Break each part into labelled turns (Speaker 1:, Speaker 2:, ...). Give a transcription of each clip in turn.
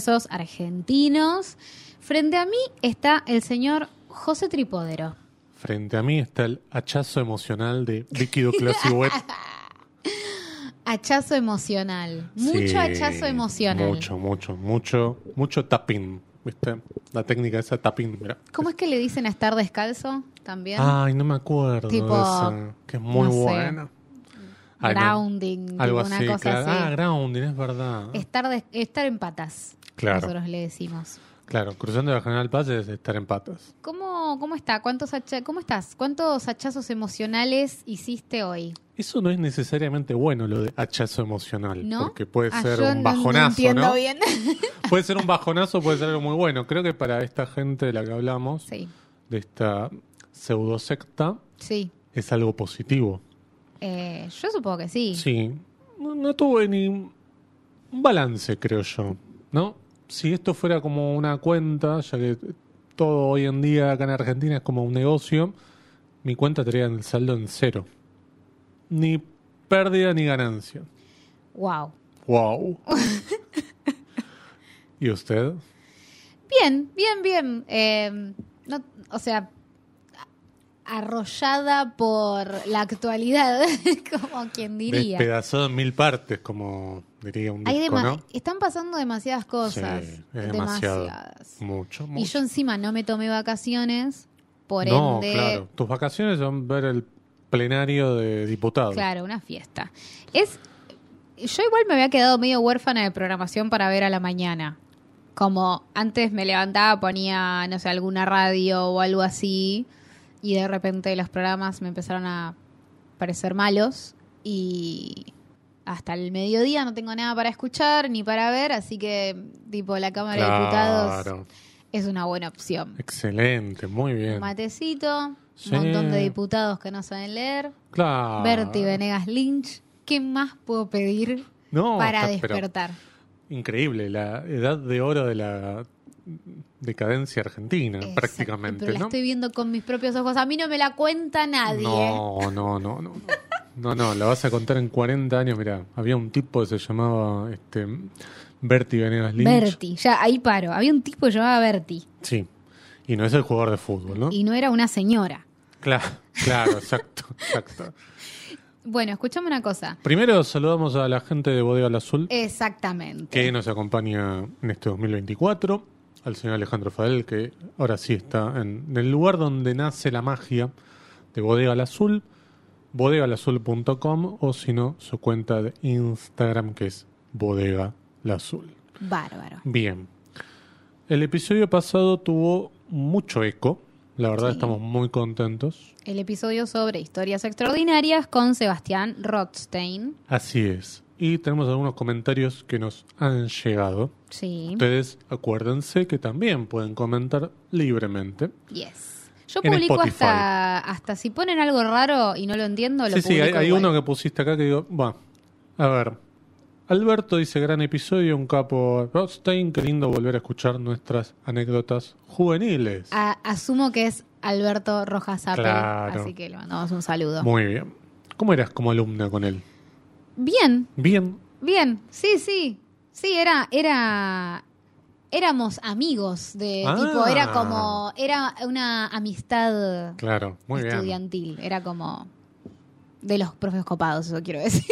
Speaker 1: Sucesos Argentinos. Frente a mí está el señor José Tripodero.
Speaker 2: Frente a mí está el hachazo emocional de líquido Classy Wet.
Speaker 1: Hachazo emocional. Mucho
Speaker 2: Sí,
Speaker 1: hachazo emocional.
Speaker 2: Mucho, mucho, mucho, mucho tapping. ¿Viste? La técnica esa tapping. Mira.
Speaker 1: ¿Cómo es que le dicen a estar descalzo también?
Speaker 2: Ay, no me acuerdo.
Speaker 1: Tipo,
Speaker 2: de esa, que es muy
Speaker 1: no sé.
Speaker 2: buena. Ay, no.
Speaker 1: grounding, tipo
Speaker 2: Algo
Speaker 1: una
Speaker 2: así,
Speaker 1: cosa
Speaker 2: claro.
Speaker 1: así.
Speaker 2: Ah, grounding, es verdad.
Speaker 1: Estar, de- estar en patas.
Speaker 2: Claro.
Speaker 1: Nosotros le decimos.
Speaker 2: Claro, cruzando la General Paz es estar en patas.
Speaker 1: ¿Cómo, cómo está? ¿Cuántos hacha- ¿Cómo estás? ¿Cuántos hachazos emocionales hiciste hoy?
Speaker 2: Eso no es necesariamente bueno, lo de hachazo emocional.
Speaker 1: ¿No?
Speaker 2: Porque puede
Speaker 1: Ah,
Speaker 2: ser un bajonazo,
Speaker 1: no
Speaker 2: ¿no?
Speaker 1: bien.
Speaker 2: Puede ser un bajonazo, puede ser algo muy bueno. Creo que para esta gente de la que hablamos,
Speaker 1: sí,
Speaker 2: de esta pseudosecta,
Speaker 1: sí.
Speaker 2: es algo positivo.
Speaker 1: Eh, yo supongo que sí.
Speaker 2: Sí. No, no tuve ni un balance, creo yo. ¿No? Si esto fuera como una cuenta, ya que todo hoy en día acá en Argentina es como un negocio, mi cuenta estaría en el saldo en cero. Ni pérdida ni ganancia.
Speaker 1: Wow.
Speaker 2: Wow. ¿Y usted?
Speaker 1: Bien, bien, bien. Eh, no, o sea, arrollada por la actualidad, como quien diría.
Speaker 2: Despedazado en mil partes, como diría un
Speaker 1: Hay
Speaker 2: disco,
Speaker 1: dema-
Speaker 2: ¿no?
Speaker 1: Están pasando demasiadas cosas.
Speaker 2: Sí, es demasiado.
Speaker 1: demasiadas.
Speaker 2: Mucho,
Speaker 1: Y
Speaker 2: mucho.
Speaker 1: yo encima no me tomé vacaciones, por
Speaker 2: no,
Speaker 1: ende,
Speaker 2: claro. Tus vacaciones son ver el plenario de diputados.
Speaker 1: claro, una fiesta. Es, yo igual me había quedado medio huérfana de programación para ver a la mañana. Como antes me levantaba, ponía, no sé, alguna radio o algo así, y de repente los programas me empezaron a parecer malos y hasta el mediodía no tengo nada para escuchar ni para ver, así que tipo la Cámara de Diputados es una buena opción.
Speaker 2: Excelente, muy bien.
Speaker 1: Un matecito,
Speaker 2: Sí.
Speaker 1: un montón de diputados que no saben leer,
Speaker 2: Claro.
Speaker 1: Bertie Venegas Lynch. ¿Qué más puedo pedir
Speaker 2: No,
Speaker 1: para
Speaker 2: está-
Speaker 1: despertar?
Speaker 2: increíble, la edad de oro de la decadencia argentina,
Speaker 1: Exacto,
Speaker 2: prácticamente,
Speaker 1: Pero la
Speaker 2: ¿no?
Speaker 1: estoy viendo con mis propios ojos. A mí no me la cuenta nadie.
Speaker 2: No, no, no, no. No, no, la vas a contar en 40 años. Mira, había un tipo que se llamaba este, Bertie Venegas Lynch.
Speaker 1: Bertie, ya ahí paro. Había un tipo que llamaba Bertie
Speaker 2: Sí. Y no es el jugador de fútbol, ¿no?
Speaker 1: y no era una señora.
Speaker 2: Claro, claro, exacto, exacto.
Speaker 1: Bueno, escuchame una cosa.
Speaker 2: Primero saludamos a la gente de Bodega al Azul
Speaker 1: Exactamente.
Speaker 2: que nos acompaña en este 2024, al señor Alejandro Fadel, que ahora sí está en, en el lugar donde nace la magia de Bodega al Azul, bodegalazul.com o si no, su cuenta de Instagram que es Bodega al Azul.
Speaker 1: Bárbaro.
Speaker 2: Bien. El episodio pasado tuvo mucho eco, la verdad
Speaker 1: Sí.
Speaker 2: estamos muy contentos.
Speaker 1: El episodio sobre historias extraordinarias con Sebastián Rothstein.
Speaker 2: Así es. Y tenemos algunos comentarios que nos han llegado.
Speaker 1: Sí.
Speaker 2: Ustedes acuérdense que también pueden comentar libremente.
Speaker 1: Yes. Yo publico hasta, hasta si ponen algo raro y no lo entiendo, lo
Speaker 2: Sí, sí, hay, hay uno que pusiste acá que digo, va, a ver. Alberto dice, gran episodio, un capo Rothstein, qué lindo volver a escuchar nuestras anécdotas juveniles.
Speaker 1: A- asumo que es Alberto Rojas Apple,
Speaker 2: Claro.
Speaker 1: así que le mandamos un saludo.
Speaker 2: Muy bien. ¿Cómo eras como alumna con él?
Speaker 1: Bien,
Speaker 2: Bien.
Speaker 1: bien, sí, sí. Sí, era, era, éramos amigos de
Speaker 2: Ah.
Speaker 1: tipo, era como, era una amistad
Speaker 2: Claro, muy bien.
Speaker 1: estudiantil, era como de los profes copados, eso quiero decir.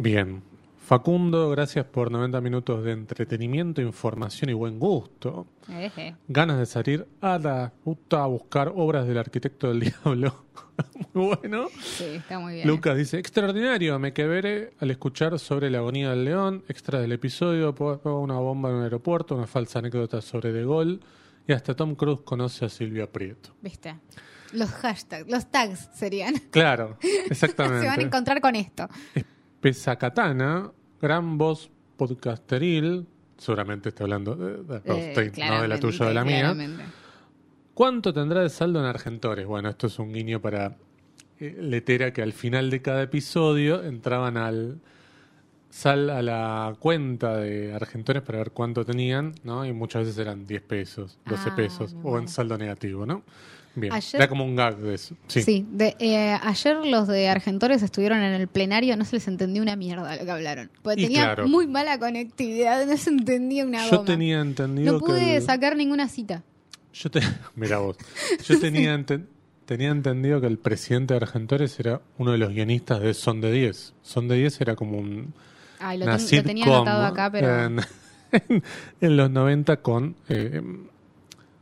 Speaker 2: Bien. Facundo, gracias por 90 minutos de entretenimiento, información y buen gusto.
Speaker 1: Eje.
Speaker 2: Ganas de salir a la puta a buscar obras del arquitecto del diablo. Muy bueno.
Speaker 1: Sí, está muy bien.
Speaker 2: Lucas dice, extraordinario, me quebré al escuchar sobre la agonía del león, extra del episodio, una bomba en un aeropuerto, una falsa anécdota sobre De Gaulle, y hasta Tom Cruise conoce a Silvia Prieto.
Speaker 1: ¿Viste? Los hashtags, los tags serían.
Speaker 2: Claro, exactamente.
Speaker 1: Se van a encontrar con esto.
Speaker 2: Pesacatana, gran voz podcasteril, seguramente está hablando de,
Speaker 1: Eh,
Speaker 2: no de la tuya o de la mía. ¿Cuánto tendrá de saldo en Argentores? Bueno, esto es un guiño para eh, Letera que al final de cada episodio entraban al sal a la cuenta de Argentores para ver cuánto tenían, ¿no? Y muchas veces eran 10 pesos, 12
Speaker 1: Ah,
Speaker 2: pesos, o en saldo negativo, ¿no? Bien.
Speaker 1: Ayer-
Speaker 2: Era como un gag de eso. Sí.
Speaker 1: Sí, de, eh, ayer los de Argentores estuvieron en el plenario, no se les entendió una mierda lo que hablaron. Porque
Speaker 2: Y
Speaker 1: tenían
Speaker 2: claro.
Speaker 1: muy mala conectividad, no se entendía una
Speaker 2: Yo
Speaker 1: goma.
Speaker 2: tenía entendido
Speaker 1: no pude
Speaker 2: que. el-
Speaker 1: sacar ninguna cita.
Speaker 2: Yo te... Mira vos. Yo tenía, enten- tenía entendido que el presidente de Argentores era uno de los guionistas de Son de 10. Son de 10 era como un.
Speaker 1: Ay, lo,
Speaker 2: una
Speaker 1: ten- lo tenía anotado acá, pero...
Speaker 2: En, en los 90 con eh,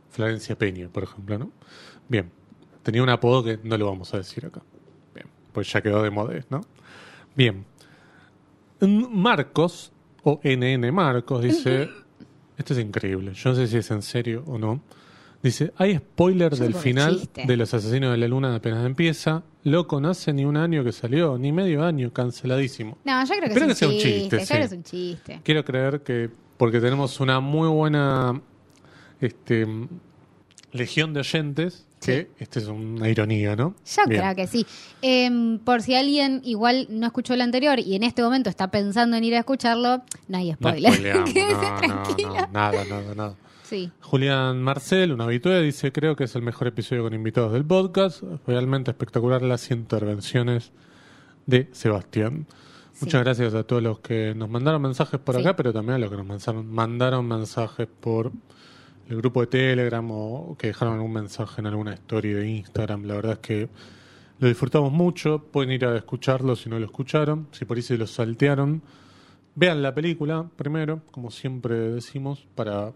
Speaker 2: Florencia Peña, por ejemplo, ¿no? Bien. Tenía un apodo que no lo vamos a decir acá. Bien. Pues ya quedó de moda, ¿no? Bien. Marcos, o NN Marcos, dice. Esto es increíble. Yo no sé si es en serio o no. Dice: Hay spoiler
Speaker 1: Yo
Speaker 2: del final
Speaker 1: chiste.
Speaker 2: de Los Asesinos de la Luna apenas empieza. Loco, no hace ni un año que salió, ni medio año, canceladísimo.
Speaker 1: No, yo creo que es
Speaker 2: que sea
Speaker 1: un chiste.
Speaker 2: chiste,
Speaker 1: yo
Speaker 2: sí.
Speaker 1: creo que es un chiste.
Speaker 2: Quiero creer que, porque tenemos una muy buena este, legión de oyentes, que esta es una ironía, ¿no?
Speaker 1: Yo
Speaker 2: Bien.
Speaker 1: creo que sí. Em, por si alguien igual no escuchó el anterior y en este momento está pensando en ir a escucharlo, no hay
Speaker 2: No
Speaker 1: spoiler.
Speaker 2: spoileamos,
Speaker 1: Quédese
Speaker 2: no, no,
Speaker 1: tranquila.
Speaker 2: no, nada, nada, nada.
Speaker 1: Sí.
Speaker 2: Julián Marcel, un habitué, dice, creo que es el mejor episodio con invitados del podcast. Realmente espectacular las intervenciones de Sebastián.
Speaker 1: Sí.
Speaker 2: Muchas gracias a todos los que nos mandaron mensajes por
Speaker 1: Sí.
Speaker 2: acá, pero también a los que nos mandaron, mandaron mensajes por el grupo de Telegram o que dejaron algún mensaje en alguna story de Instagram. La verdad es que lo disfrutamos mucho. Pueden ir a escucharlo si no lo escucharon. Si por ahí se lo saltearon, vean la película primero, como siempre decimos, para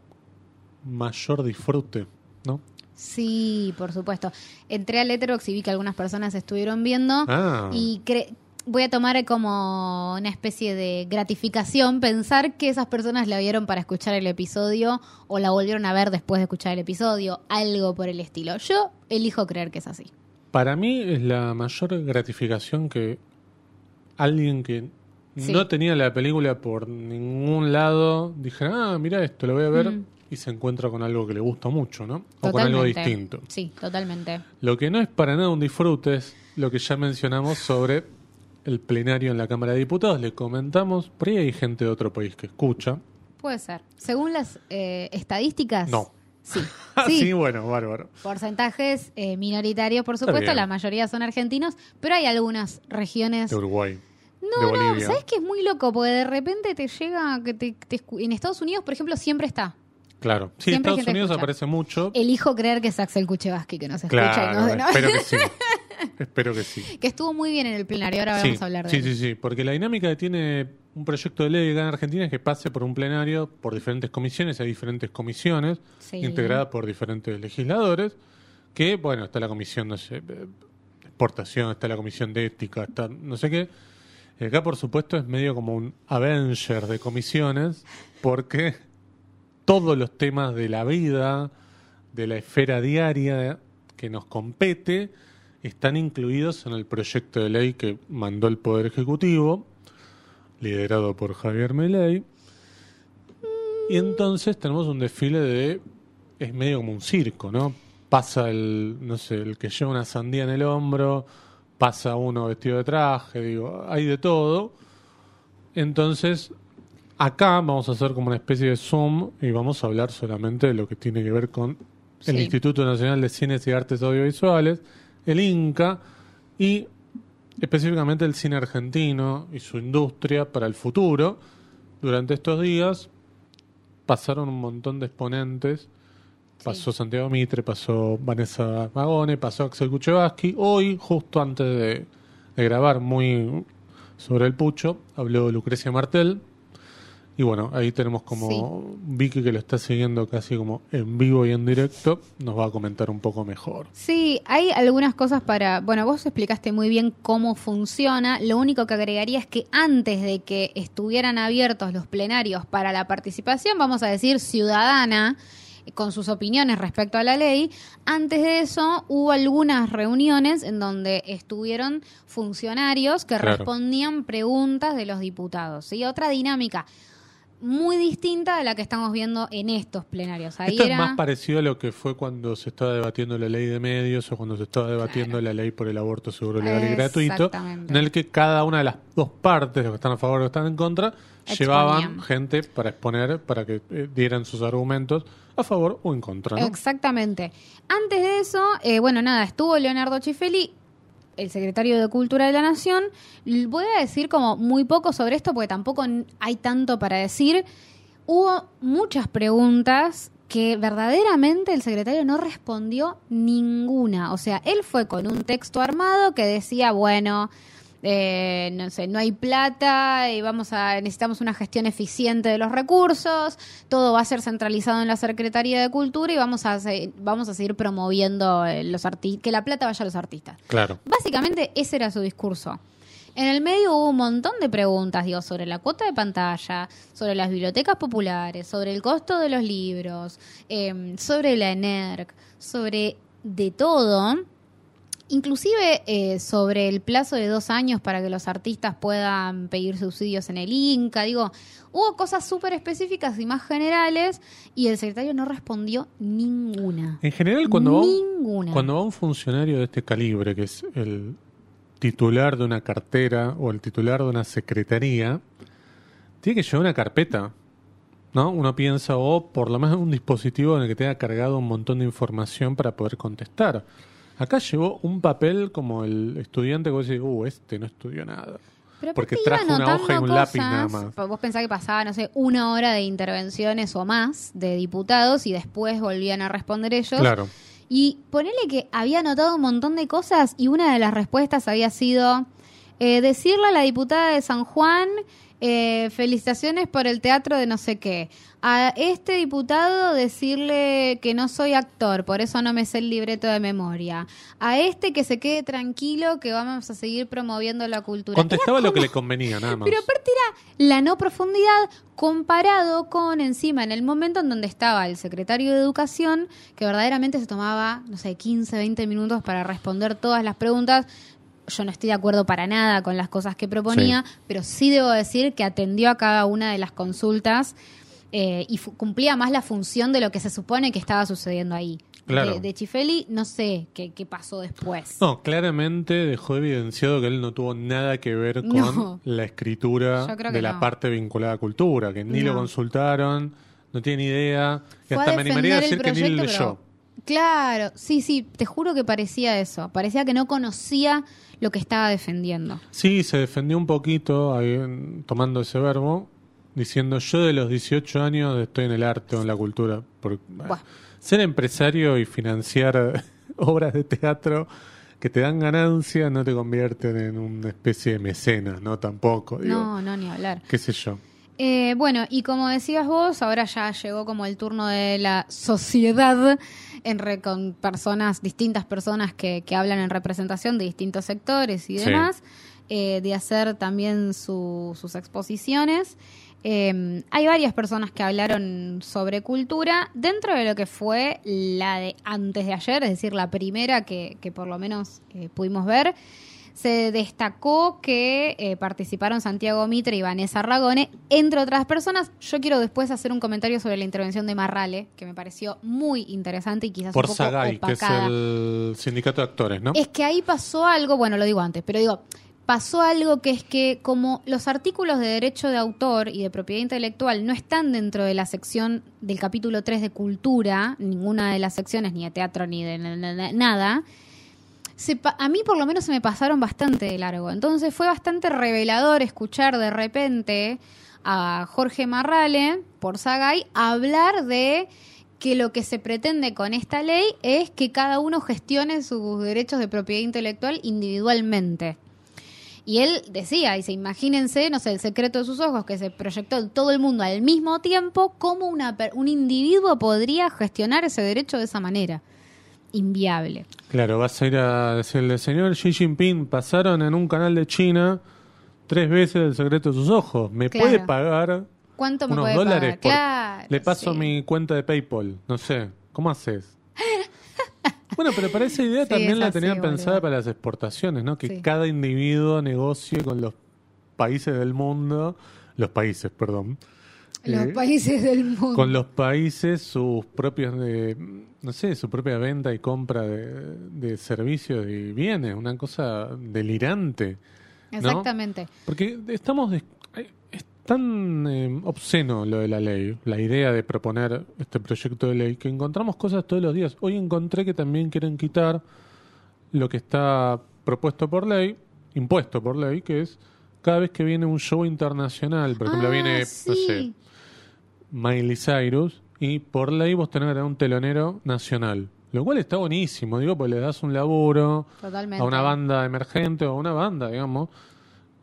Speaker 2: mayor disfrute, ¿no?
Speaker 1: Sí, por supuesto. Entré a Letterboxd y vi que algunas personas estuvieron viendo
Speaker 2: Ah,
Speaker 1: y cre- voy a tomar como una especie de gratificación pensar que esas personas la vieron para escuchar el episodio o la volvieron a ver después de escuchar el episodio, algo por el estilo. Yo elijo creer que es así.
Speaker 2: para mí es la mayor gratificación que alguien que
Speaker 1: Sí.
Speaker 2: no tenía la película por ningún lado dijera, ah, mira esto, lo voy a ver
Speaker 1: Mm.
Speaker 2: y se encuentra con algo que le gusta mucho, ¿no? O con algo distinto.
Speaker 1: Sí, totalmente.
Speaker 2: Lo que no es para nada un disfrute es lo que ya mencionamos sobre el plenario en la Cámara de Diputados. Le comentamos, por ahí hay gente de otro país que escucha.
Speaker 1: Puede ser. Según las eh, estadísticas.
Speaker 2: No.
Speaker 1: Sí.
Speaker 2: Ah,
Speaker 1: Sí.
Speaker 2: sí, bueno, bárbaro.
Speaker 1: Porcentajes eh, minoritarios, por supuesto. La mayoría son argentinos, pero hay algunas regiones.
Speaker 2: De Uruguay. de
Speaker 1: No, no. ¿sabes qué es muy loco? Porque de repente te llega que te, te escu- en Estados Unidos, por ejemplo, siempre está.
Speaker 2: Claro. Sí,
Speaker 1: hay
Speaker 2: Estados
Speaker 1: que
Speaker 2: Unidos
Speaker 1: escucha.
Speaker 2: aparece mucho.
Speaker 1: Elijo creer que es Axel Kuchevaski que nos escucha y
Speaker 2: Claro,
Speaker 1: nos- no-
Speaker 2: espero que sí. espero que sí.
Speaker 1: que estuvo muy bien en el plenario. Ahora
Speaker 2: Sí,
Speaker 1: vamos a hablar de
Speaker 2: sí,
Speaker 1: él.
Speaker 2: sí, sí, porque la dinámica que tiene un proyecto de ley acá en Argentina es que pase por un plenario por diferentes comisiones, hay diferentes comisiones
Speaker 1: Sí.
Speaker 2: integradas por diferentes legisladores, que bueno, está la comisión no sé, de exportación, está la comisión de ética, está no sé qué. Y Acá por supuesto es medio como un Avenger de comisiones, porque todos los temas de la vida, de la esfera diaria que nos compete, están incluidos en el proyecto de ley que mandó el Poder Ejecutivo, liderado por Javier Milei. Y entonces tenemos un desfile de... Es medio como un circo, ¿no? Pasa el, no sé, el que lleva una sandía en el hombro, pasa uno vestido de traje, digo, hay de todo. Entonces, acá vamos a hacer como una especie de Zoom y vamos a hablar solamente de lo que tiene que ver con el
Speaker 1: Sí.
Speaker 2: Instituto Nacional de Cines y Artes Audiovisuales, el INCA, y específicamente el cine argentino y su industria para el futuro. Durante estos días pasaron un montón de exponentes. Pasó Santiago Mitre, pasó Vanessa Magone, pasó Axel Kuchevaski. Hoy, justo antes de, de grabar muy sobre el pucho, habló Lucrecia Martel. Y bueno, ahí tenemos como Vicky que lo está siguiendo casi como en vivo y en directo. Nos va a comentar un poco mejor.
Speaker 1: Sí, hay algunas cosas para... Bueno, vos explicaste muy bien cómo funciona. Lo único que agregaría es que antes de que estuvieran abiertos los plenarios para la participación, vamos a decir, ciudadana, con sus opiniones respecto a la ley, antes de eso hubo algunas reuniones en donde estuvieron funcionarios que
Speaker 2: Claro.
Speaker 1: respondían preguntas de los diputados. Y otra dinámica muy distinta de la que estamos viendo en estos plenarios. Ahí
Speaker 2: Esto
Speaker 1: era...
Speaker 2: es más parecido a lo que fue cuando se estaba debatiendo la ley de medios o cuando se estaba debatiendo la ley por el aborto seguro, legal y gratuito,
Speaker 1: Exactamente.
Speaker 2: en el que cada una de las dos partes, los que están a favor o los que están en contra,
Speaker 1: Exponían.
Speaker 2: llevaban gente para exponer, para que eh, dieran sus argumentos a favor o en contra. ¿no?
Speaker 1: Exactamente. Antes de eso, eh, bueno, nada, estuvo Leonardo Chifeli, el secretario de Cultura de la Nación. Voy a decir como muy poco sobre esto porque tampoco hay tanto para decir. Hubo muchas preguntas que verdaderamente el secretario no respondió ninguna. O sea, él fue con un texto armado que decía, bueno, eh, no sé, no hay plata y vamos a necesitamos una gestión eficiente de los recursos, todo va a ser centralizado en la Secretaría de Cultura y vamos a vamos a seguir promoviendo eh, los que la plata vaya a los artistas.
Speaker 2: Claro.
Speaker 1: Básicamente ese era su discurso. En el medio hubo un montón de preguntas, digo, sobre la cuota de pantalla, sobre las bibliotecas populares, sobre el costo de los libros, eh, sobre la ENERC, sobre de todo, inclusive eh, sobre el plazo de dos años para que los artistas puedan pedir subsidios en el Inca. Digo, hubo cosas súper específicas y más generales y el secretario no respondió ninguna.
Speaker 2: En general, cuando va, un,
Speaker 1: Ninguna.
Speaker 2: cuando va un funcionario de este calibre, que es el titular de una cartera o el titular de una secretaría, tiene que llevar una carpeta. ¿No? Uno piensa, o por lo menos un dispositivo en el que tenga cargado un montón de información para poder contestar. Acá llevó un papel como el estudiante que vos decís, uh, este no estudió nada.
Speaker 1: Pero
Speaker 2: Porque trajo una hoja y un lápiz nada más.
Speaker 1: Vos pensás que pasaba, no sé, una hora de intervenciones o más de diputados y después volvían a responder ellos.
Speaker 2: Claro.
Speaker 1: Y ponele que había anotado un montón de cosas y una de las respuestas había sido eh, decirle a la diputada de San Juan eh, felicitaciones por el teatro de no sé qué. A este diputado decirle que no soy actor, por eso no me sé el libreto de memoria. A este que se quede tranquilo que vamos a seguir promoviendo la cultura.
Speaker 2: Contestaba lo que le convenía, nada más.
Speaker 1: pero aparte era la no profundidad comparado con encima en el momento en donde estaba el secretario de Educación, que verdaderamente se tomaba, no sé, 15, 20 minutos para responder todas las preguntas. Yo no estoy de acuerdo para nada con las cosas que proponía, pero sí debo decir que atendió a cada una de las consultas eh, y cumplía más la función de lo que se supone que estaba sucediendo ahí.
Speaker 2: Claro.
Speaker 1: De, de Chifeli, no sé qué, qué pasó después.
Speaker 2: No, claramente dejó evidenciado que él no tuvo nada que ver con
Speaker 1: No.
Speaker 2: la escritura de la
Speaker 1: no.
Speaker 2: parte vinculada a cultura, que ni lo consultaron, no tiene ni idea, y
Speaker 1: Fue
Speaker 2: hasta me animaría a decir
Speaker 1: el
Speaker 2: que ni lo
Speaker 1: proyecto,
Speaker 2: leyó.
Speaker 1: Claro, sí, sí, te juro que parecía eso. Parecía que no conocía lo que estaba defendiendo.
Speaker 2: Sí, se defendió un poquito ahí, tomando ese verbo, diciendo yo de los 18 años estoy en el arte o en la cultura. Por-
Speaker 1: Buah.
Speaker 2: Ser empresario y financiar obras de teatro que te dan ganancia no te convierten en una especie de mecenas, ¿no? Tampoco, digo,
Speaker 1: No, no, ni hablar.
Speaker 2: qué sé yo.
Speaker 1: Eh, bueno, y como decías vos, ahora ya llegó como el turno de la sociedad en re- con personas, distintas personas que, que hablan en representación de distintos sectores y
Speaker 2: Sí.
Speaker 1: demás, eh, de hacer también su- sus exposiciones. Eh, hay varias personas que hablaron sobre cultura dentro de lo que fue la de antes de ayer, es decir, la primera que, que por lo menos eh, pudimos ver. Se destacó que eh, participaron Santiago Mitre y Vanessa Ragone, entre otras personas. Yo quiero después hacer un comentario sobre la intervención de Marrale, que me pareció muy interesante y quizás
Speaker 2: Por
Speaker 1: un poco
Speaker 2: Sagay, que es
Speaker 1: opacada.
Speaker 2: el sindicato de actores, ¿no?
Speaker 1: Es que ahí pasó algo, bueno, lo digo antes, pero digo, pasó algo que es que como los artículos de derecho de autor y de propiedad intelectual no están dentro de la sección del capítulo 3 de cultura, ninguna de las secciones, ni de teatro, ni de na- na- na- nada, se a mí por lo menos se me pasaron bastante de largo. Entonces fue bastante revelador escuchar de repente a Jorge Marrale, por Sagay, hablar de que lo que se pretende con esta ley es que cada uno gestione sus derechos de propiedad intelectual individualmente. Y él decía, dice, imagínense, no sé, el secreto de sus ojos, que se proyectó en todo el mundo al mismo tiempo, cómo una, un individuo podría gestionar ese derecho de esa manera. Inviable.
Speaker 2: Claro, vas a ir a decirle, señor Xi Jinping, pasaron en un canal de China tres veces el secreto de sus ojos. ¿Me
Speaker 1: Claro.
Speaker 2: puede pagar
Speaker 1: ¿Cuánto me
Speaker 2: unos
Speaker 1: puede
Speaker 2: dólares?
Speaker 1: pagar?
Speaker 2: por-
Speaker 1: Claro,
Speaker 2: Le paso
Speaker 1: sí.
Speaker 2: mi cuenta de PayPal. No sé, ¿cómo haces? bueno, pero para esa idea
Speaker 1: Sí,
Speaker 2: también la tenían pensada
Speaker 1: boludo.
Speaker 2: para las exportaciones, ¿no? Que cada individuo negocie con los países del mundo, los países, perdón.
Speaker 1: Los
Speaker 2: Eh,
Speaker 1: países del mundo.
Speaker 2: con los países sus propios de no sé su propia venta y compra de, de servicios y bienes una cosa delirante ¿no?
Speaker 1: Exactamente.
Speaker 2: porque estamos es tan eh, obsceno lo de la ley, la idea de proponer este proyecto de ley, que encontramos cosas todos los días. Hoy encontré que también quieren quitar lo que está propuesto por ley, impuesto por ley, que es cada vez que viene un show internacional, por ejemplo,
Speaker 1: Ah,
Speaker 2: viene, no sé, Miley Cyrus, y por ley vos tenés que tener un telonero nacional. Lo cual está buenísimo, digo, porque le das un laburo
Speaker 1: Totalmente.
Speaker 2: a una banda emergente o a una banda, digamos.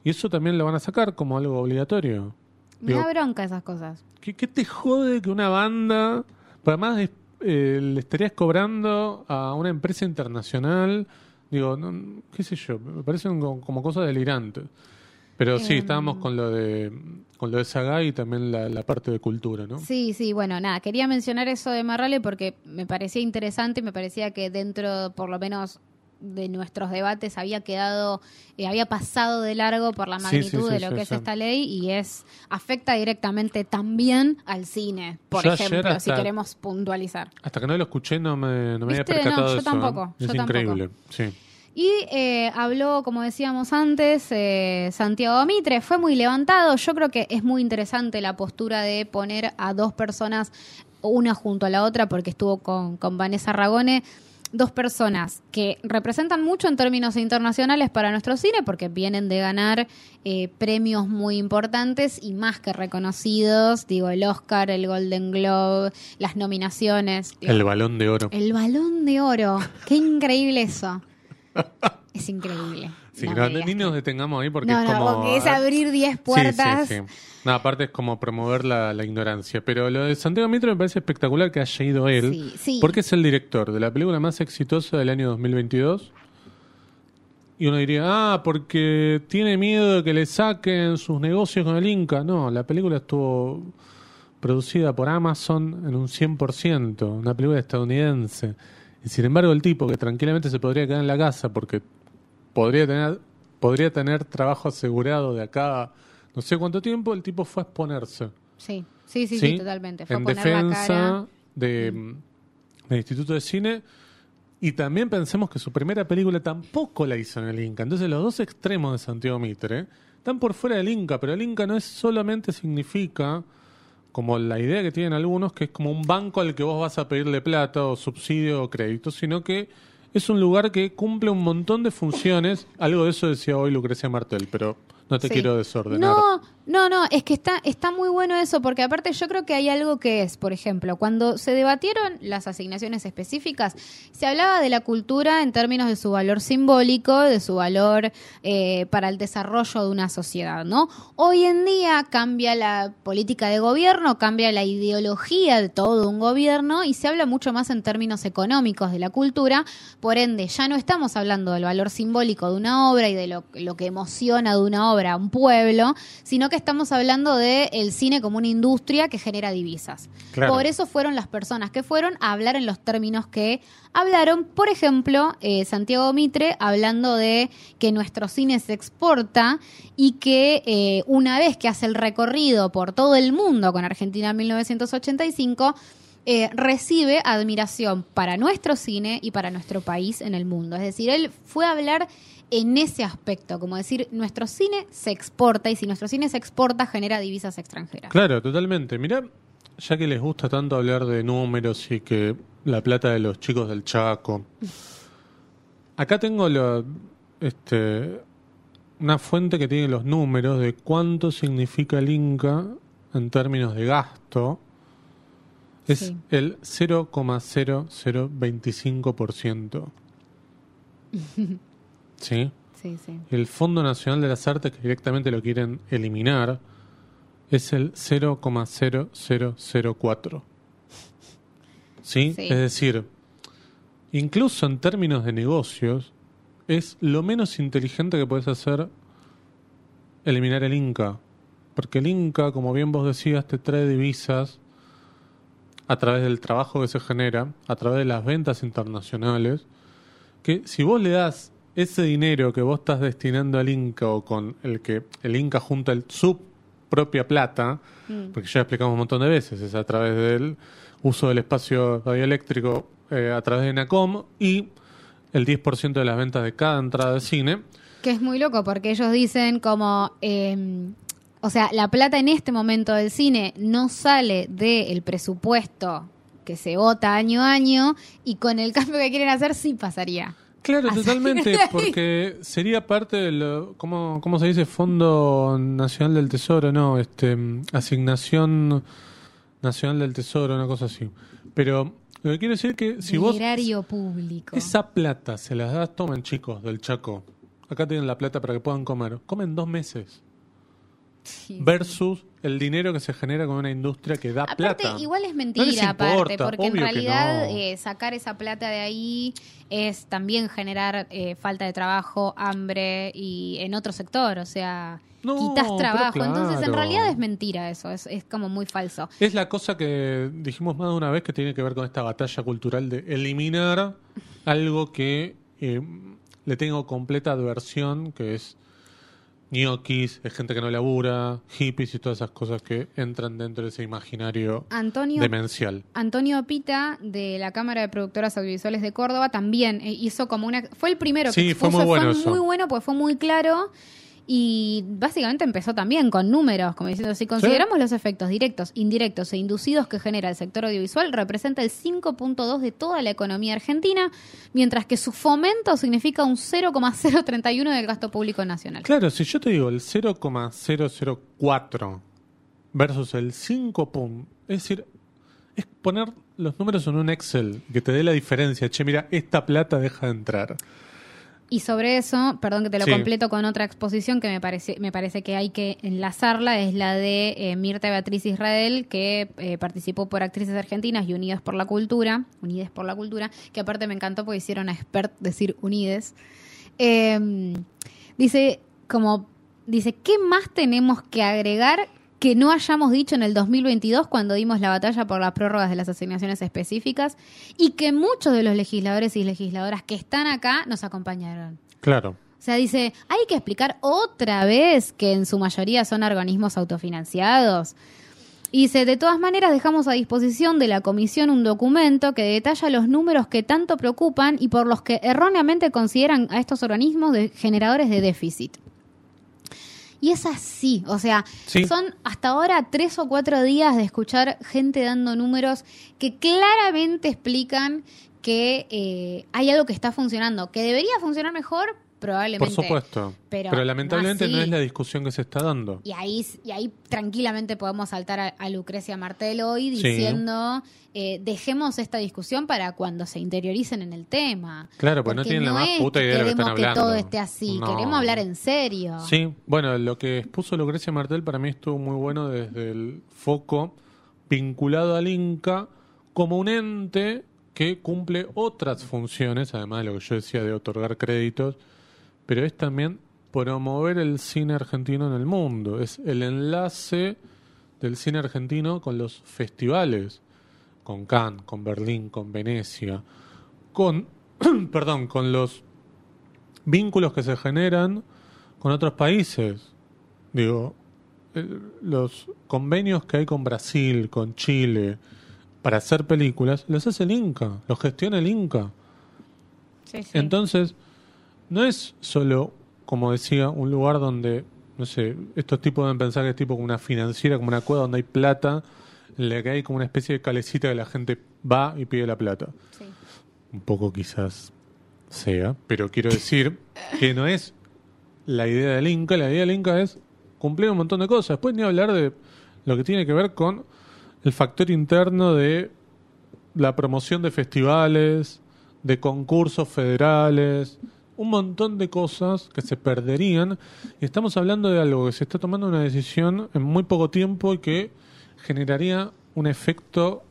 Speaker 2: Y eso también lo van a sacar como algo obligatorio.
Speaker 1: Me
Speaker 2: Digo,
Speaker 1: da bronca esas cosas.
Speaker 2: ¿qué, qué te jode que una banda, pero además eh, le estarías cobrando a una empresa internacional? Digo, no, qué sé yo, me parecen como, como cosas delirantes. Pero sí,
Speaker 1: Em.
Speaker 2: estábamos con lo de con lo de Saga y también la, la parte de cultura, ¿no?
Speaker 1: Sí, sí, bueno, nada, quería mencionar eso de Marrale porque me parecía interesante y me parecía que dentro, por lo menos, de nuestros debates había quedado, eh, había pasado de largo por la magnitud
Speaker 2: sí, sí,
Speaker 1: de lo que es esta ley y es afecta directamente también al cine, por
Speaker 2: Yo
Speaker 1: ejemplo, si queremos puntualizar.
Speaker 2: Hasta que no lo escuché no me, no me había percatado
Speaker 1: No, yo
Speaker 2: de eso.
Speaker 1: tampoco,
Speaker 2: ¿eh? Es
Speaker 1: yo tampoco.
Speaker 2: increíble, sí.
Speaker 1: Y eh, habló, como decíamos antes, eh, Santiago Mitre, fue muy levantado. Yo creo que es muy interesante la postura de poner a dos personas, una junto a la otra, porque estuvo con, con Vanessa Ragone, dos personas que representan mucho en términos internacionales para nuestro cine, porque vienen de ganar eh, premios muy importantes y más que reconocidos, digo, el Oscar, el Golden Globe, las nominaciones.
Speaker 2: El balón de oro.
Speaker 1: El balón de oro. Qué increíble eso. Es increíble.
Speaker 2: Sí,
Speaker 1: No
Speaker 2: ni nos detengamos ahí porque
Speaker 1: no,
Speaker 2: es
Speaker 1: no,
Speaker 2: como...
Speaker 1: porque es abrir 10
Speaker 2: Sí,
Speaker 1: puertas.
Speaker 2: Sí, sí, No, aparte es como promover la, la ignorancia. Pero lo de Santiago Mitre me parece espectacular que haya ido él. Porque es el director de la película más exitosa del año 2022. Y uno diría, ah, porque tiene miedo de que le saquen sus negocios con el Inca. No, la película estuvo producida por Amazon en un 100%, una película estadounidense. Y sin embargo, el tipo que tranquilamente se podría quedar en la casa porque podría tener, podría tener trabajo asegurado de acá no sé cuánto tiempo, el tipo fue a exponerse.
Speaker 1: Sí, sí, sí, sí, totalmente. Fue
Speaker 2: en
Speaker 1: a poner la
Speaker 2: defensa
Speaker 1: cara.
Speaker 2: de, del Instituto de Cine. Y también pensemos que su primera película tampoco la hizo en el Inca. Entonces los dos extremos de Santiago Mitre están por fuera del Inca, pero el Inca no es solamente significa como la idea que tienen algunos, que es como un banco al que vos vas a pedirle plata o subsidio o crédito, sino que es un lugar que cumple un montón de funciones. Algo de eso decía hoy Lucrecia Martel, pero no te
Speaker 1: Sí.
Speaker 2: quiero desordenar.
Speaker 1: No, no, no, es que está, está muy bueno eso, porque aparte yo creo que hay algo que es, por ejemplo, cuando se debatieron las asignaciones específicas, se hablaba de la cultura en términos de su valor simbólico, de su valor eh, para el desarrollo de una sociedad, ¿no? Hoy en día cambia la política de gobierno, cambia la ideología de todo un gobierno y se habla mucho más en términos económicos de la cultura, por ende ya no estamos hablando del valor simbólico de una obra y de lo, lo que emociona de una obra a un pueblo, sino que estamos hablando del el cine como una industria que genera divisas.
Speaker 2: Claro.
Speaker 1: Por eso fueron las personas que fueron a hablar en los términos que hablaron, por ejemplo, eh, Santiago Mitre hablando de que nuestro cine se exporta y que eh, una vez que hace el recorrido por todo el mundo con Argentina en 1985, eh, recibe admiración para nuestro cine y para nuestro país en el mundo. Es decir, él fue a hablar en ese aspecto, como decir, nuestro cine se exporta y si nuestro cine se exporta genera divisas extranjeras.
Speaker 2: Claro, totalmente. Mirá, ya que les gusta tanto hablar de números y que la plata de los chicos del Chaco. Acá tengo lo, este, una fuente que tiene los números de cuánto significa el Inca en términos de gasto. Es
Speaker 1: Sí.
Speaker 2: el 0,0025%. ¿Sí?
Speaker 1: Sí, sí.
Speaker 2: El Fondo Nacional de las Artes, que directamente lo quieren eliminar, es el 0,0004. ¿Sí?
Speaker 1: Sí.
Speaker 2: Es decir, incluso en términos de negocios, es lo menos inteligente que puedes hacer eliminar el Inca. Porque el Inca, como bien vos decías, te trae divisas a través del trabajo que se genera, a través de las ventas internacionales, que si vos le das ese dinero que vos estás destinando al Inca o con el que el Inca junta el, su propia plata, porque ya explicamos un montón de veces, es a través del uso del espacio radioeléctrico eh, a través de NACOM y el 10% de las ventas de cada entrada de cine.
Speaker 1: Que es muy loco porque ellos dicen como, eh, O sea, la plata en este momento del cine no sale del presupuesto que se vota año a año y con el cambio que quieren hacer sí pasaría.
Speaker 2: Claro, totalmente, porque sería parte de lo, ¿cómo, cómo se dice? Fondo Nacional del Tesoro, no, este, Asignación Nacional del Tesoro, una cosa así. Pero lo que quiero decir es que si
Speaker 1: Del
Speaker 2: vos
Speaker 1: erario público.
Speaker 2: esa plata se las das, tomen chicos del Chaco, acá tienen la plata para que puedan comer, comen dos meses,
Speaker 1: Sí.
Speaker 2: versus el dinero que se genera con una industria que da
Speaker 1: Aparte,
Speaker 2: plata.
Speaker 1: igual es
Speaker 2: No les
Speaker 1: mentira, aparte, porque en realidad
Speaker 2: no.
Speaker 1: eh, sacar esa plata de ahí es también generar eh, falta de trabajo, hambre y en otro sector, o sea,
Speaker 2: No,
Speaker 1: quitas trabajo. Entonces, en realidad es mentira eso, es, es como muy falso.
Speaker 2: Es la cosa que dijimos más de una vez que tiene que ver con esta batalla cultural de eliminar algo que eh, le tengo completa adversión, que es ñoquis, es gente que no labura, hippies y todas esas cosas que entran dentro de ese imaginario
Speaker 1: Antonio
Speaker 2: demencial.
Speaker 1: Antonio Pita de la Cámara de Productoras Audiovisuales de Córdoba también eh, hizo como una fue el primero que
Speaker 2: Sí, fue
Speaker 1: expuso,
Speaker 2: muy bueno
Speaker 1: fue
Speaker 2: eso.
Speaker 1: muy bueno porque fue muy claro y básicamente empezó también con números, como diciendo, si consideramos los efectos directos, indirectos e inducidos que genera el sector audiovisual, representa el 5.2 de toda la economía argentina, mientras que su fomento significa un 0,031 del gasto público nacional.
Speaker 2: Claro, si yo te digo el 0,004 versus el 5 pum, es decir, es poner los números en un Excel que te dé la diferencia. Che, mira, esta plata deja de entrar.
Speaker 1: Y sobre eso, perdón que te lo
Speaker 2: Sí.
Speaker 1: completo con otra exposición que me parece, me parece que hay que enlazarla, es la de eh, Mirta Beatriz Israel, que eh, participó por Actrices Argentinas y Unidas por la Cultura, Unides por la Cultura, que aparte me encantó porque hicieron a expert decir Unides. Eh, dice, como, dice, ¿qué más tenemos que agregar que no hayamos dicho en el 2022 cuando dimos la batalla por las prórrogas de las asignaciones específicas y que muchos de los legisladores y legisladoras que están acá nos acompañaron.
Speaker 2: Claro.
Speaker 1: O sea, dice, hay que explicar otra vez que en su mayoría son organismos autofinanciados. Y dice, de todas maneras dejamos a disposición de la comisión un documento que detalla los números que tanto preocupan y por los que erróneamente consideran a estos organismos de generadores de déficit. Y es así, o sea,
Speaker 2: Sí.
Speaker 1: son hasta ahora tres o cuatro días de escuchar gente dando números que claramente explican que eh, hay algo que está funcionando, que debería funcionar mejor, probablemente.
Speaker 2: Por supuesto.
Speaker 1: Pero
Speaker 2: Pero, lamentablemente
Speaker 1: no
Speaker 2: es la discusión que se está dando.
Speaker 1: Y ahí, y ahí tranquilamente podemos saltar a, a Lucrecia Martel hoy
Speaker 2: Sí.
Speaker 1: diciendo, eh, dejemos esta discusión para cuando se interioricen en el tema.
Speaker 2: Claro, pues no tienen la más puta idea de lo que están hablando.
Speaker 1: todo esté así,
Speaker 2: No.
Speaker 1: queremos hablar en serio.
Speaker 2: Sí, bueno, lo que expuso Lucrecia Martel para mí estuvo muy bueno desde el foco vinculado al Inca como un ente que cumple otras funciones, además de lo que yo decía de otorgar créditos, pero es también promover el cine argentino en el mundo, es el enlace del cine argentino con los festivales, con Cannes, con Berlín, con Venecia, con, perdón, con los vínculos que se generan con otros países. Digo, los convenios que hay con Brasil, con Chile, para hacer películas, los hace el Inca, los gestiona el Inca.
Speaker 1: Sí, sí.
Speaker 2: Entonces, no es solo, como decía, un lugar donde, no sé, estos tipos deben pensar que es tipo como una financiera, como una cueva donde hay plata, en la que hay como una especie de calecita que la gente va y pide la plata
Speaker 1: Sí.
Speaker 2: un poco quizás sea, pero quiero decir que no es la idea del Inca, la idea del Inca es cumplir un montón de cosas. Después ni hablar de lo que tiene que ver con el factor interno de la promoción de festivales, de concursos federales, un montón de cosas que se perderían. Y estamos hablando de algo que se está tomando una decisión en muy poco tiempo y que generaría un efecto,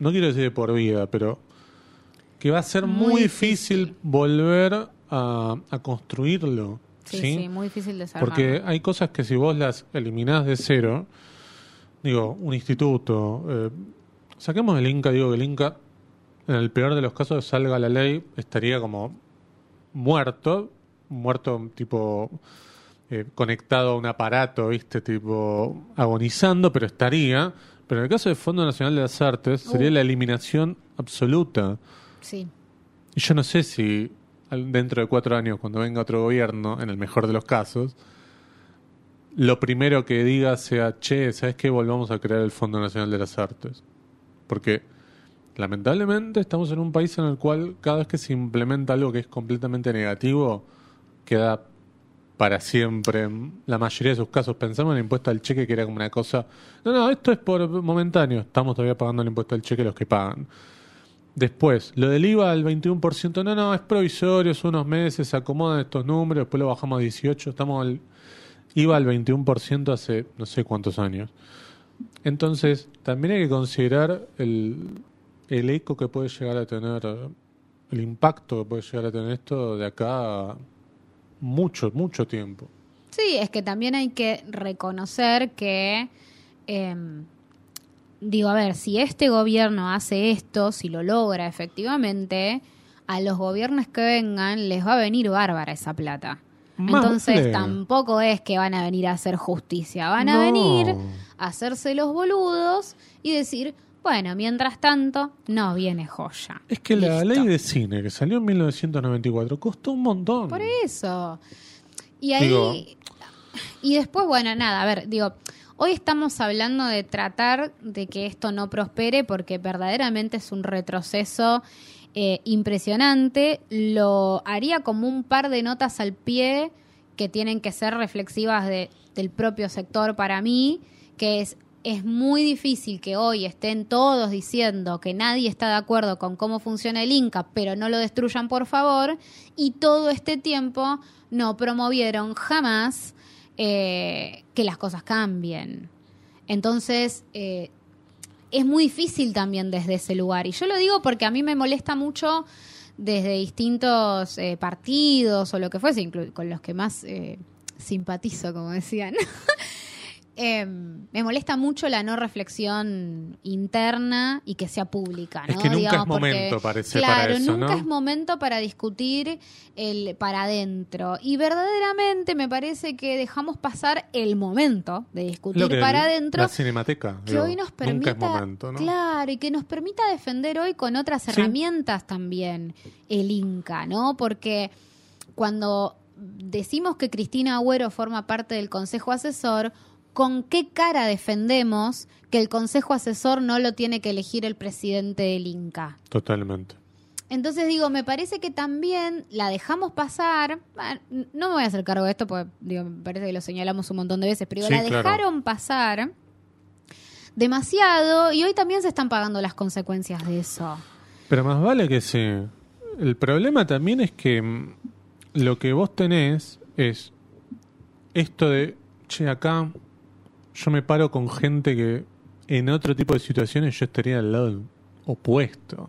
Speaker 2: no quiero decir de por vida, pero que va a ser muy,
Speaker 1: Muy
Speaker 2: difícil,
Speaker 1: difícil.
Speaker 2: volver a, a construirlo.
Speaker 1: Sí,
Speaker 2: ¿sí?
Speaker 1: sí, muy difícil desarmarlo.
Speaker 2: Porque hay cosas que si vos las eliminás de cero, digo, un instituto, eh, saquemos el Inca, digo que el Inca, en el peor de los casos, salga la ley, estaría como muerto, muerto tipo eh, conectado a un aparato, viste, tipo agonizando, pero estaría. Pero en el caso del Fondo Nacional de las Artes, sería
Speaker 1: Uh.
Speaker 2: la eliminación absoluta.
Speaker 1: Sí.
Speaker 2: Y yo no sé si dentro de cuatro años, cuando venga otro gobierno, en el mejor de los casos, lo primero que diga sea, che, ¿sabes qué? Volvamos a crear el Fondo Nacional de las Artes. Porque lamentablemente estamos en un país en el cual cada vez que se implementa algo que es completamente negativo, queda para siempre. La mayoría de sus casos pensamos en el impuesto al cheque, que era como una cosa. No, no, esto es por momentáneo. Estamos todavía pagando el impuesto al cheque los que pagan. Después, lo del IVA al 21%, no, no, es provisorio, son unos meses, se acomodan estos números, después lo bajamos a 18, estamos al IVA al 21% hace no sé cuántos años. Entonces, también hay que considerar el, el eco que puede llegar a tener, el impacto que puede llegar a tener esto de acá mucho, mucho tiempo.
Speaker 1: Sí, es que también hay que reconocer que, em, digo, a ver, si este gobierno hace esto, si lo logra efectivamente, a los gobiernos que vengan les va a venir bárbara esa plata.
Speaker 2: Más
Speaker 1: Entonces
Speaker 2: vale.
Speaker 1: tampoco es que van a venir a hacer justicia, van a venir a hacerse los boludos y decir, bueno, mientras tanto, no viene joya.
Speaker 2: Es que la
Speaker 1: Listo.
Speaker 2: ley de cine que salió en 1994 costó un montón.
Speaker 1: Por eso. Y ahí.
Speaker 2: Digo-
Speaker 1: y después, bueno, nada, a ver, digo, hoy estamos hablando de tratar de que esto no prospere porque verdaderamente es un retroceso eh, impresionante. Lo haría como un par de notas al pie que tienen que ser reflexivas de- del propio sector para mí, que es. Es muy difícil que hoy estén todos diciendo que nadie está de acuerdo con cómo funciona el Inca, pero no lo destruyan por favor, y todo este tiempo no promovieron jamás eh, que las cosas cambien. Entonces, eh, es muy difícil también desde ese lugar. Y yo lo digo porque a mí me molesta mucho desde distintos eh, partidos o lo que fuese, con los que más eh, simpatizo, como decían. Eh, me molesta mucho la no reflexión interna y que sea pública.
Speaker 2: Es
Speaker 1: ¿no?
Speaker 2: que nunca
Speaker 1: Digamos,
Speaker 2: es momento,
Speaker 1: porque,
Speaker 2: parece, para
Speaker 1: claro,
Speaker 2: eso,
Speaker 1: nunca
Speaker 2: ¿no?
Speaker 1: es momento para discutir el para adentro. Y verdaderamente me parece que dejamos pasar el momento de discutir
Speaker 2: que
Speaker 1: para adentro
Speaker 2: La cinemateca.
Speaker 1: que
Speaker 2: digo,
Speaker 1: hoy nos permita,
Speaker 2: Nunca es momento, ¿no?
Speaker 1: claro, y que nos permita defender hoy con otras
Speaker 2: Sí.
Speaker 1: herramientas también el Inca, ¿no? Porque cuando decimos que Cristina Agüero forma parte del Consejo Asesor, ¿con qué cara defendemos que el Consejo Asesor no lo tiene que elegir el presidente del Inca?
Speaker 2: Totalmente.
Speaker 1: Entonces digo, me parece que también la dejamos pasar. Ah, No me voy a hacer cargo de esto porque digo, me parece que lo señalamos un montón de veces, pero
Speaker 2: Sí,
Speaker 1: la
Speaker 2: claro.
Speaker 1: dejaron pasar demasiado y hoy también se están pagando las consecuencias de eso.
Speaker 2: Pero más vale que sí. El problema también es que mm, lo que vos tenés es esto de, che, acá yo me paro con gente que en otro tipo de situaciones yo estaría al lado opuesto.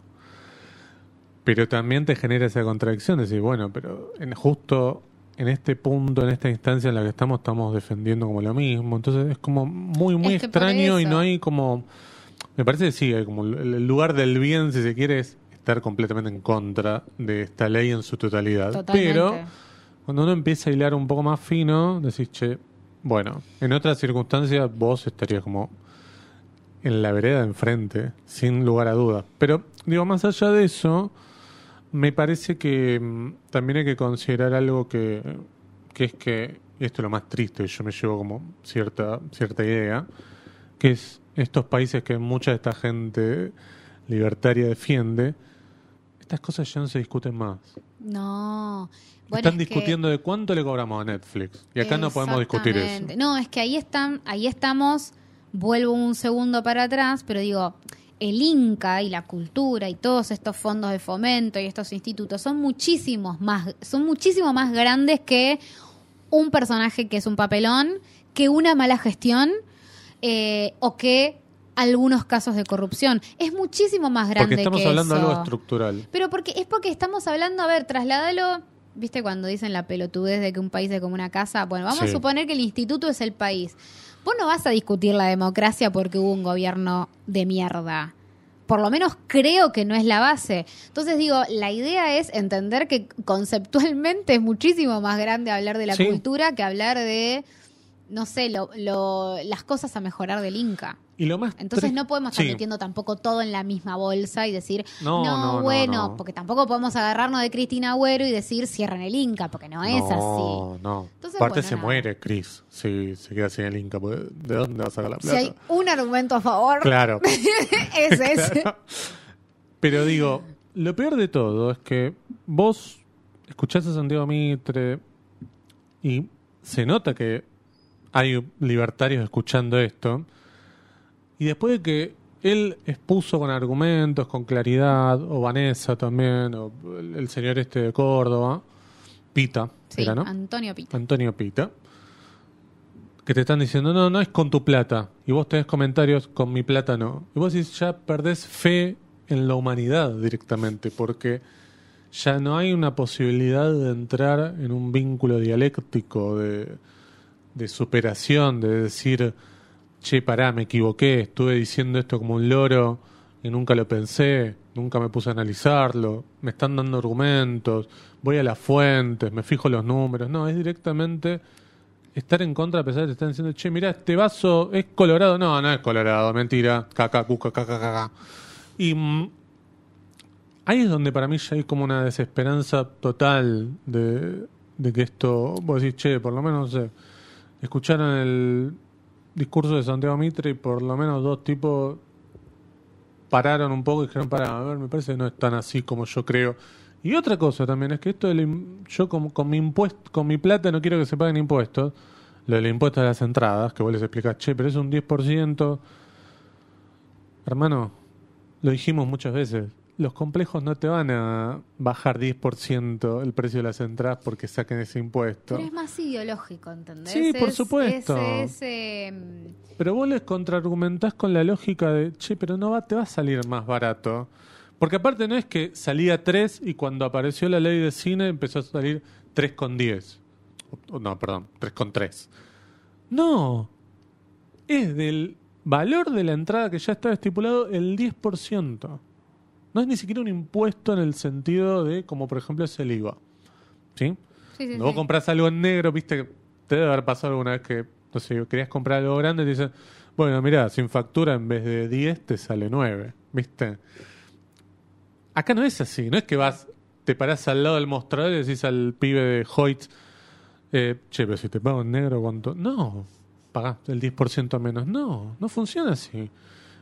Speaker 2: Pero también te genera esa contradicción de decir, bueno, pero en, justo en este punto, en esta instancia en la que estamos, estamos defendiendo como lo mismo. Entonces es como muy, muy
Speaker 1: Es que por
Speaker 2: extraño y no hay como... Me parece que sí, hay como el el lugar del bien, si se quiere, es estar completamente en contra de esta ley en su totalidad.
Speaker 1: Totalmente.
Speaker 2: Pero cuando uno empieza a hilar un poco más fino, decís, che, bueno, en otras circunstancias vos estarías como en la vereda de enfrente, sin lugar a dudas. Pero, digo, más allá de eso, me parece que mm, también hay que considerar algo que, que es que, y esto es lo más triste, yo me llevo como cierta, cierta idea, que es estos países que mucha de esta gente libertaria defiende, estas cosas ya no se discuten más.
Speaker 1: No. Bueno,
Speaker 2: Están
Speaker 1: es que-
Speaker 2: discutiendo de cuánto le cobramos a Netflix. Y acá no podemos discutir eso.
Speaker 1: No, es que ahí están, ahí estamos, vuelvo un segundo para atrás, pero digo, el Inca y la cultura y todos estos fondos de fomento y estos institutos son muchísimos más, son muchísimo más grandes que un personaje que es un papelón, que una mala gestión eh, o que algunos casos de corrupción. Es muchísimo más grande
Speaker 2: Porque estamos
Speaker 1: que
Speaker 2: hablando de
Speaker 1: eso.
Speaker 2: algo estructural.
Speaker 1: Pero porque es porque estamos hablando, a ver, trasládalo, ¿viste cuando dicen la pelotudez de que un país es como una casa? Bueno, vamos
Speaker 2: Sí.
Speaker 1: a suponer que el instituto es el país. Vos no vas a discutir la democracia porque hubo un gobierno de mierda. Por lo menos creo que no es la base. Entonces digo, la idea es entender que conceptualmente es muchísimo más grande hablar de la
Speaker 2: Sí.
Speaker 1: cultura que hablar de no sé, lo, lo- las cosas a mejorar del Inca.
Speaker 2: Y lo más
Speaker 1: Entonces no podemos estar
Speaker 2: Sí.
Speaker 1: metiendo tampoco todo en la misma bolsa y decir,
Speaker 2: No,
Speaker 1: no,
Speaker 2: no, no,
Speaker 1: bueno,
Speaker 2: no.
Speaker 1: porque tampoco podemos agarrarnos de Cristina Agüero y decir cierran el Inca, porque no, es así.
Speaker 2: No, no.
Speaker 1: Entonces,
Speaker 2: Aparte
Speaker 1: bueno,
Speaker 2: se
Speaker 1: nada.
Speaker 2: muere Chris si se queda sin el Inca. ¿De dónde va a sacar la
Speaker 1: Si
Speaker 2: plata?
Speaker 1: hay un argumento a favor,
Speaker 2: Claro.
Speaker 1: es ese.
Speaker 2: Pero digo, lo peor de todo es que vos escuchás a Santiago Mitre y se nota que hay libertarios escuchando esto. Y después de que él expuso con argumentos, con claridad, o Vanessa también, o el, señor este de Córdoba, Pita,
Speaker 1: Sí,
Speaker 2: era, ¿no?
Speaker 1: Antonio Pita.
Speaker 2: Antonio Pita, que te están diciendo, no, no es con tu plata. Y vos tenés comentarios, con mi plata no. Y vos decís, ya perdés fe en la humanidad directamente, porque ya no hay una posibilidad de entrar en un vínculo dialéctico de, de superación, de decir, che, pará, me equivoqué, estuve diciendo esto como un loro y nunca lo pensé, nunca me puse a analizarlo, me están dando argumentos, voy a las fuentes, me fijo los números. No, es directamente estar en contra a pesar de que te están diciendo, che, mirá, este vaso es colorado. No, no es colorado, mentira, caca, cuca, caca, caca. Y mm, ahí es donde para mí ya hay como una desesperanza total de, de que esto, vos decís, che, por lo menos, no sé, escucharon el discurso de Santiago Mitre y por lo menos dos tipos pararon un poco y dijeron, para, a ver, me parece que no es tan así como yo creo. Y otra cosa también es que esto del yo con, con mi impuesto, con mi plata no quiero que se paguen impuestos, lo del impuesto de las entradas, que vos les explicás, che, pero es un 10%. Hermano, lo dijimos muchas veces, los complejos no te van a bajar 10% el precio de las entradas porque saquen ese impuesto.
Speaker 1: Pero es más ideológico, ¿entendés?
Speaker 2: Sí, por
Speaker 1: Es-
Speaker 2: supuesto.
Speaker 1: Es, es, mm,
Speaker 2: Pero vos les contraargumentás con la lógica de, che, pero no va, te va a salir más barato. Porque aparte no es que salía 3 y cuando apareció la ley de cine empezó a salir 3 con 10. O- No, perdón, 3 con 3. No. Es del valor de la entrada que ya estaba estipulado el 10%. No es ni siquiera un impuesto en el sentido de, como por ejemplo es el IVA. ¿Sí?
Speaker 1: sí, sí,
Speaker 2: Cuando vos
Speaker 1: sí.
Speaker 2: compras algo en negro, viste te debe haber pasado alguna vez que, no sé, querías comprar algo grande y te dicen, bueno, mira, sin factura en vez de 10 te sale 9, ¿viste? Acá no es así, no es que vas, te parás al lado del mostrador y decís al pibe de Hoyt, eh, che, pero si te pago en negro, ¿cuánto? No, pagás el 10% menos. No, no funciona así.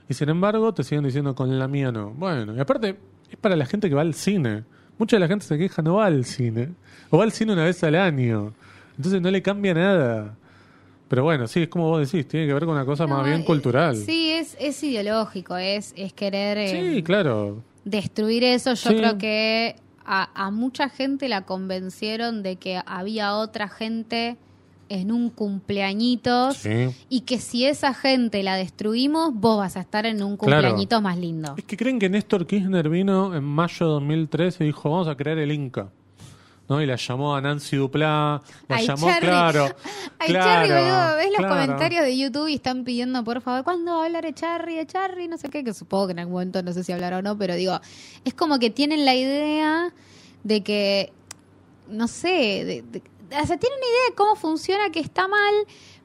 Speaker 2: Y sin embargo, te siguen diciendo con la mía no. Bueno, y aparte, es para la gente que va al cine. Mucha de la gente se queja, no va al cine. O va al cine una vez al año. Entonces no le cambia nada. Pero bueno, sí, es como vos decís, tiene que ver con una cosa
Speaker 1: No,
Speaker 2: más bien
Speaker 1: eh,
Speaker 2: cultural.
Speaker 1: Sí, es, es ideológico, es, es querer eh,
Speaker 2: Sí, claro.
Speaker 1: destruir eso. Yo
Speaker 2: Sí.
Speaker 1: creo que a, a mucha gente la convencieron de que había otra gente en un cumpleañitos
Speaker 2: Sí.
Speaker 1: y que si esa gente la destruimos, vos vas a estar en un
Speaker 2: Claro.
Speaker 1: cumpleañitos más lindo.
Speaker 2: Es que creen que Néstor Kirchner vino en mayo de 2013 y dijo, vamos a crear el Inca. ¿No? Y la llamó a Nancy Duplá, la
Speaker 1: Ay,
Speaker 2: llamó, claro.
Speaker 1: Ay,
Speaker 2: claro,
Speaker 1: Charry, boludo, ves los comentarios de YouTube y están pidiendo, por favor, ¿cuándo va a hablar de Charry, de Charry? No sé qué, que supongo que en algún momento no sé si hablará o no, pero digo, es como que tienen la idea de que, no sé, de, de- o sea, tienen una idea de cómo funciona, que está mal,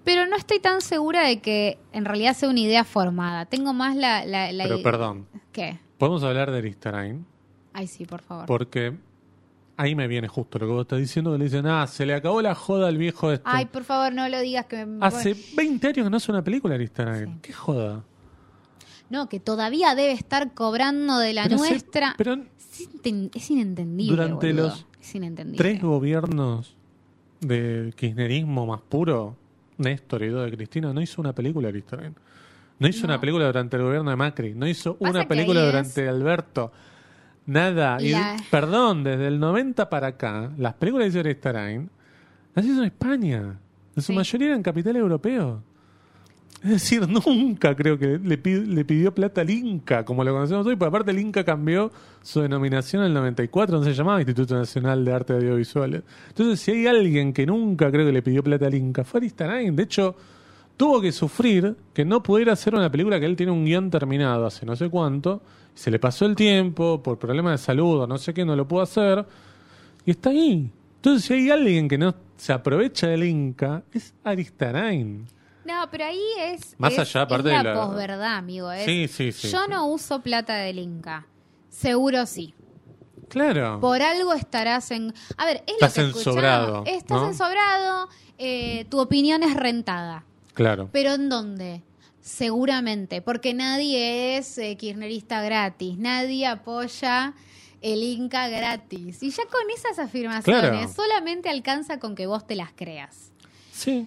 Speaker 1: pero no estoy tan segura de que en realidad sea una idea formada. Tengo más la... la, la
Speaker 2: Pero perdón,
Speaker 1: ¿Qué?
Speaker 2: podemos hablar de Listerine,
Speaker 1: Ay, sí, por favor.
Speaker 2: porque ahí me viene justo lo que vos estás diciendo, que le dicen, ah, se le acabó la joda al viejo este.
Speaker 1: Ay, por favor, no lo digas que me...
Speaker 2: Hace 20 años que no hace una película Listerine.
Speaker 1: Sí.
Speaker 2: ¿Qué joda?
Speaker 1: No, que todavía debe estar cobrando de la
Speaker 2: Pero
Speaker 1: nuestra...
Speaker 2: pero
Speaker 1: Es, inentendible.
Speaker 2: Durante
Speaker 1: boludo.
Speaker 2: los
Speaker 1: Es inentendible.
Speaker 2: tres gobiernos de kirchnerismo más puro, Néstor y de Cristina, no hizo una película Listerine. No hizo
Speaker 1: No.
Speaker 2: una película durante el gobierno de Macri. No hizo
Speaker 1: Pasa
Speaker 2: una película durante Alberto. Nada. Y,
Speaker 1: La-
Speaker 2: perdón, desde el 90 para acá, las películas de Listerine las hizo en España. En su
Speaker 1: Sí.
Speaker 2: mayoría eran capital europeo. Es decir, nunca creo que le, pi- le pidió plata al Inca, como lo conocemos hoy, porque aparte el Inca cambió su denominación en el 94, no se llamaba Instituto Nacional de Arte Audiovisuales. Entonces, si hay alguien que nunca creo que le pidió plata al Inca, fue Aristarain. De hecho, tuvo que sufrir que no pudiera hacer una película que él tiene un guion terminado hace no sé cuánto, y se le pasó el tiempo, por problemas de salud o no sé qué, no lo pudo hacer, y está ahí. Entonces, si hay alguien que no se aprovecha del Inca, es Aristarain.
Speaker 1: No, pero ahí es,
Speaker 2: Más
Speaker 1: es-
Speaker 2: allá, aparte
Speaker 1: es
Speaker 2: de
Speaker 1: la
Speaker 2: la-
Speaker 1: posverdad, amigo. es,
Speaker 2: Sí, sí, sí.
Speaker 1: Yo no uso plata del Inca. Seguro sí.
Speaker 2: Claro.
Speaker 1: Por algo estarás en... A ver, es
Speaker 2: Estás
Speaker 1: lo que
Speaker 2: ensobrado,
Speaker 1: Estás
Speaker 2: ¿no?
Speaker 1: ensobrado, eh, tu opinión es rentada.
Speaker 2: Claro.
Speaker 1: ¿Pero en dónde? Seguramente, porque nadie es eh, kirchnerista gratis, nadie apoya el Inca gratis. Y ya con esas afirmaciones
Speaker 2: Claro.
Speaker 1: solamente alcanza con que vos te las creas.
Speaker 2: Sí.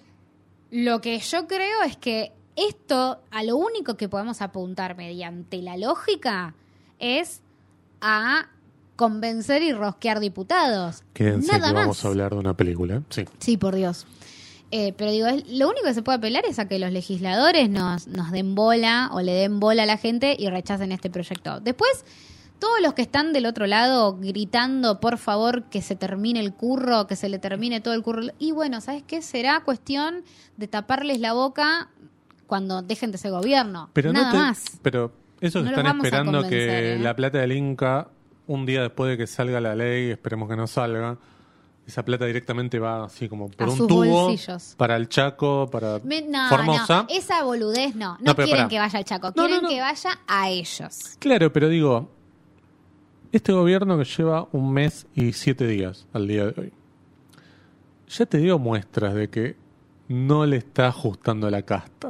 Speaker 1: Lo que yo creo es que esto, a lo único que podemos apuntar mediante la lógica, es a convencer y rosquear diputados.
Speaker 2: Quédense
Speaker 1: Nada
Speaker 2: que
Speaker 1: más.
Speaker 2: vamos a hablar de una película. Sí.
Speaker 1: Sí, por Dios. Eh, pero digo, es- lo único que se puede apelar es a que los legisladores nos, nos den bola o le den bola a la gente y rechacen este proyecto. Después, todos los que están del otro lado gritando, por favor, que se termine el curro, que se le termine todo el curro. Y bueno, ¿sabes qué? Será cuestión de taparles la boca cuando dejen de ser gobierno.
Speaker 2: Pero
Speaker 1: Nada
Speaker 2: no te-
Speaker 1: más.
Speaker 2: Pero esos
Speaker 1: No
Speaker 2: están esperando que
Speaker 1: ¿eh?
Speaker 2: la plata del Inca, un día después de que salga la ley, esperemos que no salga, esa plata directamente va así como por
Speaker 1: A
Speaker 2: un tubo
Speaker 1: bolsillos.
Speaker 2: para el Chaco, para
Speaker 1: Me- no,
Speaker 2: Formosa.
Speaker 1: no, esa boludez no. No, quieren que vaya al Chaco, quieren que vaya a ellos.
Speaker 2: Claro, pero digo, este gobierno que lleva un mes y siete días al día de hoy, ya te dio muestras de que no le está ajustando la casta.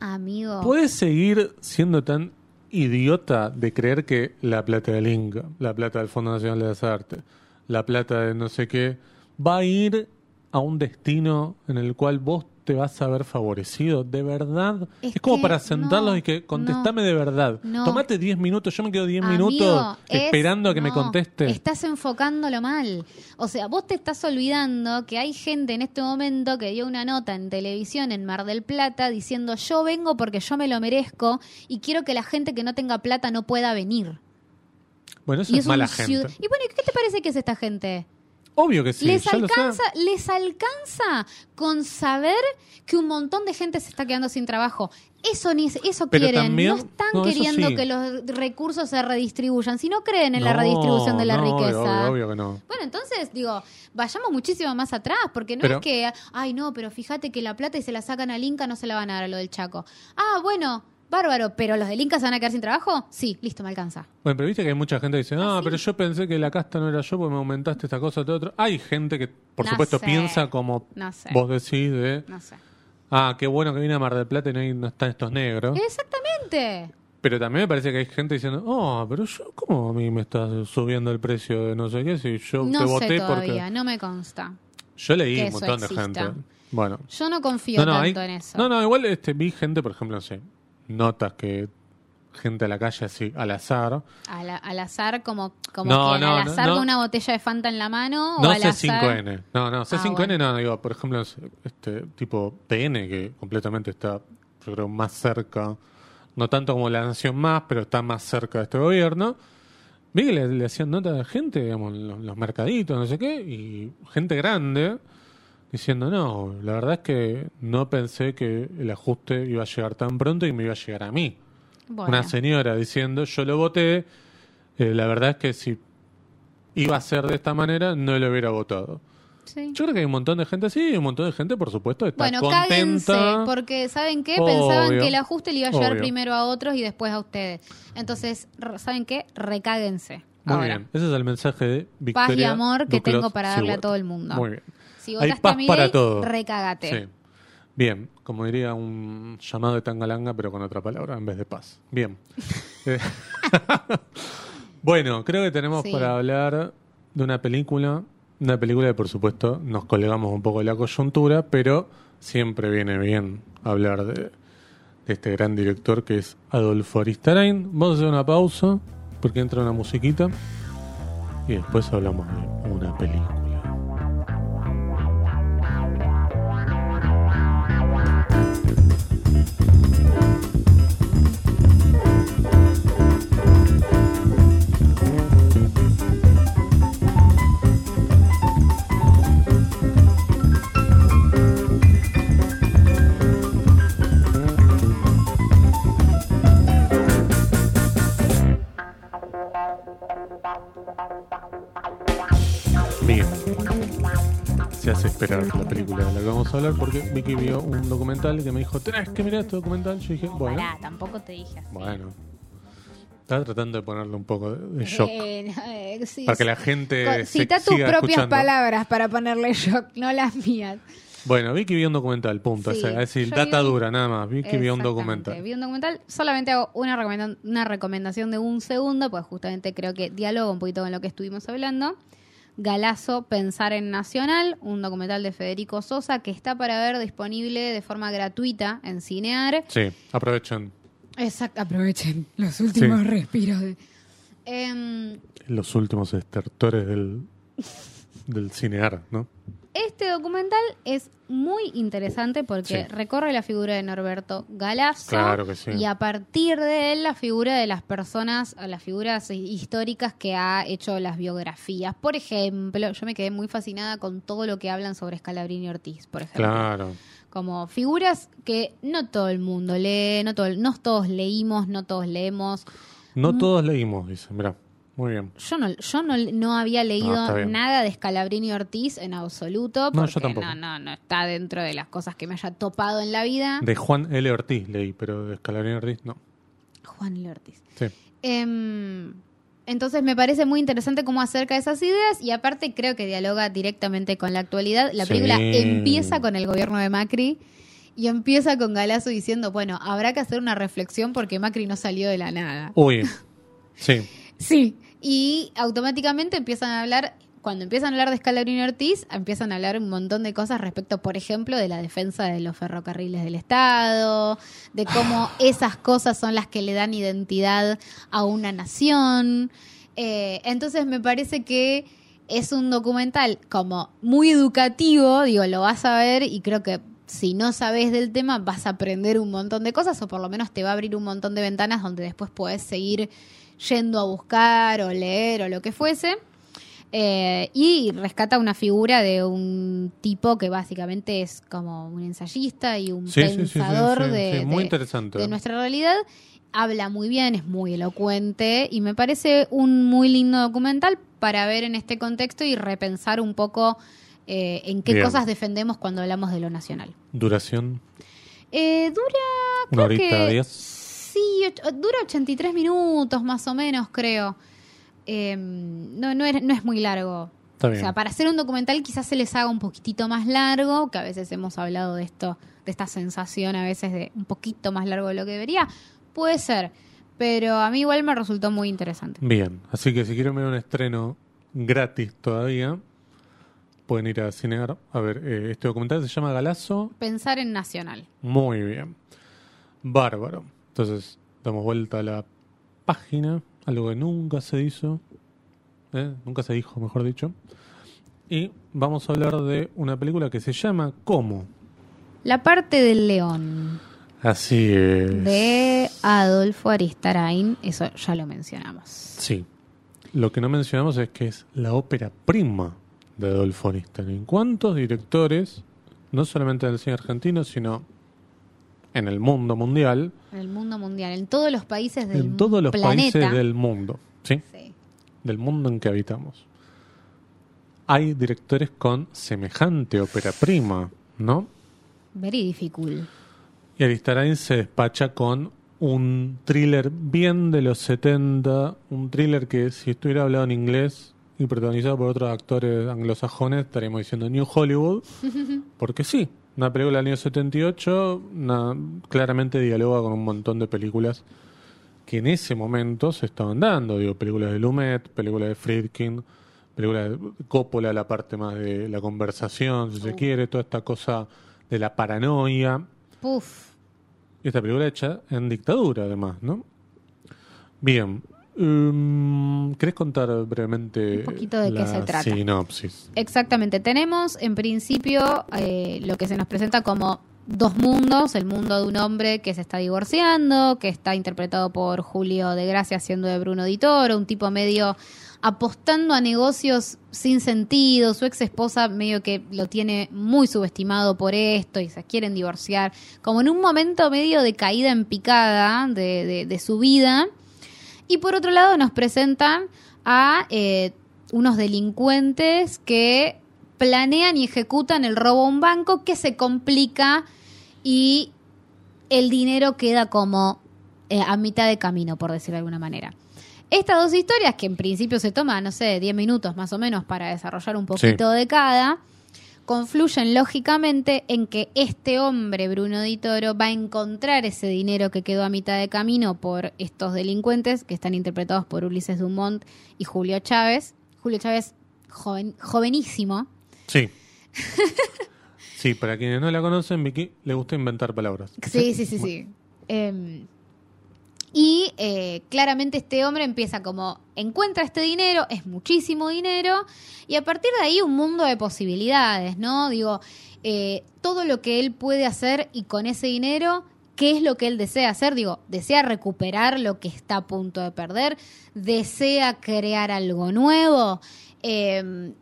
Speaker 1: Amigo.
Speaker 2: ¿Puedes seguir siendo tan idiota de creer que la plata del Inca, la plata del Fondo Nacional de las Artes, la plata de no sé qué, va a ir a un destino en el cual vos te vas a ver favorecido? ¿De verdad? Es,
Speaker 1: Es
Speaker 2: como para sentarlos
Speaker 1: no,
Speaker 2: y que contestame de verdad.
Speaker 1: no.
Speaker 2: Tomate 10 minutos, yo me quedo 10
Speaker 1: Amigo,
Speaker 2: minutos
Speaker 1: es-
Speaker 2: esperando a que me conteste.
Speaker 1: Estás enfocándolo mal. O sea, vos te estás olvidando que hay gente en este momento que dio una nota en televisión en Mar del Plata diciendo yo vengo porque yo me lo merezco y quiero que la gente que no tenga plata no pueda venir.
Speaker 2: Bueno, eso
Speaker 1: y
Speaker 2: es, mala gente.
Speaker 1: Y bueno, ¿qué te parece que es esta gente?
Speaker 2: Obvio que sí,
Speaker 1: les
Speaker 2: ya lo sé.
Speaker 1: alcanza, les alcanza con saber que un montón de gente se está quedando sin trabajo. Eso ni eso
Speaker 2: Pero
Speaker 1: quieren.
Speaker 2: también-
Speaker 1: no están
Speaker 2: no,
Speaker 1: queriendo
Speaker 2: sí.
Speaker 1: que los recursos se redistribuyan. Si no creen en la redistribución de la
Speaker 2: no,
Speaker 1: riqueza.
Speaker 2: Obvio, obvio que no.
Speaker 1: Bueno, entonces, digo, vayamos muchísimo más atrás, porque no
Speaker 2: Pero-
Speaker 1: es que, ay, no, pero fíjate que la plata y se la sacan al Inca, no se la van a dar a lo del Chaco. Ah, bueno, bárbaro, pero los del Inca se van a quedar sin trabajo? Sí, listo, me alcanza.
Speaker 2: Bueno, pero viste que hay mucha gente que dice, no,
Speaker 1: Así.
Speaker 2: pero yo pensé que la casta no era yo porque me aumentaste esta cosa, todo otro. Hay gente que, por
Speaker 1: No
Speaker 2: supuesto,
Speaker 1: sé.
Speaker 2: piensa como
Speaker 1: No sé.
Speaker 2: vos decís de,
Speaker 1: No sé.
Speaker 2: ah, qué bueno que vine a Mar del Plata y no, hay- no están estos negros.
Speaker 1: Exactamente.
Speaker 2: Pero también me parece que hay gente diciendo, oh, pero yo, ¿cómo a mí me estás subiendo el precio de no sé qué si yo te voté
Speaker 1: sé todavía,
Speaker 2: porque...
Speaker 1: no me consta.
Speaker 2: Yo leí un montón de gente. Bueno.
Speaker 1: Yo no confío
Speaker 2: no, no,
Speaker 1: tanto
Speaker 2: hay-
Speaker 1: en eso.
Speaker 2: no, no, igual este, vi gente, por ejemplo, no sé, notas que gente a la calle así, al azar,
Speaker 1: Al, al azar, como, como
Speaker 2: No,
Speaker 1: que
Speaker 2: no,
Speaker 1: al azar
Speaker 2: no.
Speaker 1: con una botella de Fanta en la mano.
Speaker 2: No
Speaker 1: o al azar...
Speaker 2: C5N. No, no, C5N
Speaker 1: Ah, bueno.
Speaker 2: no, digo, por ejemplo, este tipo TN, que completamente está, yo creo, más cerca, no tanto como la Nación Más, pero está más cerca de este gobierno. Vi que le, le hacían nota de gente, digamos, los mercaditos, no sé qué, y gente grande diciendo, no, la verdad es que no pensé que el ajuste iba a llegar tan pronto y me iba a llegar a mí.
Speaker 1: Bueno,
Speaker 2: Una señora diciendo, yo lo voté, eh, la verdad es que si iba a ser de esta manera, no lo hubiera votado.
Speaker 1: sí.
Speaker 2: Yo creo que hay un montón de gente así un montón de gente, por supuesto, está
Speaker 1: Bueno,
Speaker 2: contenta.
Speaker 1: cáguense, porque ¿saben qué? Pensaban que el ajuste le iba a llegar
Speaker 2: Obvio.
Speaker 1: primero a otros y después a ustedes. Entonces, ¿saben qué? Recáguense.
Speaker 2: Muy
Speaker 1: ahora.
Speaker 2: bien, ese es el mensaje de Victoria
Speaker 1: Paz y amor que
Speaker 2: Duclos
Speaker 1: tengo para darle a todo el mundo.
Speaker 2: Muy bien.
Speaker 1: Si
Speaker 2: Hay paz
Speaker 1: a mi
Speaker 2: para todo.
Speaker 1: recágate.
Speaker 2: Sí. Bien, como diría un llamado de tangalanga, pero con otra palabra en vez de paz. Bien. Eh, bueno, creo que tenemos
Speaker 1: Sí.
Speaker 2: para hablar de una película, una película que por supuesto nos colgamos un poco de la coyuntura, pero siempre viene bien hablar de, de este gran director que es Adolfo Aristarain. Vamos a hacer una pausa porque entra una musiquita y después hablamos de una película. Hace esperar la película de la que vamos a hablar porque Vicky vio un documental que me dijo, tenés que mirar este documental. Yo dije, bueno,
Speaker 1: Pará, tampoco te dije así.
Speaker 2: bueno. Estaba tratando de ponerle un poco de, shock.
Speaker 1: Eh, no, eh, sí,
Speaker 2: para que la gente
Speaker 1: Co-
Speaker 2: se
Speaker 1: Cita tus propias
Speaker 2: escuchando.
Speaker 1: palabras para ponerle shock, no las mías.
Speaker 2: Bueno, Vicky vio un documental, punto.
Speaker 1: Sí,
Speaker 2: O sea, es decir, data
Speaker 1: vi
Speaker 2: dura, nada más. Vicky vio un documental.
Speaker 1: Vi un documental. Solamente hago una, recomenda- una recomendación de un segundo, pues justamente creo que dialoga un poquito con lo que estuvimos hablando. Galazo, Pensar en Nacional, un documental de Federico Sosa que está para ver disponible de forma gratuita en Cinear.
Speaker 2: Sí, aprovechen
Speaker 1: Exacto, aprovechen los últimos
Speaker 2: Sí.
Speaker 1: respiros. de- Em,
Speaker 2: los últimos estertores del, del cinear, ¿no?
Speaker 1: Este documental es muy interesante porque
Speaker 2: Sí.
Speaker 1: recorre la figura de Norberto Galazo
Speaker 2: Claro que sí.
Speaker 1: y a partir de él la figura de las personas, las figuras históricas que ha hecho las biografías. Por ejemplo, yo me quedé muy fascinada con todo lo que hablan sobre Scalabrini Ortiz, por ejemplo.
Speaker 2: Claro.
Speaker 1: Como figuras que no todo el mundo lee, no, todo, no todos leímos, no todos leemos. Mm.
Speaker 2: No todos leímos, dice. Mirá, muy bien.
Speaker 1: Yo no, yo no, no había leído nada de Scalabrini Ortiz en absoluto,
Speaker 2: No, yo tampoco.
Speaker 1: no, no, no está dentro de las cosas que me haya topado en la vida.
Speaker 2: De Juan L. Ortiz leí, pero de Escalarín Ortiz no.
Speaker 1: Juan L. Ortiz.
Speaker 2: Sí.
Speaker 1: Em, entonces me parece muy interesante cómo acerca esas ideas y aparte creo que dialoga directamente con la actualidad. La
Speaker 2: Sí.
Speaker 1: película empieza con el gobierno de Macri y empieza con Galazo diciendo, bueno, habrá que hacer una reflexión porque Macri no salió de la nada.
Speaker 2: Uy, sí.
Speaker 1: Sí, y automáticamente empiezan a hablar, cuando empiezan a hablar de Scalabrini Ortiz, empiezan a hablar un montón de cosas respecto, por ejemplo, de la defensa de los ferrocarriles del Estado, de cómo esas cosas son las que le dan identidad a una nación. Eh, entonces me parece que es un documental como muy educativo, digo, lo vas a ver y creo que si no sabes del tema vas a aprender un montón de cosas o por lo menos te va a abrir un montón de ventanas donde después puedes seguir yendo a buscar o leer o lo que fuese. Eh, y rescata una figura de un tipo que básicamente es como un ensayista y un
Speaker 2: Sí, sí, sí, sí,
Speaker 1: pensador de,
Speaker 2: muy interesante.
Speaker 1: de nuestra realidad. Habla muy bien, es muy elocuente y me parece un muy lindo documental para ver en este contexto y repensar un poco eh, en qué
Speaker 2: Bien.
Speaker 1: cosas defendemos cuando hablamos de lo nacional.
Speaker 2: Duración,
Speaker 1: Eh, dura,
Speaker 2: una
Speaker 1: creo
Speaker 2: horita
Speaker 1: que
Speaker 2: diez.
Speaker 1: Sí, dura 83 minutos más o menos, creo. Eh, no, no, es, no es muy largo.
Speaker 2: Está
Speaker 1: O
Speaker 2: bien.
Speaker 1: sea, para hacer un documental quizás se les haga un poquitito más largo, que a veces hemos hablado de esto, de esta sensación a veces de un poquito más largo de lo que debería. Puede ser, pero a mí igual me resultó muy interesante.
Speaker 2: Bien, así que si quieren ver un estreno gratis todavía, pueden ir a Cinear a ver eh, este documental. Se llama Galazo.
Speaker 1: Pensar en Nacional.
Speaker 2: Muy bien. Bárbaro. Entonces, damos vuelta a la página, algo que nunca se hizo, ¿eh? nunca se dijo, mejor dicho. Y vamos a hablar de una película que se llama ¿Cómo?
Speaker 1: La parte del león
Speaker 2: Así es.
Speaker 1: de Adolfo Aristarain, eso ya lo mencionamos.
Speaker 2: Sí. Lo que no mencionamos es que es la ópera prima de Adolfo Einstein. ¿Cuántos directores, no solamente en el cine argentino, sino en el mundo mundial,
Speaker 1: En el mundo mundial, en todos los países del
Speaker 2: en todos los
Speaker 1: planeta.
Speaker 2: países del mundo, ¿sí?
Speaker 1: Sí.
Speaker 2: del mundo en que habitamos. Hay directores con semejante ópera prima, ¿no?
Speaker 1: Very difficult.
Speaker 2: Y Aristarain se despacha con un thriller bien de los 70, un thriller que si estuviera hablado en inglés y protagonizado por otros actores anglosajones, estaríamos diciendo New Hollywood, porque sí, una película del año 78 una- claramente dialoga con un montón de películas que en ese momento se estaban dando, digo, películas de Lumet, películas de Friedkin, películas de Coppola, la parte más de la conversación, si se
Speaker 1: Uh.
Speaker 2: quiere, toda esta cosa de la paranoia.
Speaker 1: Puf.
Speaker 2: Y esta película hecha en dictadura, además, ¿no? Bien. Um, ¿Querés contar brevemente
Speaker 1: Un poquito de qué se trata.
Speaker 2: sinopsis?
Speaker 1: Exactamente. Tenemos en principio eh, lo que se nos presenta como dos mundos. El mundo de un hombre que se está divorciando, que está interpretado por Julio de Gracia siendo de Bruno Di Toro, un tipo medio apostando a negocios sin sentido. Su ex esposa medio que lo tiene muy subestimado por esto y se quieren divorciar. Como en un momento medio de caída en picada de, de- de su vida. Y por otro lado nos presentan a eh, unos delincuentes que planean y ejecutan el robo a un banco que se complica y el dinero queda como eh, a mitad de camino, por decirlo de alguna manera. Estas dos historias, que en principio se toman, no sé, 10 minutos más o menos para desarrollar un poquito de cada, confluyen lógicamente en que este hombre, Bruno Di Toro, va a encontrar ese dinero que quedó a mitad de camino por estos delincuentes que están interpretados por Ulises Dumont y Julio Chávez. Julio Chávez, joven, jovenísimo.
Speaker 2: Sí. sí, para quienes no la conocen, Vicky le gusta inventar palabras.
Speaker 1: Sí, sí, sí, sí. Em, y eh, claramente este hombre empieza como, encuentra este dinero, es muchísimo dinero, y a partir de ahí un mundo de posibilidades, ¿no? Digo, eh, todo lo que él puede hacer y con ese dinero, ¿qué es lo que él desea hacer? Digo, desea recuperar lo que está a punto de perder, desea crear algo nuevo. Eh,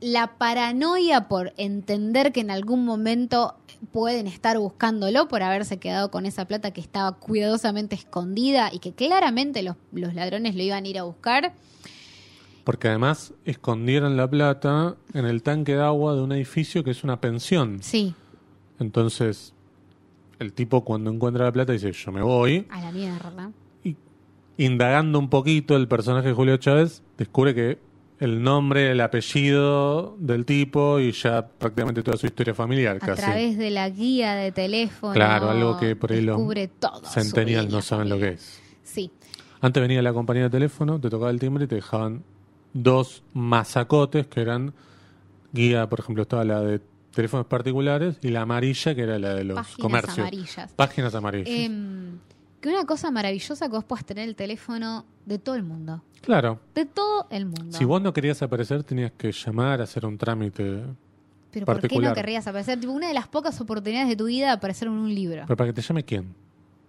Speaker 1: la paranoia por entender que en algún momento pueden estar buscándolo por haberse quedado con esa plata que estaba cuidadosamente escondida y que claramente los, ladrones lo iban a ir a buscar.
Speaker 2: Porque además escondieron la plata en el tanque de agua de un edificio que es una pensión.
Speaker 1: Sí.
Speaker 2: Entonces, el tipo cuando encuentra la plata dice, yo me voy.
Speaker 1: A la mierda.
Speaker 2: Y indagando un poquito el personaje de Julio Chávez, descubre que el nombre, el apellido del tipo y ya prácticamente toda su historia familiar.
Speaker 1: A través de la guía de teléfono.
Speaker 2: Claro, algo que por ahí
Speaker 1: todo.
Speaker 2: Centennial no saben lo que es.
Speaker 1: Sí.
Speaker 2: Antes venía la compañía de teléfono, te tocaba el timbre y te dejaban dos masacotes que eran guía, por ejemplo, estaba la de teléfonos particulares y la amarilla que era la de los
Speaker 1: Páginas
Speaker 2: comercios.
Speaker 1: Amarillas.
Speaker 2: Páginas amarillas.
Speaker 1: Em, que una cosa maravillosa que vos puedas tener el teléfono de todo el mundo.
Speaker 2: Claro.
Speaker 1: De todo el mundo.
Speaker 2: Si vos no querías aparecer, tenías que llamar, hacer un trámite.
Speaker 1: Pero ¿por qué no querrías aparecer? Tipo, una de las pocas oportunidades de tu vida de aparecer en un libro.
Speaker 2: ¿Pero para que te llame quién?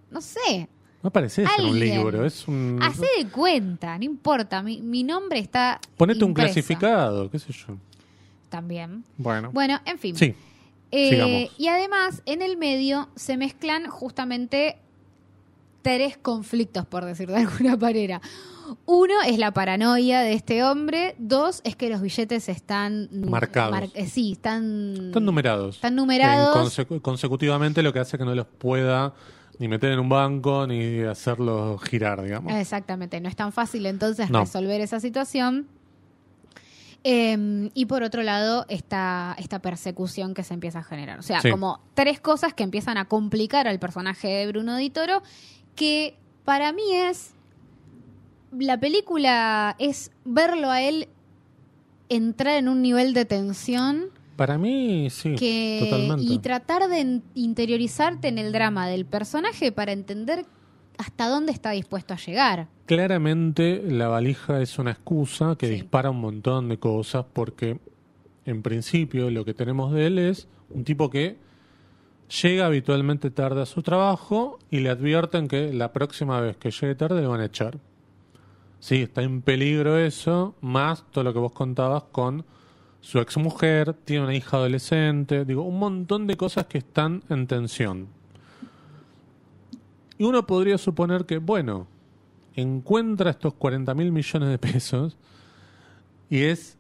Speaker 1: No sé.
Speaker 2: No apareces en un libro, es un...
Speaker 1: Hacé de cuenta, no importa. Mi, mi nombre está
Speaker 2: Ponete un clasificado, qué sé yo.
Speaker 1: También.
Speaker 2: Bueno.
Speaker 1: Bueno, en fin.
Speaker 2: Sí.
Speaker 1: Eh, y además, en el medio se mezclan justamente tres conflictos, por decir de alguna manera. Uno es la paranoia de este hombre. Dos es que los billetes están
Speaker 2: marcados.
Speaker 1: Eh, sí, están,
Speaker 2: están numerados.
Speaker 1: Están numerados.
Speaker 2: consecutivamente, lo que hace que no los pueda ni meter en un banco ni hacerlos girar, digamos.
Speaker 1: Exactamente. No es tan fácil entonces resolver esa situación. Em, y por otro lado, esta, esta persecución que se empieza a generar. O sea, como tres cosas que empiezan a complicar al personaje de Bruno Di Toro que para mí es la película es verlo a él entrar en un nivel de tensión.
Speaker 2: Para mí, sí, totalmente.
Speaker 1: Y tratar de interiorizarte en el drama del personaje para entender hasta dónde está dispuesto a llegar.
Speaker 2: Claramente la valija es una excusa que dispara un montón de cosas porque en principio lo que tenemos de él es un tipo que llega habitualmente tarde a su trabajo y le advierten que la próxima vez que llegue tarde le van a echar. Sí, está en peligro eso, más todo lo que vos contabas con su exmujer, tiene una hija adolescente, digo, un montón de cosas que están en tensión. Y uno podría suponer que, bueno, encuentra estos 40 mil millones de pesos y es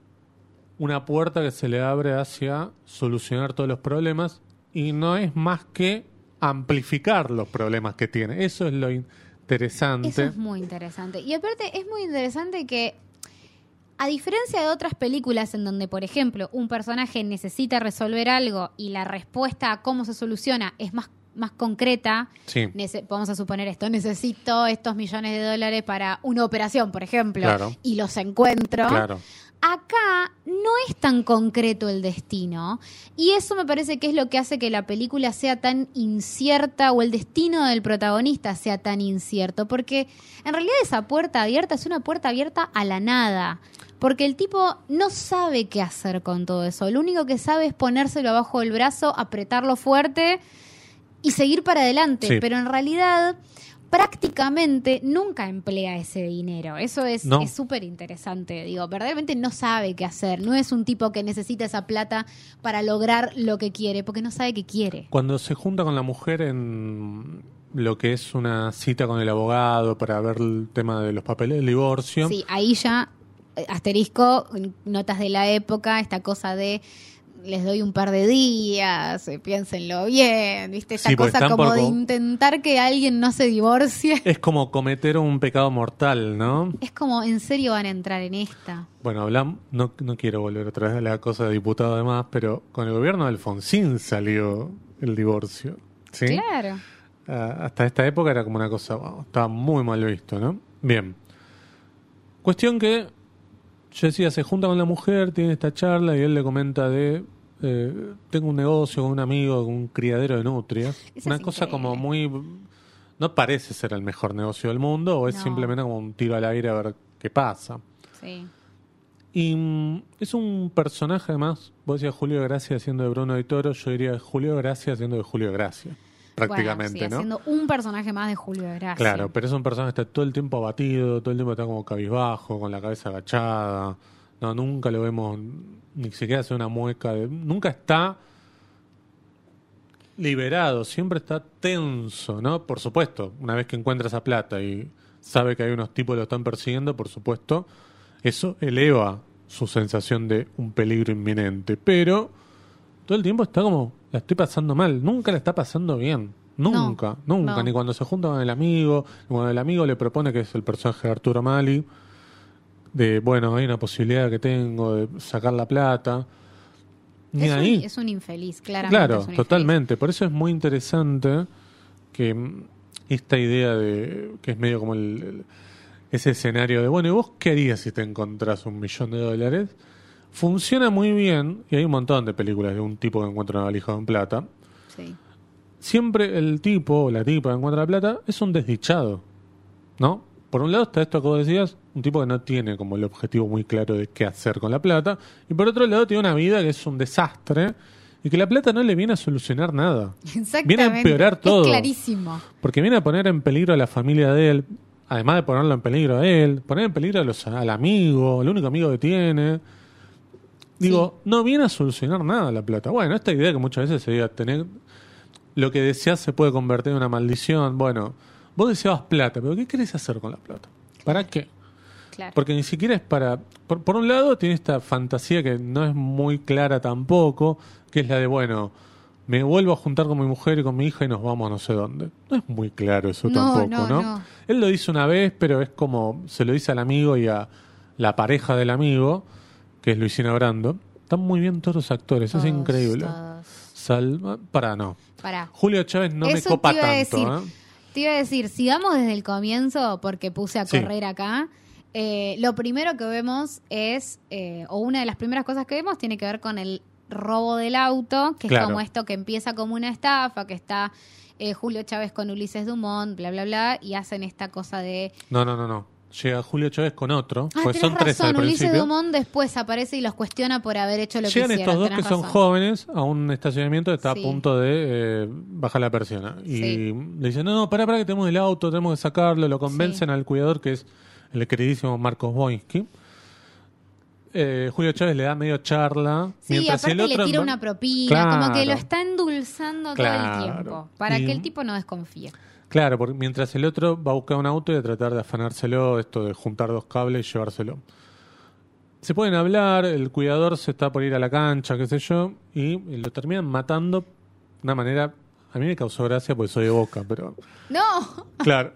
Speaker 2: una puerta que se le abre hacia solucionar todos los problemas y no es más que amplificar los problemas que tiene. Eso es lo interesante.
Speaker 1: Eso es muy interesante. Y aparte es muy interesante que, a diferencia de otras películas en donde, por ejemplo, un personaje necesita resolver algo y la respuesta a cómo se soluciona es más más concreta,
Speaker 2: sí.
Speaker 1: vamos a suponer esto, necesito estos millones de dólares para una operación, por ejemplo, y los encuentro.
Speaker 2: Claro.
Speaker 1: Acá no es tan concreto el destino y eso me parece que es lo que hace que la película sea tan incierta o el destino del protagonista sea tan incierto, porque en realidad esa puerta abierta es una puerta abierta a la nada, porque el tipo no sabe qué hacer con todo eso, lo único que sabe es ponérselo abajo del brazo, apretarlo fuerte y seguir para adelante, pero en realidad prácticamente nunca emplea ese dinero. Eso es súper interesante. Digo, verdaderamente no sabe qué hacer. No es un tipo que necesita esa plata para lograr lo que quiere, porque no sabe qué quiere.
Speaker 2: Cuando se junta con la mujer en lo que es una cita con el abogado para ver el tema de los papeles del divorcio.
Speaker 1: Sí, ahí ya asterisco, notas de la época, esta cosa de les doy un par de días, eh, piénsenlo bien, ¿viste? Esa
Speaker 2: Sí,
Speaker 1: cosa como
Speaker 2: por
Speaker 1: de intentar que alguien no se divorcie.
Speaker 2: Es como cometer un pecado mortal, ¿no?
Speaker 1: Es como, ¿en serio van a entrar en esta?
Speaker 2: Bueno, hablamos, no, no quiero volver otra vez a la cosa de diputado además, pero con el gobierno de Alfonsín salió el divorcio. ¿sí?
Speaker 1: Claro.
Speaker 2: Ah, hasta esta época era como una cosa, wow, estaba muy mal visto, ¿no? Bien. Cuestión que yo decía, se junta con la mujer, tiene esta charla y él le comenta de, eh, tengo un negocio con un amigo, con un criadero de nutrias.
Speaker 1: Eso
Speaker 2: una cosa como muy... No parece ser el mejor negocio del mundo o es
Speaker 1: No.
Speaker 2: simplemente como un tiro al aire a ver qué pasa.
Speaker 1: Sí.
Speaker 2: Y mm, es un personaje además, vos decías Julio Gracia haciendo de Bruno de Toro, yo diría Julio Gracia haciendo de Julio Gracia, prácticamente,
Speaker 1: Bueno, sí,
Speaker 2: ¿no?
Speaker 1: haciendo un personaje más de Julio de Gracia.
Speaker 2: Claro, pero es un personaje que está todo el tiempo abatido, todo el tiempo está como cabizbajo, con la cabeza agachada. No, nunca lo vemos, ni siquiera hace una mueca. de- nunca está liberado, siempre está tenso, ¿no? Por supuesto, una vez que encuentra esa plata y sabe que hay unos tipos que lo están persiguiendo, por supuesto, eso eleva su sensación de un peligro inminente. Pero todo el tiempo está como, la estoy pasando mal, nunca la está pasando bien. Nunca,
Speaker 1: No,
Speaker 2: nunca,
Speaker 1: no.
Speaker 2: ni cuando se junta con el amigo, ni cuando el amigo le propone que es el personaje de Arturo Mali, de bueno, hay una posibilidad que tengo de sacar la plata. Ni
Speaker 1: es,
Speaker 2: ahí.
Speaker 1: Un, es un infeliz, claramente.
Speaker 2: Claro,
Speaker 1: infeliz.
Speaker 2: totalmente. Por eso es muy interesante que mm, esta idea de que es medio como el, el- ese escenario de, bueno, ¿y vos qué harías si te encontrás un millón de dólares? Funciona muy bien, y hay un montón de películas de un tipo que encuentra una valija con plata.
Speaker 1: Sí.
Speaker 2: Siempre el tipo o la tipa que encuentra la plata es un desdichado, ¿no? Por un lado está esto que vos decías, un tipo que no tiene como el objetivo muy claro de qué hacer con la plata, y por otro lado tiene una vida que es un desastre y que la plata no le viene a solucionar nada.
Speaker 1: Exactamente.
Speaker 2: Viene a empeorar todo.
Speaker 1: Es clarísimo.
Speaker 2: Porque viene a poner en peligro a la familia de él, además de ponerlo en peligro a él, poner en peligro a los, al amigo, el único amigo que tiene. Digo, no viene a solucionar nada la plata. Bueno, esta idea que muchas veces se diga, tener lo que deseas se puede convertir en una maldición. Bueno, vos deseabas plata, pero ¿qué querés hacer con la plata? ¿Para qué?
Speaker 1: Claro.
Speaker 2: Porque ni siquiera es para... Por, por un lado tiene esta fantasía que no es muy clara tampoco, que es la de, bueno, me vuelvo a juntar con mi mujer y con mi hija y nos vamos no sé dónde. No es muy claro eso
Speaker 1: No,
Speaker 2: tampoco,
Speaker 1: no,
Speaker 2: ¿no?
Speaker 1: no.
Speaker 2: Él lo dice una vez, pero es como se lo dice al amigo y a la pareja del amigo, que es Luisina Brando. Están muy bien todos los actores, es
Speaker 1: Todos,
Speaker 2: increíble.
Speaker 1: todos.
Speaker 2: Salva, para no.
Speaker 1: Pará.
Speaker 2: Julio Chávez no me copa
Speaker 1: te iba a
Speaker 2: tanto,
Speaker 1: decir.
Speaker 2: ¿eh?
Speaker 1: Te iba a decir, sigamos desde el comienzo, porque puse a
Speaker 2: Sí.
Speaker 1: correr acá. Eh, lo primero que vemos es, eh, o una de las primeras cosas que vemos tiene que ver con el robo del auto, que
Speaker 2: Claro.
Speaker 1: es como esto que empieza como una estafa, que está eh, Julio Chávez con Ulises Dumont, bla, bla, bla, y hacen esta cosa de...
Speaker 2: No, no, no, no. Llega Julio Chávez con otro,
Speaker 1: Ah,
Speaker 2: pues son tres
Speaker 1: razón,
Speaker 2: al
Speaker 1: Ulises
Speaker 2: principio.
Speaker 1: Dumont después aparece y los cuestiona por haber hecho lo
Speaker 2: Llegan
Speaker 1: que hicieron.
Speaker 2: estos dos que son jóvenes a un estacionamiento que está
Speaker 1: Sí.
Speaker 2: a punto de eh, bajar la persiana. Y
Speaker 1: Sí.
Speaker 2: le dicen, no, no, pará, pará, que tenemos el auto, tenemos que sacarlo. Lo convencen al cuidador, que es el queridísimo Marcos Boinsky. Eh, Julio Chávez le da medio charla.
Speaker 1: Sí,
Speaker 2: mientras
Speaker 1: aparte
Speaker 2: el otro
Speaker 1: le tira una propina, como que lo está endulzando todo el tiempo, para
Speaker 2: Y-
Speaker 1: que el tipo no desconfíe.
Speaker 2: Claro, porque mientras el otro va a buscar un auto y a tratar de afanárselo, esto de juntar dos cables y llevárselo. Se pueden hablar, el cuidador se está por ir a la cancha, qué sé yo, y lo terminan matando de una manera. A mí me causó gracia porque soy de boca, pero.
Speaker 1: No,
Speaker 2: Claro.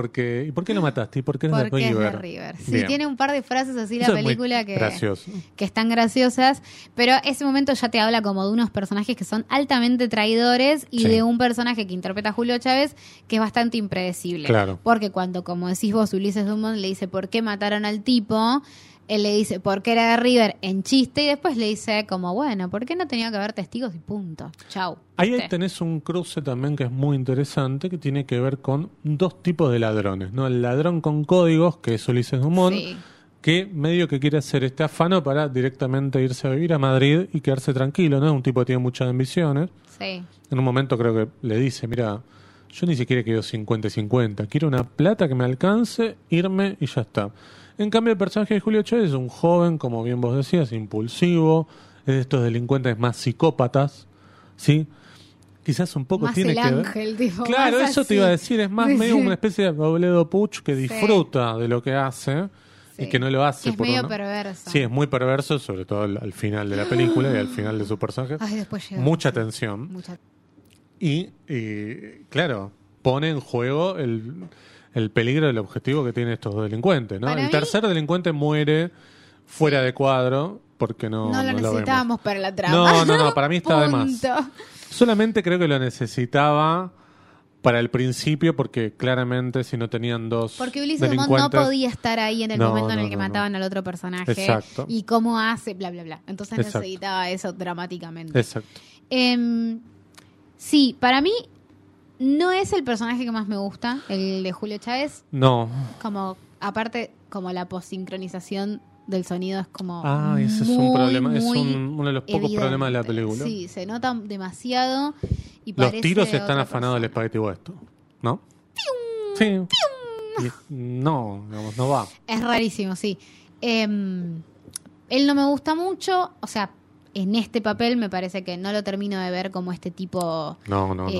Speaker 2: Porque, ¿Y por qué lo mataste? ¿Y por qué es de
Speaker 1: porque es
Speaker 2: River?
Speaker 1: de River. Sí,
Speaker 2: Bien.
Speaker 1: tiene un par de frases así la
Speaker 2: Eso es
Speaker 1: película que,
Speaker 2: Gracioso.
Speaker 1: que están graciosas, pero ese momento ya te habla como de unos personajes que son altamente traidores y
Speaker 2: Sí.
Speaker 1: de un personaje que interpreta Julio Chávez que es bastante impredecible.
Speaker 2: Claro.
Speaker 1: Porque cuando, como decís vos, Ulises Dumont le dice por qué mataron al tipo, él le dice por qué era de River en chiste y después le dice como, bueno, ¿por qué no tenía que haber testigos y punto? Chau.
Speaker 2: Ahí
Speaker 1: ¿Viste?
Speaker 2: tenés un cruce también que es muy interesante, que tiene que ver con dos tipos de ladrones. ¿no? El ladrón con códigos, que es Ulises Dumont,
Speaker 1: Sí.
Speaker 2: que medio que quiere hacer este afano para directamente irse a vivir a Madrid y quedarse tranquilo, ¿no? Un tipo que tiene muchas ambiciones.
Speaker 1: Sí.
Speaker 2: En un momento creo que le dice, mira, yo ni siquiera quiero 50 y 50, quiero una plata que me alcance, irme y ya está. En cambio el personaje de Julio Chávez es un joven, como bien vos decías, impulsivo, es de estos delincuentes más psicópatas, ¿sí? Quizás un poco
Speaker 1: Más
Speaker 2: tiene
Speaker 1: el
Speaker 2: que ver...
Speaker 1: ángel, tipo.
Speaker 2: Claro,
Speaker 1: más
Speaker 2: eso te iba a decir, es más
Speaker 1: Sí,
Speaker 2: medio una especie de Robledo Puch que disfruta de lo que hace
Speaker 1: Sí.
Speaker 2: y que no lo hace
Speaker 1: es
Speaker 2: por
Speaker 1: medio
Speaker 2: una-
Speaker 1: perverso.
Speaker 2: Sí, es muy perverso, sobre todo al, al final de la película y al final de su personaje.
Speaker 1: Ay, después llega.
Speaker 2: Mucha tensión.
Speaker 1: Mucha-
Speaker 2: Y, claro, pone en juego el, el peligro del objetivo que tienen estos dos delincuentes. ¿no?
Speaker 1: Para
Speaker 2: el
Speaker 1: mí-
Speaker 2: tercer delincuente muere fuera de cuadro porque no,
Speaker 1: No, lo
Speaker 2: vemos.
Speaker 1: necesitábamos para la trama.
Speaker 2: No, no, no, para mí está de más.
Speaker 1: Punto.
Speaker 2: Solamente creo que lo necesitaba para el principio porque claramente si no tenían dos
Speaker 1: Porque Ulises
Speaker 2: delincuentes...
Speaker 1: no podía estar ahí en el
Speaker 2: No,
Speaker 1: momento en
Speaker 2: no,
Speaker 1: el que
Speaker 2: no, no.
Speaker 1: mataban al otro personaje.
Speaker 2: Exacto.
Speaker 1: Y cómo hace, bla, bla, bla. Entonces
Speaker 2: Exacto.
Speaker 1: necesitaba eso dramáticamente.
Speaker 2: Exacto.
Speaker 1: Em, sí, para mí no es el personaje que más me gusta, el de Julio Chávez.
Speaker 2: No.
Speaker 1: Como, aparte, como la posincronización del sonido es como.
Speaker 2: Ah, ese es un problema. Es un- uno de los pocos
Speaker 1: evidente.
Speaker 2: problemas de la película.
Speaker 1: Sí, se nota demasiado. Y
Speaker 2: Los tiros están afanados del espagueti Western, ¿no? Sí. Y es- no, digamos, no va.
Speaker 1: Es rarísimo, sí. Em, él no me gusta mucho, o sea, en este papel me parece que no lo termino de ver como este tipo,
Speaker 2: No, no, no.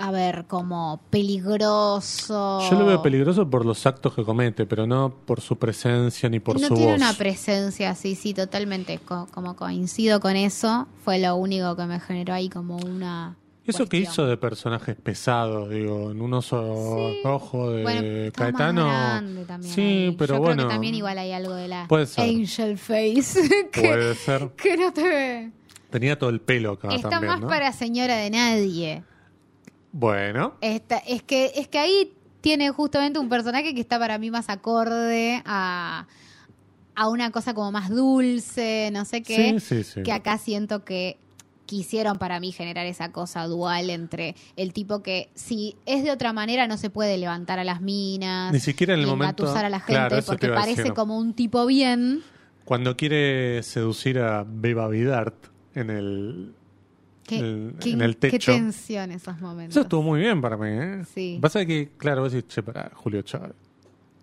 Speaker 1: A ver, como peligroso.
Speaker 2: Yo lo veo peligroso por los actos que comete, pero no por su presencia ni por
Speaker 1: no
Speaker 2: su
Speaker 1: tiene
Speaker 2: voz.
Speaker 1: una presencia, sí, sí, totalmente. co- como coincido con eso, fue lo único que me generó ahí como una.
Speaker 2: Eso que
Speaker 1: cuestión.
Speaker 2: hizo de personajes pesados, digo, en un oso
Speaker 1: Sí.
Speaker 2: rojo de
Speaker 1: Bueno,
Speaker 2: Caetano.
Speaker 1: también
Speaker 2: sí,
Speaker 1: ahí.
Speaker 2: pero
Speaker 1: Yo
Speaker 2: bueno.
Speaker 1: creo que también igual hay algo de la
Speaker 2: Puede ser.
Speaker 1: angel face que,
Speaker 2: Puede ser.
Speaker 1: que no te ve.
Speaker 2: Tenía todo el pelo acá
Speaker 1: Está
Speaker 2: también,
Speaker 1: más
Speaker 2: ¿no?
Speaker 1: para señora de nadie.
Speaker 2: Bueno,
Speaker 1: es que es que ahí tiene justamente un personaje que está para mí más acorde a, a una cosa como más dulce, no sé qué.
Speaker 2: sí, sí, sí.
Speaker 1: Que acá siento que quisieron para mí generar esa cosa dual entre el tipo que si es de otra manera no se puede levantar a las minas.
Speaker 2: Ni siquiera en el momento-
Speaker 1: a la gente
Speaker 2: Claro,
Speaker 1: porque parece
Speaker 2: decir.
Speaker 1: como un tipo bien.
Speaker 2: Cuando quiere seducir a Beba Vidart en el,
Speaker 1: Qué,
Speaker 2: el-
Speaker 1: qué-
Speaker 2: en el
Speaker 1: qué
Speaker 2: techo.
Speaker 1: tensión esos momentos.
Speaker 2: Eso estuvo muy bien para mí, ¿eh?
Speaker 1: Sí.
Speaker 2: Pasa que, claro, vos decís, che, para Julio Chávez,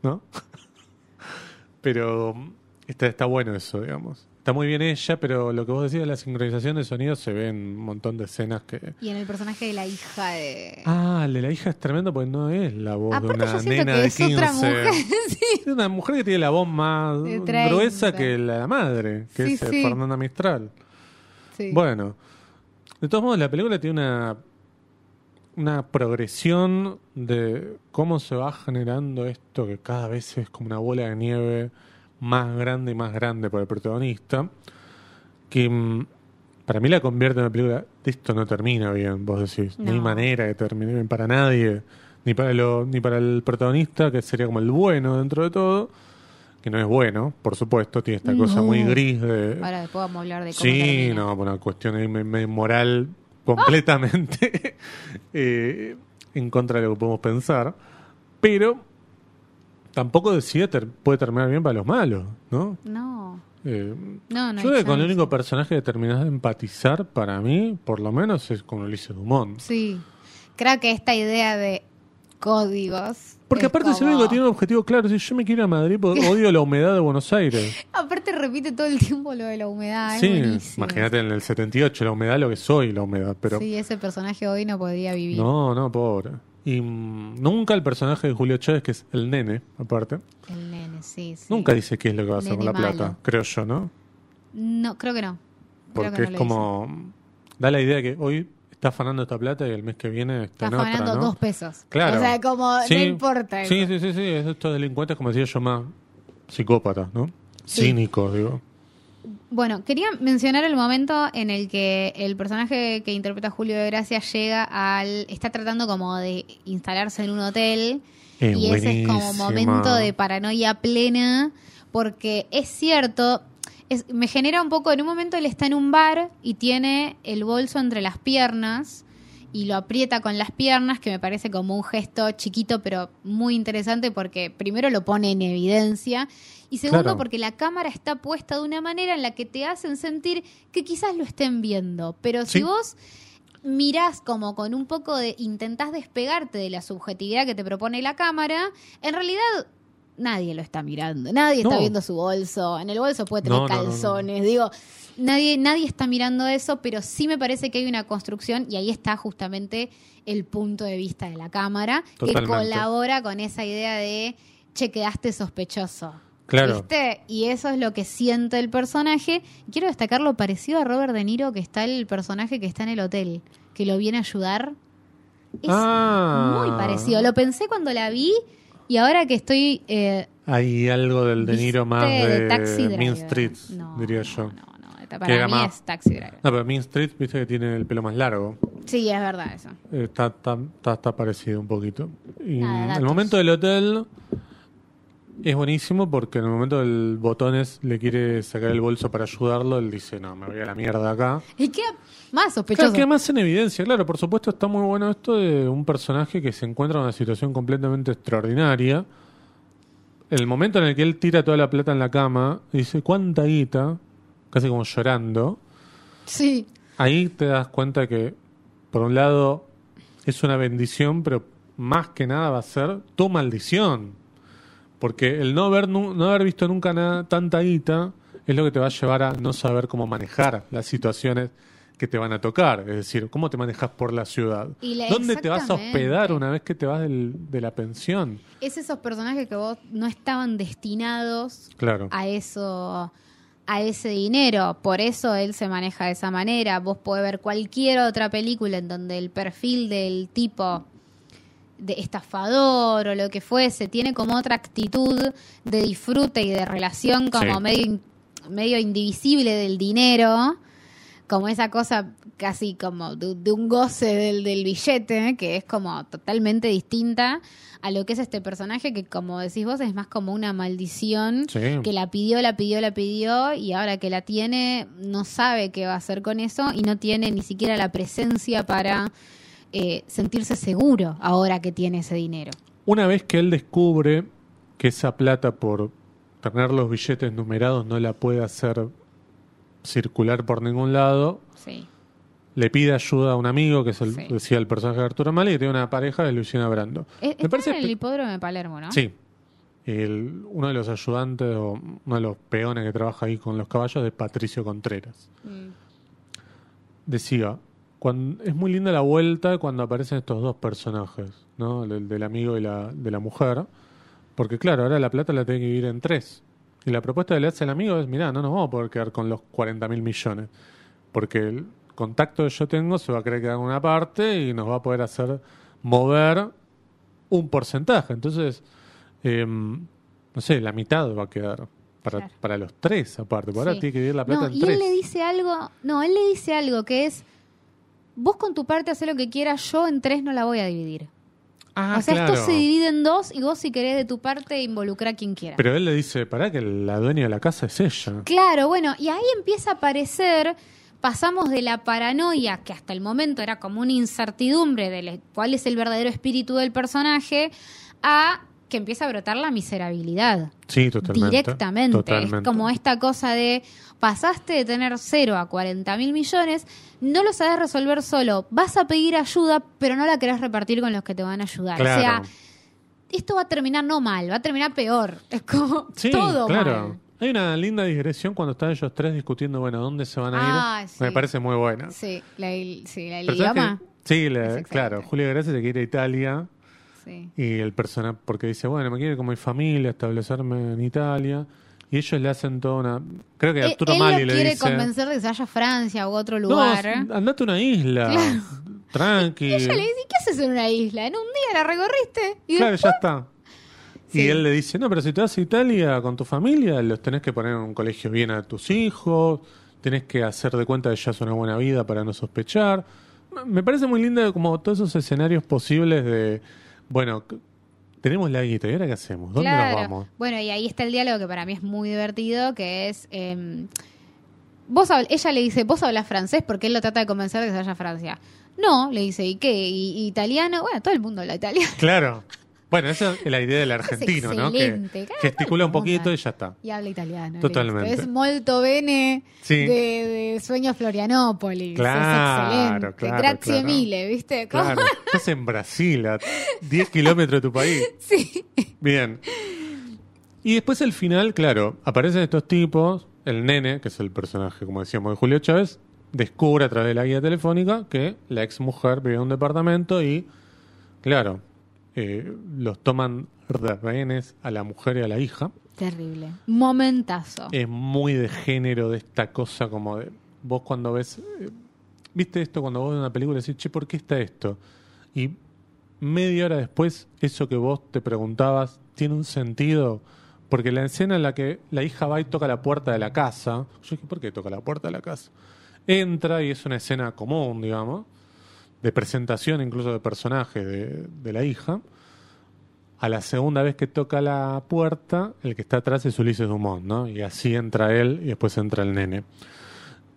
Speaker 2: ¿no? pero mm, está, está bueno eso, digamos. Está muy bien ella, pero lo que vos decías de la sincronización de sonido se ve en un montón de escenas que...
Speaker 1: Y en el personaje de la hija de...
Speaker 2: Ah, el de la hija es tremendo porque no es la voz
Speaker 1: Aparte
Speaker 2: de una nena
Speaker 1: que
Speaker 2: de
Speaker 1: es
Speaker 2: 15.
Speaker 1: otra mujer. sí.
Speaker 2: Es una mujer que tiene la voz más
Speaker 1: De 30.
Speaker 2: gruesa que la madre, que
Speaker 1: Sí,
Speaker 2: es eh,
Speaker 1: sí.
Speaker 2: Fernanda Mistral. Bueno, de todos modos, la película tiene una, una progresión de cómo se va generando esto que cada vez es como una bola de nieve más grande y más grande para el protagonista, que mm, para mí la convierte en una película, esto no termina bien, vos decís, no
Speaker 1: No.
Speaker 2: manera que termine bien para nadie, ni para, lo, ni para el protagonista, que sería como el bueno dentro de todo, que no es bueno, por supuesto, tiene esta cosa muy gris de...
Speaker 1: Ahora después vamos a hablar de cómo
Speaker 2: Sí,
Speaker 1: termina.
Speaker 2: no, una cuestión moral completamente eh, en contra de lo que podemos pensar. Pero tampoco decide ter- puede terminar bien para los malos, ¿no?
Speaker 1: No,
Speaker 2: Eh,
Speaker 1: no, no.
Speaker 2: yo creo que con el único personaje que terminás de empatizar, para mí, por lo menos, es con Ulises Dumont.
Speaker 1: Sí. Creo que esta idea de códigos.
Speaker 2: Porque
Speaker 1: es
Speaker 2: aparte se ve
Speaker 1: como-
Speaker 2: que tiene un objetivo claro. Si yo me quiero ir a Madrid porque odio la humedad de Buenos Aires.
Speaker 1: Aparte repite todo el tiempo lo de la humedad. es
Speaker 2: sí, imagínate en el 78, la humedad, lo que soy, la humedad. Pero
Speaker 1: Sí, ese personaje hoy no podría vivir.
Speaker 2: No, no, pobre. Y mm, nunca el personaje de Julio Chávez, que es el nene, aparte,
Speaker 1: El nene, sí, sí.
Speaker 2: nunca dice qué es lo que va a hacer con la
Speaker 1: malo.
Speaker 2: plata, creo yo, ¿no?
Speaker 1: No, creo que no. Creo
Speaker 2: Porque
Speaker 1: que no
Speaker 2: es como. Da la idea que hoy está afanando esta plata y el mes que viene está, en otra, ¿no?
Speaker 1: dos pesos.
Speaker 2: Claro.
Speaker 1: O sea, como
Speaker 2: Sí,
Speaker 1: no importa. eso.
Speaker 2: Sí, sí, sí, sí. Estos delincuentes, como decía yo, más psicópatas, ¿no?
Speaker 1: Sí.
Speaker 2: Cínicos, digo.
Speaker 1: Bueno, quería mencionar el momento en el que el personaje que interpreta Julio de Gracia llega al. está tratando como de instalarse en un hotel.
Speaker 2: Es
Speaker 1: y ese es como momento de paranoia plena. Porque es cierto. Es- me genera un poco. En un momento él está en un bar y tiene el bolso entre las piernas. Y lo aprieta con las piernas, que me parece como un gesto chiquito, pero muy interesante porque primero lo pone en evidencia y segundo
Speaker 2: Claro.
Speaker 1: porque la cámara está puesta de una manera en la que te hacen sentir que quizás lo estén viendo. Pero si vos mirás como con un poco de... intentás despegarte de la subjetividad que te propone la cámara, en realidad nadie lo está mirando. Nadie está viendo su bolso. En el bolso puede tener
Speaker 2: No, no,
Speaker 1: calzones. Digo, nadie, nadie está mirando eso, pero sí me parece que hay una construcción y ahí está justamente el punto de vista de la cámara que colabora con esa idea de che, quedaste sospechoso.
Speaker 2: Claro.
Speaker 1: ¿Viste? Y eso es lo que siente el personaje. Quiero destacar lo parecido a Robert De Niro, que está el personaje que está en el hotel, que lo viene a ayudar. Es
Speaker 2: Ah.
Speaker 1: muy parecido. Lo pensé cuando la vi y ahora que estoy... eh,
Speaker 2: Hay algo del De Niro
Speaker 1: ¿viste
Speaker 2: más de,
Speaker 1: Taxi Driver?
Speaker 2: Mean Streets,
Speaker 1: No,
Speaker 2: diría yo.
Speaker 1: No, no, Para mí
Speaker 2: más-
Speaker 1: es Taxi Driver.
Speaker 2: No, pero Mean Streets, viste que tiene el pelo más largo.
Speaker 1: Sí, es verdad eso.
Speaker 2: Eh, Está, está, está, está parecido un poquito. Y
Speaker 1: Nada,
Speaker 2: el momento del hotel es buenísimo porque en el momento del botones le quiere sacar el bolso para ayudarlo, él dice, no, me voy a la mierda acá.
Speaker 1: Y queda más sospechoso.
Speaker 2: Claro, queda más en evidencia, claro, por supuesto está muy bueno esto de un personaje que se encuentra en una situación completamente extraordinaria. El momento en el que él tira toda la plata en la cama, dice, ¿cuánta guita? Casi como llorando.
Speaker 1: Sí.
Speaker 2: Ahí te das cuenta que, por un lado, es una bendición, pero más que nada va a ser tu maldición. Porque el no haber, nu- no haber visto nunca nada, tanta guita es lo que te va a llevar a no saber cómo manejar las situaciones que te van a tocar. Es decir, cómo te manejas por la ciudad.
Speaker 1: La-
Speaker 2: ¿Dónde te vas a hospedar una vez que te vas del- de la pensión?
Speaker 1: Es esos personajes que vos no estaban destinados
Speaker 2: Claro.
Speaker 1: a eso a ese dinero, por eso él se maneja de esa manera. Vos podés ver cualquier otra película en donde el perfil del tipo de estafador o lo que fuese tiene como otra actitud de disfrute y de relación como
Speaker 2: Sí.
Speaker 1: medio medio indivisible del dinero, como esa cosa casi como de, de un goce del, del billete, que es como totalmente distinta a lo que es este personaje que como decís vos es más como una maldición
Speaker 2: Sí.
Speaker 1: que la pidió, la pidió, la pidió y ahora que la tiene no sabe qué va a hacer con eso y no tiene ni siquiera la presencia para eh, sentirse seguro ahora que tiene ese dinero.
Speaker 2: Una vez que él descubre que esa plata por tener los billetes numerados no la puede hacer circular por ningún lado,
Speaker 1: Sí.
Speaker 2: le pide ayuda a un amigo, que es el,
Speaker 1: Sí.
Speaker 2: decía el personaje de Arturo Mali, que tiene una pareja de Luciana Brando. Me
Speaker 1: está
Speaker 2: parece
Speaker 1: en el hipódromo de Palermo, ¿no?
Speaker 2: Sí. El- uno de los ayudantes o uno de los peones que trabaja ahí con los caballos es Patricio Contreras.
Speaker 1: Mm.
Speaker 2: Decía, cuando, es muy linda la vuelta cuando aparecen estos dos personajes, ¿no? El del amigo y la, de la mujer. Porque claro, ahora la plata la tiene que dividir en tres. Y la propuesta que le hace el amigo es, mirá, no nos vamos a poder quedar con los 40 mil millones. Porque el contacto que yo tengo se va a querer quedar en una parte y nos va a poder hacer mover un porcentaje. Entonces, em, no sé, la mitad va a quedar para,
Speaker 1: Claro.
Speaker 2: para los tres aparte. Ahora
Speaker 1: Sí.
Speaker 2: tiene que dividir la plata
Speaker 1: No,
Speaker 2: en
Speaker 1: y
Speaker 2: tres.
Speaker 1: él le dice algo, no, él le dice algo que es, vos con tu parte haces lo que quieras, yo en tres no la voy a dividir.
Speaker 2: Ah,
Speaker 1: o sea,
Speaker 2: claro.
Speaker 1: esto se divide en dos y vos si querés de tu parte involucra a quien quiera.
Speaker 2: Pero él le dice, pará que la dueña de la casa es ella.
Speaker 1: Claro, bueno, y ahí empieza a aparecer, pasamos de la paranoia, que hasta el momento era como una incertidumbre de cuál es el verdadero espíritu del personaje, a que empieza a brotar la miserabilidad.
Speaker 2: Sí, totalmente.
Speaker 1: directamente.
Speaker 2: Totalmente.
Speaker 1: Es como esta cosa de pasaste de tener 0 a 40 mil millones, no lo sabes resolver solo, vas a pedir ayuda, pero no la querés repartir con los que te van a ayudar.
Speaker 2: Claro.
Speaker 1: O sea, esto va a terminar no mal, va a terminar peor. Es como
Speaker 2: Sí,
Speaker 1: todo
Speaker 2: claro.
Speaker 1: mal.
Speaker 2: Hay una linda digresión cuando están ellos tres discutiendo, bueno, ¿dónde se van a ir?
Speaker 1: Ah, sí.
Speaker 2: Me parece muy buena.
Speaker 1: Sí, la, sí.
Speaker 2: Sí, la- claro. Julia Gracia se quiere ir a Italia
Speaker 1: Sí.
Speaker 2: y el personaje, porque dice, bueno, me quiero ir con mi familia, establecerme en Italia. Y ellos le hacen toda una. Creo que
Speaker 1: Él,
Speaker 2: Arturo
Speaker 1: Eh, él
Speaker 2: Mali
Speaker 1: lo
Speaker 2: le
Speaker 1: quiere
Speaker 2: dice.
Speaker 1: convencer de que se vaya a Francia u otro
Speaker 2: No,
Speaker 1: lugar.
Speaker 2: andate a una isla.
Speaker 1: Claro.
Speaker 2: Tranqui.
Speaker 1: Y ella le dice, ¿qué haces en una isla? En un día la recorriste. Y
Speaker 2: Claro,
Speaker 1: después-
Speaker 2: ya está.
Speaker 1: Sí.
Speaker 2: Y él le dice, no, pero si te vas a Italia con tu familia, los tenés que poner en un colegio bien a tus hijos, tenés que hacer de cuenta que ya es una buena vida para no sospechar. Me parece muy linda como todos esos escenarios posibles de, bueno, tenemos la guita, ¿y ahora qué hacemos? ¿Dónde
Speaker 1: Claro.
Speaker 2: nos vamos?
Speaker 1: Bueno, y ahí está el diálogo que para mí es muy divertido, que es... eh, vos ella le dice, vos hablas francés porque él lo trata de convencer de que se vaya a Francia. No, le dice, ¿y qué? ¿Y, y italiano? Bueno, todo el mundo habla italiano.
Speaker 2: Claro. Bueno, esa es la idea del argentino, ¿no? Que.
Speaker 1: Claro,
Speaker 2: gesticula un poquito y ya está.
Speaker 1: Y habla italiano.
Speaker 2: Totalmente.
Speaker 1: Es molto bene
Speaker 2: Sí.
Speaker 1: de, de Sueño Florianópolis.
Speaker 2: Claro,
Speaker 1: es excelente.
Speaker 2: claro,
Speaker 1: Grazie
Speaker 2: claro.
Speaker 1: mille, ¿viste? ¿Cómo?
Speaker 2: Claro, estás en Brasil, a 10 kilómetros de tu país.
Speaker 1: Sí.
Speaker 2: Bien. Y después el final, claro, aparecen estos tipos, el nene, que es el personaje, como decíamos, de Julio Chávez, descubre a través de la guía telefónica que la ex mujer vive en un departamento y, claro, eh, los toman de rehenes a la mujer y a la hija.
Speaker 1: Terrible. Momentazo.
Speaker 2: Es muy de género de esta cosa como de... Vos cuando ves... eh, ¿Viste esto cuando vos ves una película y decís, che, ¿por qué está esto? Y media hora después, eso que vos te preguntabas, ¿tiene un sentido? Porque la escena en la que la hija va y toca la puerta de la casa, yo dije, ¿por qué toca la puerta de la casa? Entra y es una escena común, digamos, de presentación incluso de personaje de, de la hija. A la segunda vez que toca la puerta, el que está atrás es Ulises Dumont, ¿no? Y así entra él y después entra el nene.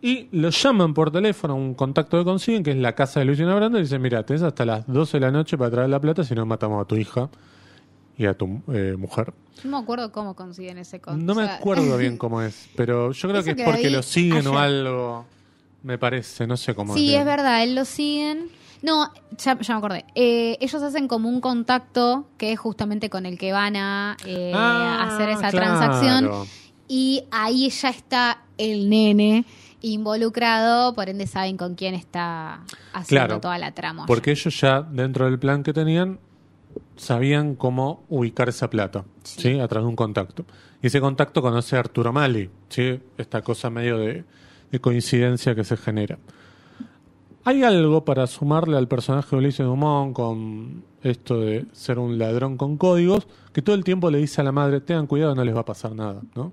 Speaker 2: Y lo llaman por teléfono a un contacto que consiguen, que es la casa de Luciana Brando, y dicen, mira, tenés hasta las 12 de la noche para traer la plata, si no matamos a tu hija y a tu eh, mujer.
Speaker 1: No me acuerdo cómo consiguen ese con-
Speaker 2: No me acuerdo bien cómo es, pero yo creo
Speaker 1: Eso
Speaker 2: que es porque
Speaker 1: ahí
Speaker 2: lo siguen o algo, me parece, no sé cómo
Speaker 1: Sí, es verdad, él lo siguen. No, ya, ya me acordé. Eh, ellos hacen como un contacto que es justamente con el que van a eh,
Speaker 2: Ah,
Speaker 1: hacer esa
Speaker 2: claro.
Speaker 1: transacción. Y ahí ya está el nene involucrado, por ende saben con quién está haciendo
Speaker 2: Claro,
Speaker 1: toda la trama.
Speaker 2: Porque ellos ya, dentro del plan que tenían, sabían cómo ubicar esa plata, ¿sí? A través de un contacto. Y ese contacto conoce a Arturo Mali, ¿sí? Esta cosa medio de, de coincidencia que se genera. Hay algo para sumarle al personaje de Ulises Dumont con esto de ser un ladrón con códigos, que todo el tiempo le dice a la madre, tengan cuidado, no les va a pasar nada, ¿no?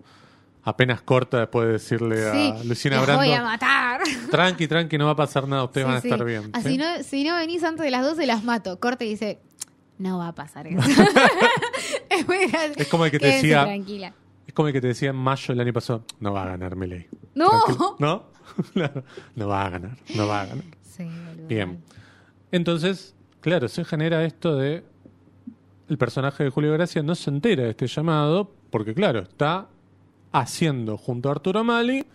Speaker 2: Apenas corta después de decirle
Speaker 1: Sí,
Speaker 2: a Lucina Brando,
Speaker 1: voy a matar.
Speaker 2: tranqui, tranqui, no va a pasar nada, ustedes
Speaker 1: Sí,
Speaker 2: van a
Speaker 1: sí.
Speaker 2: estar bien.
Speaker 1: Así
Speaker 2: ¿sí?
Speaker 1: no, si no venís antes de las 12, las mato. Corte y dice, no va a pasar eso. es, muy.
Speaker 2: Es como el que te decía-
Speaker 1: tranquila.
Speaker 2: Es como el que te decía en mayo del año pasado, no va a ganar Milei.
Speaker 1: No.
Speaker 2: Tranquilo. ¿No? Claro, no va a ganar, no va a ganar.
Speaker 1: Sí.
Speaker 2: Bien. Entonces, claro, se genera esto de el personaje de Julio Gracia no se entera de este llamado porque, claro, está haciendo junto a Arturo Mali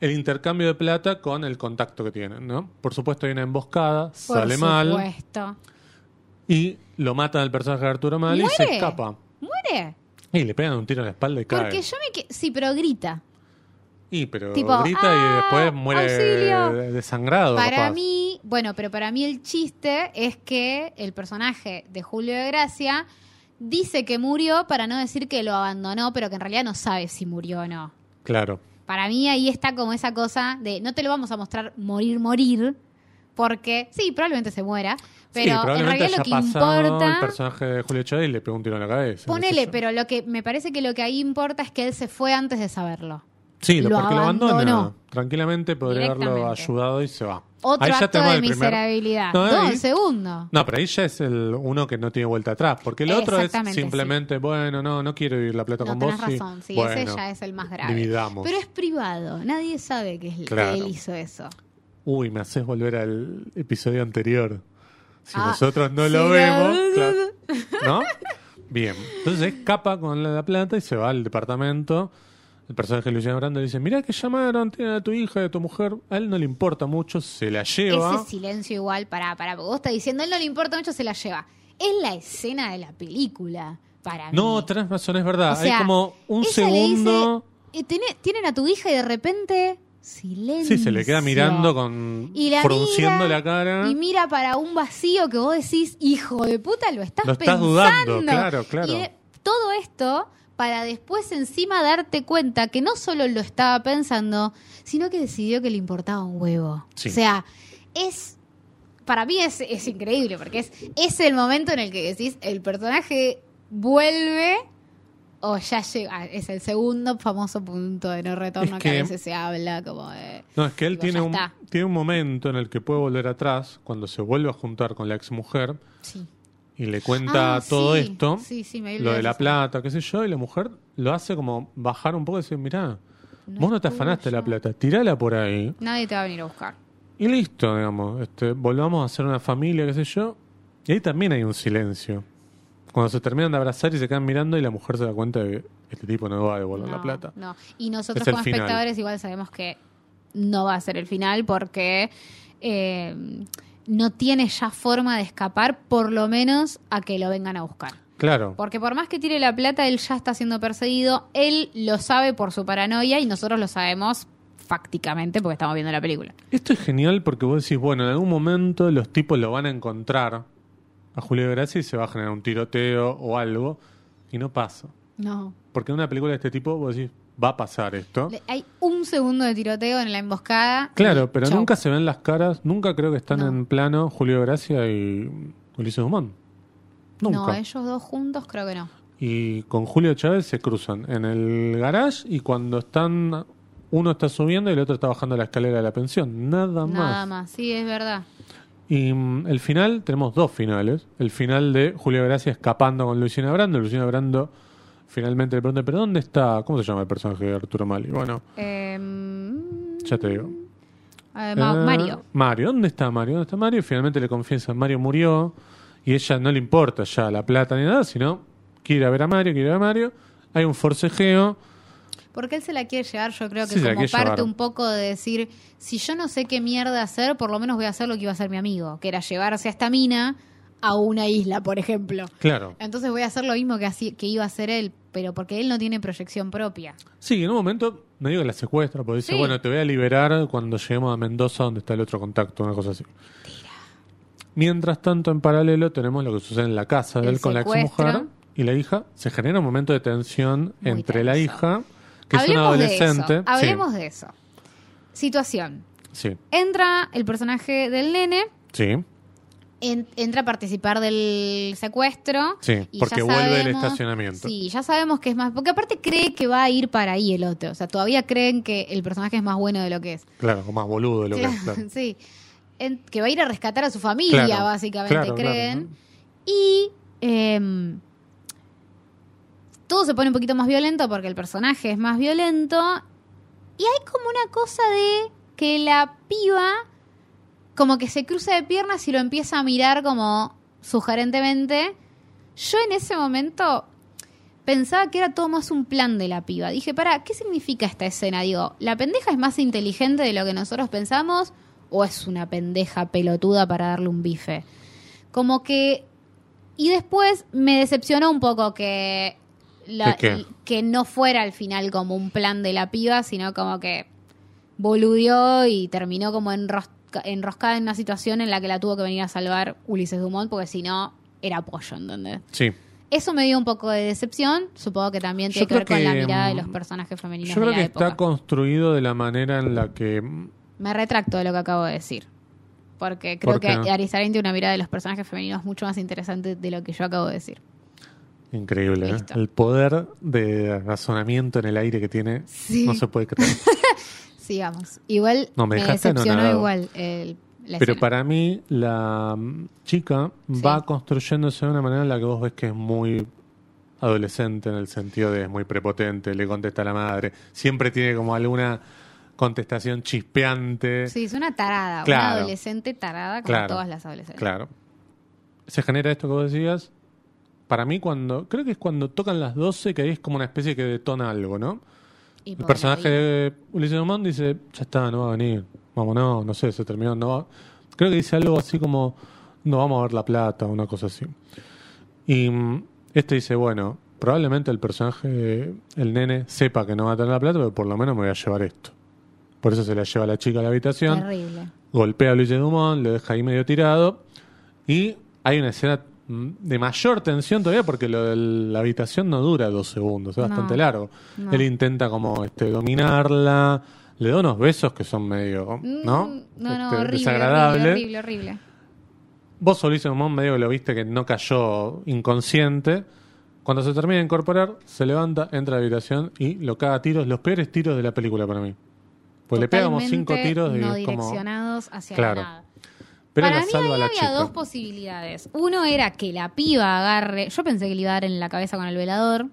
Speaker 2: el intercambio de plata con el contacto que tienen, ¿no? Por supuesto hay una emboscada,
Speaker 1: Por
Speaker 2: sale mal
Speaker 1: supuesto.
Speaker 2: y lo matan al personaje de Arturo Mali y se escapa.
Speaker 1: Muere.
Speaker 2: Y le pegan un tiro en la espalda y cae.
Speaker 1: Porque yo me... que- Sí, pero grita.
Speaker 2: Y pero
Speaker 1: Tipo,
Speaker 2: grita
Speaker 1: "Ah,
Speaker 2: y después muere
Speaker 1: auxilio".
Speaker 2: de- desangrado.
Speaker 1: Para
Speaker 2: capaz.
Speaker 1: mí, bueno, pero para mí el chiste es que el personaje de Julio de Gracia dice que murió para no decir que lo abandonó, pero que en realidad no sabe si murió o no.
Speaker 2: Claro.
Speaker 1: Para mí ahí está como esa cosa de no te lo vamos a mostrar morir, morir, porque sí, probablemente se muera, pero
Speaker 2: sí,
Speaker 1: en realidad lo que
Speaker 2: pasado el
Speaker 1: importa...
Speaker 2: personaje de Julio Chávez y le pegó un tiro en la cabeza.
Speaker 1: Ponele, pero lo que me parece que lo que ahí importa es que él se fue antes de saberlo.
Speaker 2: Sí, lo, porque lo abandona.
Speaker 1: abandonó.
Speaker 2: Tranquilamente podría haberlo ayudado y se va.
Speaker 1: Otro
Speaker 2: Ahí ya
Speaker 1: acto de
Speaker 2: el primer-
Speaker 1: miserabilidad.
Speaker 2: No,
Speaker 1: No,
Speaker 2: ahí-
Speaker 1: el segundo.
Speaker 2: No, pero ahí ya es el uno que no tiene vuelta atrás. Porque el otro es simplemente, bueno, no, no quiero vivir la plata
Speaker 1: No,
Speaker 2: con
Speaker 1: tenés
Speaker 2: vos.
Speaker 1: razón, sí,
Speaker 2: bueno,
Speaker 1: ese ya es el más grave.
Speaker 2: dividamos.
Speaker 1: Pero es privado, nadie sabe que, es, que
Speaker 2: Claro.
Speaker 1: él hizo eso.
Speaker 2: Uy, me haces volver al episodio anterior. Si
Speaker 1: Ah,
Speaker 2: nosotros no lo
Speaker 1: no.
Speaker 2: vemos. claro. ¿No? Bien. Entonces escapa con la, la plata y se va al departamento. El personaje de Luciano Brando dice, mirá que llamaron, tienen a tu hija y a tu mujer. A él no le importa mucho, se la lleva.
Speaker 1: Ese silencio igual, para, para, vos estás diciendo, él no le importa mucho, se la lleva. Es la escena de la película, para
Speaker 2: No,
Speaker 1: mí.
Speaker 2: tenés razón, es verdad.
Speaker 1: O sea,
Speaker 2: Hay como un segundo...
Speaker 1: dice, eh, "Tiene- tienen a tu hija y de repente, silencio.
Speaker 2: Sí, se le queda mirando con...
Speaker 1: Y la
Speaker 2: frunciendo
Speaker 1: mira,
Speaker 2: la cara.
Speaker 1: Y mira para un vacío que vos decís, hijo de puta, lo estás
Speaker 2: Lo estás
Speaker 1: pensando.
Speaker 2: dudando, claro, claro.
Speaker 1: Y de- todo esto para después encima darte cuenta que no solo lo estaba pensando, sino que decidió que le importaba un huevo.
Speaker 2: Sí.
Speaker 1: O sea, es... Para mí es, es increíble, porque es, es el momento en el que decís, el personaje vuelve o ya llega, es el segundo famoso punto de no retorno
Speaker 2: Es
Speaker 1: que,
Speaker 2: que-
Speaker 1: a veces se habla como de...
Speaker 2: No, es que él
Speaker 1: Digo,
Speaker 2: tiene un,
Speaker 1: está.
Speaker 2: tiene un momento en el que puede volver atrás, cuando se vuelve a juntar con la ex mujer
Speaker 1: Sí.
Speaker 2: y le cuenta
Speaker 1: Ah,
Speaker 2: todo
Speaker 1: sí.
Speaker 2: esto,
Speaker 1: Sí,
Speaker 2: lo de la plata, qué sé yo, y la mujer lo hace como bajar un poco y decir, mirá,
Speaker 1: No
Speaker 2: vos no te afanaste
Speaker 1: tuyo.
Speaker 2: la plata, tirala por ahí
Speaker 1: Nadie te va a venir a buscar.
Speaker 2: y listo, digamos, este, volvamos a ser una familia, qué sé yo. Y ahí también hay un silencio. Cuando se terminan de abrazar y se quedan mirando y la mujer se da cuenta de que este tipo no va a devolver la plata.
Speaker 1: No. Y nosotros
Speaker 2: Es
Speaker 1: como
Speaker 2: final.
Speaker 1: espectadores igual sabemos que no va a ser el final porque eh, no tiene ya forma de escapar, por lo menos a que lo vengan a buscar.
Speaker 2: Claro.
Speaker 1: Porque por más que tire la plata, él ya está siendo perseguido, él lo sabe por su paranoia y nosotros lo sabemos fácticamente porque estamos viendo la película.
Speaker 2: Esto es genial porque vos decís, bueno, en algún momento los tipos lo van a encontrar a Julio Gracia y se va a generar un tiroteo o algo y no pasa.
Speaker 1: No.
Speaker 2: Porque en una película de este tipo vos decís, va a pasar esto.
Speaker 1: Le- Hay un segundo de tiroteo en la emboscada.
Speaker 2: Claro, pero
Speaker 1: chau.
Speaker 2: nunca se ven las caras, nunca creo que están
Speaker 1: No.
Speaker 2: en plano Julio Gracia y Ulises Dumont. Nunca.
Speaker 1: No, ellos dos juntos creo que no.
Speaker 2: Y con Julio Chávez se cruzan en el garage y cuando están, uno está subiendo y el otro está bajando la escalera de la pensión. Nada más.
Speaker 1: Nada más, sí, es verdad.
Speaker 2: Y mm, el final, tenemos dos finales. El final de Julio Gracia escapando con Luciana Brando. Luciana Brando finalmente le pregunta, ¿pero dónde está? ¿Cómo se llama el personaje de Arturo Mali? Bueno,
Speaker 1: Em,
Speaker 2: ya te digo.
Speaker 1: eh, Ma-
Speaker 2: Eh,
Speaker 1: Mario.
Speaker 2: Mario, ¿dónde está Mario? ¿Dónde está Mario? Y finalmente le confiesa, Mario murió y ella no le importa ya la plata ni nada, sino quiere ir a ver a Mario, quiere ir a ver a Mario. Hay un forcejeo.
Speaker 1: Porque él se la quiere llevar, yo creo que
Speaker 2: Sí,
Speaker 1: como parte
Speaker 2: llevar.
Speaker 1: un poco de decir, si yo no sé qué mierda hacer, por lo menos voy a hacer lo que iba a hacer mi amigo, que era llevarse a esta mina a una isla, por ejemplo.
Speaker 2: Claro.
Speaker 1: Entonces voy a hacer lo mismo que, así, que iba a hacer él, pero porque él no tiene proyección propia.
Speaker 2: Sí, en un momento me digo que la secuestra, porque dice, bueno, te voy a liberar cuando lleguemos a Mendoza, donde está el otro contacto, una cosa así. Mientras tanto, en paralelo, tenemos lo que sucede en la casa de él con la exmujer y la hija. Se genera un momento de tensión
Speaker 1: Muy
Speaker 2: entre la hija, que es
Speaker 1: Hablemos
Speaker 2: una
Speaker 1: de
Speaker 2: adolescente.
Speaker 1: eso. Hablemos de eso. Situación.
Speaker 2: Sí,
Speaker 1: Entra el personaje del nene,
Speaker 2: sí,
Speaker 1: en- entra a participar del secuestro.
Speaker 2: sí,
Speaker 1: y
Speaker 2: porque vuelve del estacionamiento.
Speaker 1: Sí, ya sabemos que es más. Porque aparte cree que va a ir para ahí el otro. O sea, todavía creen que el personaje es más bueno de lo que es.
Speaker 2: Claro, o más boludo de lo que es.
Speaker 1: Claro. Sí. En- que va a ir a rescatar a su familia,
Speaker 2: Claro,
Speaker 1: básicamente, creen.
Speaker 2: ¿no?
Speaker 1: Y em, todo se pone un poquito más violento porque el personaje es más violento. Y hay como una cosa de que la piba como que se cruza de piernas y lo empieza a mirar como sugerentemente. Yo en ese momento pensaba que era todo más un plan de la piba. Dije, para, ¿qué significa esta escena? Digo, ¿la pendeja es más inteligente de lo que nosotros pensamos o es una pendeja pelotuda para darle un bife? Como que... Y después me decepcionó un poco que... la-
Speaker 2: ¿Que qué?
Speaker 1: que no fuera al final como un plan de la piba, sino como que boludeó y terminó como enrosca- enroscada en una situación en la que la tuvo que venir a salvar Ulises Dumont, porque si no, era apoyo, ¿entendés?
Speaker 2: Sí.
Speaker 1: Eso me dio un poco de decepción. Supongo que también tiene
Speaker 2: Yo
Speaker 1: que ver con la mirada de
Speaker 2: mm,
Speaker 1: los personajes femeninos
Speaker 2: Yo
Speaker 1: de
Speaker 2: creo
Speaker 1: la
Speaker 2: que
Speaker 1: época.
Speaker 2: está construido de la manera en la que
Speaker 1: Me retracto de lo que acabo de decir. Porque creo
Speaker 2: ¿Por
Speaker 1: que? Aristarén tiene una mirada de los personajes femeninos mucho más interesante de lo que yo acabo de decir.
Speaker 2: Increíble, ¿eh? El poder de razonamiento en el aire que tiene
Speaker 1: Sí.
Speaker 2: no se puede creer.
Speaker 1: Sigamos. Igual
Speaker 2: No, me
Speaker 1: me, decepcionó igual el, la
Speaker 2: Pero
Speaker 1: escena.
Speaker 2: para mí, la mm, chica
Speaker 1: Sí.
Speaker 2: va construyéndose de una manera en la que vos ves que es muy adolescente, en el sentido de es muy prepotente, le contesta a la madre, siempre tiene como alguna contestación chispeante.
Speaker 1: Sí, es una tarada, una
Speaker 2: Claro.
Speaker 1: adolescente tarada como
Speaker 2: Claro.
Speaker 1: todas las adolescentes.
Speaker 2: Claro. Se genera esto que vos decías. Para mí, cuando. Creo que es cuando tocan las 12, que ahí es como una especie que detona algo, ¿no?
Speaker 1: Y
Speaker 2: El personaje
Speaker 1: ahí-
Speaker 2: de Ulises Dumont dice: Ya está, no va a venir. Vámonos, no sé, se terminó. No va. Creo que dice algo así como: No vamos a ver la plata, una cosa así. Y mm, este dice: Bueno, probablemente el personaje, el nene, sepa que no va a tener la plata, pero por lo menos me voy a llevar esto. Por eso se la lleva la chica a la habitación
Speaker 1: Terrible.
Speaker 2: golpea a Luis Dumont, lo deja ahí medio tirado. Y hay una escena de mayor tensión todavía porque lo de la habitación no dura dos segundos, es
Speaker 1: No,
Speaker 2: bastante largo.
Speaker 1: no.
Speaker 2: Él intenta como este dominarla, le da unos besos que son medio, ¿no?
Speaker 1: Mm, No, no,
Speaker 2: Este,
Speaker 1: horrible, horrible, horrible, horrible.
Speaker 2: Vos, Dumont, medio que lo viste que no cayó inconsciente. Cuando se termina de incorporar, se levanta, entra a la habitación y lo caga a tiros, los peores tiros de la película para mí. Pues le pegamos cinco
Speaker 1: Totalmente
Speaker 2: tiros y
Speaker 1: no
Speaker 2: es como.
Speaker 1: direccionados hacia
Speaker 2: Claro.
Speaker 1: la nada.
Speaker 2: Pero
Speaker 1: Para mí ahí había
Speaker 2: chica.
Speaker 1: dos posibilidades. Uno era que la piba agarre. Yo pensé que le iba a dar en la cabeza con el velador.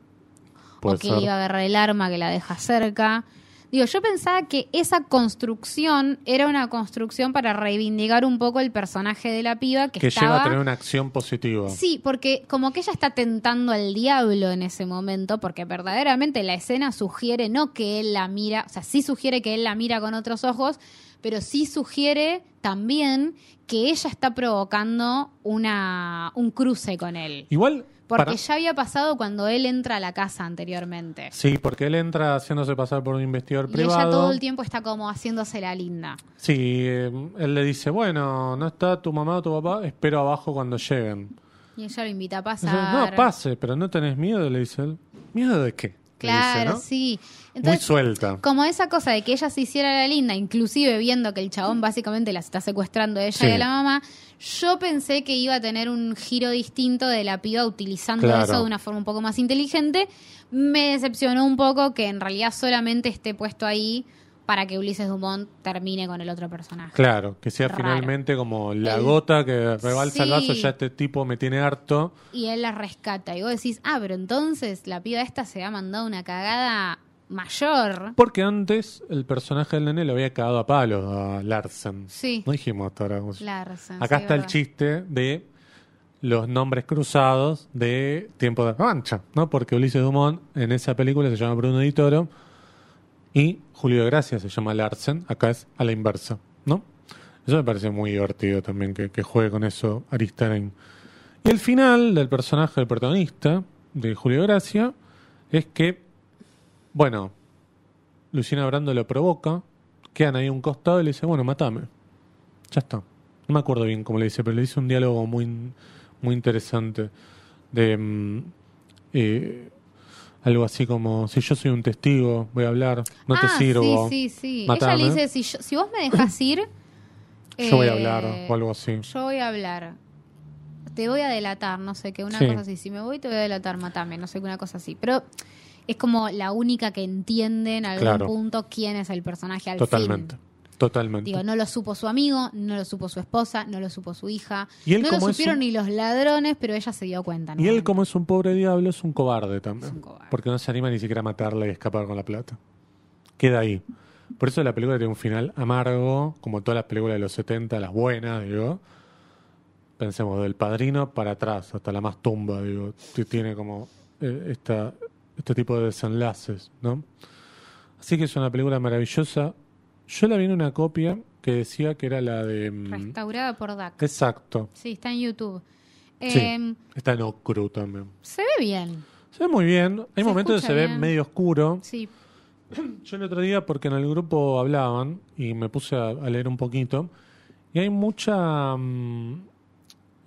Speaker 1: O que
Speaker 2: ser.
Speaker 1: le iba a agarrar el arma que la deja cerca. Digo, yo pensaba que esa construcción era una construcción para reivindicar un poco el personaje de la piba que,
Speaker 2: que
Speaker 1: estaba.
Speaker 2: lleva a tener una acción positiva.
Speaker 1: Sí, porque como que ella está tentando al diablo en ese momento, porque verdaderamente la escena sugiere no que él la mira, o sea, sí sugiere que él la mira con otros ojos, pero sí sugiere también que ella está provocando una, un cruce con él.
Speaker 2: Igual.
Speaker 1: Porque
Speaker 2: para-
Speaker 1: ya había pasado cuando él entra a la casa anteriormente.
Speaker 2: Sí, porque él entra haciéndose pasar por un investigador
Speaker 1: Y
Speaker 2: privado.
Speaker 1: ella todo el tiempo está como haciéndose la linda.
Speaker 2: Sí, eh, él le dice, bueno, no está tu mamá o tu papá, espero abajo cuando lleguen.
Speaker 1: Y ella lo invita a
Speaker 2: Dice,
Speaker 1: pasar.
Speaker 2: no, pase, pero no tenés miedo, le dice él. ¿Miedo de qué?
Speaker 1: Claro,
Speaker 2: dice, ¿no?
Speaker 1: sí.
Speaker 2: Muy
Speaker 1: Entonces,
Speaker 2: suelta.
Speaker 1: como esa cosa de que ella se hiciera la linda, inclusive viendo que el chabón básicamente la está secuestrando a ella
Speaker 2: Sí.
Speaker 1: y a la mamá, yo pensé que iba a tener un giro distinto de la piba utilizando
Speaker 2: Claro.
Speaker 1: eso de una forma un poco más inteligente. Me decepcionó un poco que en realidad solamente esté puesto ahí para que Ulises Dumont termine con el otro personaje.
Speaker 2: Claro, que sea
Speaker 1: Raro.
Speaker 2: finalmente como la
Speaker 1: El-
Speaker 2: gota que rebalsa el vaso, ya este tipo me tiene harto.
Speaker 1: Y él la rescata. Y vos decís, ah, pero entonces la piba esta se ha mandado una cagada mayor.
Speaker 2: Porque antes el personaje del nene lo había cagado a palos a Larsen.
Speaker 1: Sí.
Speaker 2: No dijimos hasta ahora.
Speaker 1: Larsen,
Speaker 2: Acá
Speaker 1: sí,
Speaker 2: está el chiste de los nombres cruzados de Tiempo de Revancha, ¿no? Porque Ulises Dumont en esa película se llama Bruno Di Toro y Julio de Gracia se llama Larsen, acá es a la inversa, ¿no? Eso me parece muy divertido también que, que juegue con eso Aristarain. Y el final del personaje del protagonista, de Julio de Gracia, es que, bueno, Luciana Brando lo provoca, quedan ahí a un costado y le dice, bueno, matame. Ya está. No me acuerdo bien cómo le dice, pero le dice un diálogo muy, muy interesante. De mm, eh, algo así como: Si yo soy un testigo, voy a hablar, no te
Speaker 1: Ah,
Speaker 2: sirvo.
Speaker 1: Sí, sí, sí.
Speaker 2: Matame.
Speaker 1: Ella le dice, si, yo- si vos me dejas ir...
Speaker 2: Yo voy a
Speaker 1: eh,
Speaker 2: hablar, o algo así.
Speaker 1: Yo voy a hablar. Te voy a delatar, no sé qué, una
Speaker 2: Sí.
Speaker 1: cosa así. Si me voy, te voy a delatar, matame, no sé qué, una cosa así. Pero es como la única que entiende en algún
Speaker 2: Claro.
Speaker 1: punto quién es el personaje al
Speaker 2: Totalmente.
Speaker 1: fin.
Speaker 2: Totalmente.
Speaker 1: Digo, no lo supo su amigo, no lo supo su esposa, no lo supo su hija.
Speaker 2: Y él
Speaker 1: no lo supieron
Speaker 2: un-
Speaker 1: ni los ladrones, pero ella se dio cuenta.
Speaker 2: y él,
Speaker 1: ¿no?
Speaker 2: como es un pobre diablo, es un cobarde también.
Speaker 1: Es un cobarde.
Speaker 2: Porque no se anima ni siquiera a matarla y escapar con la plata. Queda ahí. Por eso la película tiene un final amargo, como todas las películas de los 70, las buenas, digo. Pensemos, del padrino para atrás, hasta la más tumba, digo. Tiene como eh, esta, este tipo de desenlaces, ¿no? Así que es una película maravillosa. Yo la vi en una copia que decía que era la de... mm,
Speaker 1: Restaurada por DAC.
Speaker 2: Exacto.
Speaker 1: Sí, está en YouTube.
Speaker 2: Sí.
Speaker 1: Eh,
Speaker 2: Está en Ocru también.
Speaker 1: Se ve bien.
Speaker 2: Se ve muy bien. Hay
Speaker 1: Se
Speaker 2: momentos que
Speaker 1: escucha
Speaker 2: se ve
Speaker 1: bien.
Speaker 2: medio oscuro.
Speaker 1: Sí.
Speaker 2: Yo el otro día, porque en el grupo hablaban y me puse a, a leer un poquito, y hay mucha mm,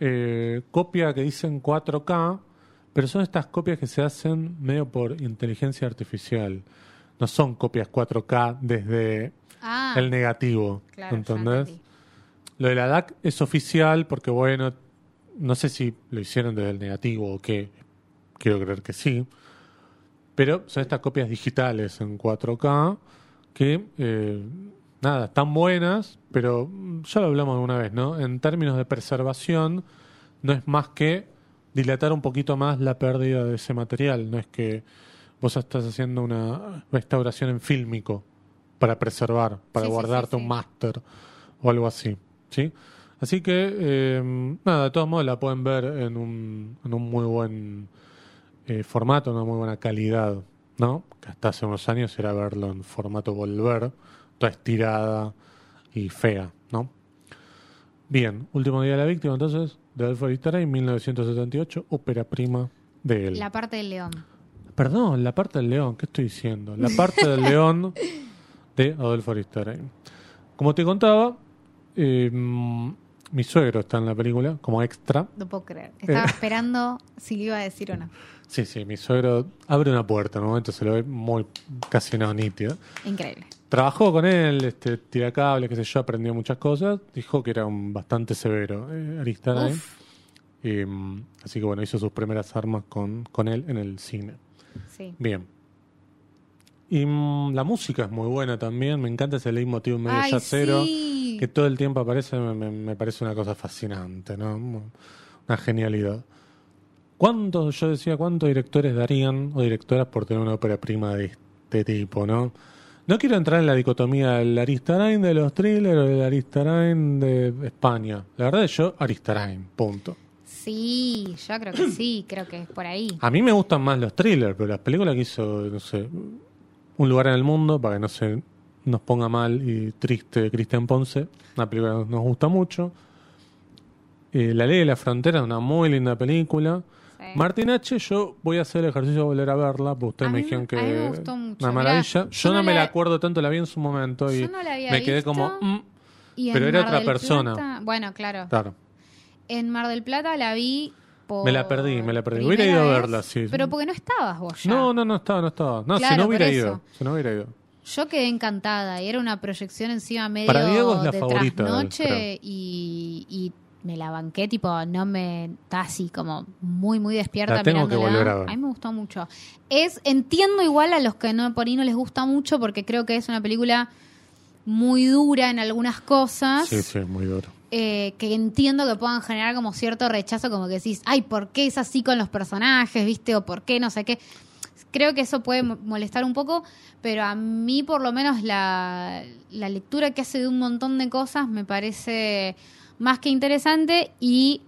Speaker 2: eh, copia que dicen 4K, pero son estas copias que se hacen medio por inteligencia artificial. No son copias 4K desde
Speaker 1: Ah,
Speaker 2: el negativo.
Speaker 1: claro,
Speaker 2: ¿Entendés? Lo de la DAC es oficial porque, bueno, no sé si lo hicieron desde el negativo o qué. Quiero creer que sí. Pero son estas copias digitales en 4K que, eh, nada, están buenas, pero ya lo hablamos alguna vez, ¿no? En términos de preservación, no es más que dilatar un poquito más la pérdida de ese material. No es que vos estás haciendo una restauración en fílmico para preservar, para
Speaker 1: Sí,
Speaker 2: guardarte
Speaker 1: sí,
Speaker 2: un máster o algo así. ¿sí? Así que, eh, nada, de todos modos la pueden ver en un, en un muy buen eh, formato, una muy buena calidad, ¿no? Que hasta hace unos años era verlo en formato volver, toda estirada y fea, ¿no? Bien, último día de la víctima, entonces, de Adolfo Aristarain, 1978, ópera prima de él.
Speaker 1: La parte del león.
Speaker 2: Perdón, la parte del león, ¿qué estoy diciendo? La parte del león de Adolfo Aristarain. Como te contaba, eh, mm, mi suegro está en la película como extra.
Speaker 1: No puedo creer. Estaba esperando si le iba a decir o no.
Speaker 2: Sí, sí, mi suegro abre una puerta, en un momento se lo ve muy casi no nítido.
Speaker 1: Increíble.
Speaker 2: Trabajó con él, este, tira cable, qué sé yo, aprendió muchas cosas. Dijo que era un bastante severo eh. Eh, así que bueno, hizo sus primeras armas con, con él en el cine.
Speaker 1: Sí.
Speaker 2: Bien. Y mm, la música es muy buena también. Me encanta ese leitmotiv medio
Speaker 1: Ay,
Speaker 2: yacero.
Speaker 1: sí.
Speaker 2: Que todo el tiempo aparece, me, parece una cosa fascinante, ¿no? Una genialidad. ¿Cuántos, yo decía, cuántos directores darían o directoras por tener una ópera prima de este tipo, no? No quiero entrar en la dicotomía del Aristarain de los thrillers o del Aristarain de España. La verdad es yo, Aristarain, punto.
Speaker 1: Sí, yo creo que sí, creo que es por ahí.
Speaker 2: A mí me gustan más los thrillers, pero las películas que hizo, no sé, Un lugar en el mundo, para que no se nos ponga mal y triste Cristian Ponce, una película que nos gusta mucho. Eh, la ley de la frontera es una muy linda película.
Speaker 1: Sí.
Speaker 2: Martín H, yo voy a hacer el ejercicio de volver a verla, porque ustedes
Speaker 1: A
Speaker 2: me
Speaker 1: mí-
Speaker 2: dijeron que
Speaker 1: a mí me gustó mucho.
Speaker 2: una
Speaker 1: Mirá,
Speaker 2: maravilla.
Speaker 1: yo
Speaker 2: yo no,
Speaker 1: no
Speaker 2: me la
Speaker 1: la-
Speaker 2: acuerdo tanto, la vi en su momento y
Speaker 1: no
Speaker 2: me quedé
Speaker 1: visto.
Speaker 2: como, mm, pero era
Speaker 1: Mar
Speaker 2: otra persona.
Speaker 1: Plata- bueno, claro.
Speaker 2: claro.
Speaker 1: En Mar del Plata la vi
Speaker 2: Me la perdí, me la perdí. Hubiera ido a verla, sí.
Speaker 1: Pero porque no estabas vos ya.
Speaker 2: No, no, no estaba, no estaba. No, si
Speaker 1: Claro,
Speaker 2: no hubiera ido. Si no hubiera ido.
Speaker 1: Yo quedé encantada y era una proyección encima medio
Speaker 2: Para Diego es la
Speaker 1: de
Speaker 2: favorita,
Speaker 1: trasnoche y, y me la banqué, tipo, no me... Está así como muy, muy despierta
Speaker 2: La tengo que volver a ver.
Speaker 1: mí me gustó mucho. Es, entiendo igual a los que no por ahí no les gusta mucho porque creo que es una película muy dura en algunas cosas.
Speaker 2: Sí, sí, muy duro.
Speaker 1: eh, que entiendo que puedan generar como cierto rechazo, como que decís, ay, ¿por qué es así con los personajes, viste? O ¿por qué no sé qué? Creo que eso puede mo- molestar un poco, pero a mí por lo menos la, la lectura que hace de un montón de cosas me parece más que interesante y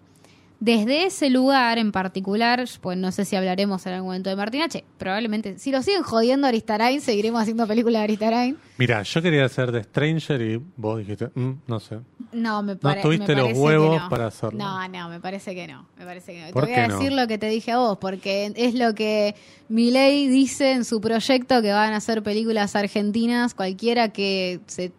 Speaker 1: desde ese lugar en particular, pues no sé si hablaremos en algún momento de Martín H. Probablemente, si lo siguen jodiendo a Aristarain, seguiremos haciendo películas de Aristarain.
Speaker 2: Mira, yo quería hacer de Stranger y vos dijiste, "Mm, no sé.
Speaker 1: No, me, pare-
Speaker 2: tuviste
Speaker 1: me
Speaker 2: los
Speaker 1: que
Speaker 2: huevos
Speaker 1: no.
Speaker 2: para hacerlo.
Speaker 1: No, no, me parece que no. Me parece que no. Te
Speaker 2: ¿Por
Speaker 1: voy a
Speaker 2: no?
Speaker 1: decir lo que te dije a vos, porque es lo que Milei dice en su proyecto que van a hacer películas argentinas, cualquiera que se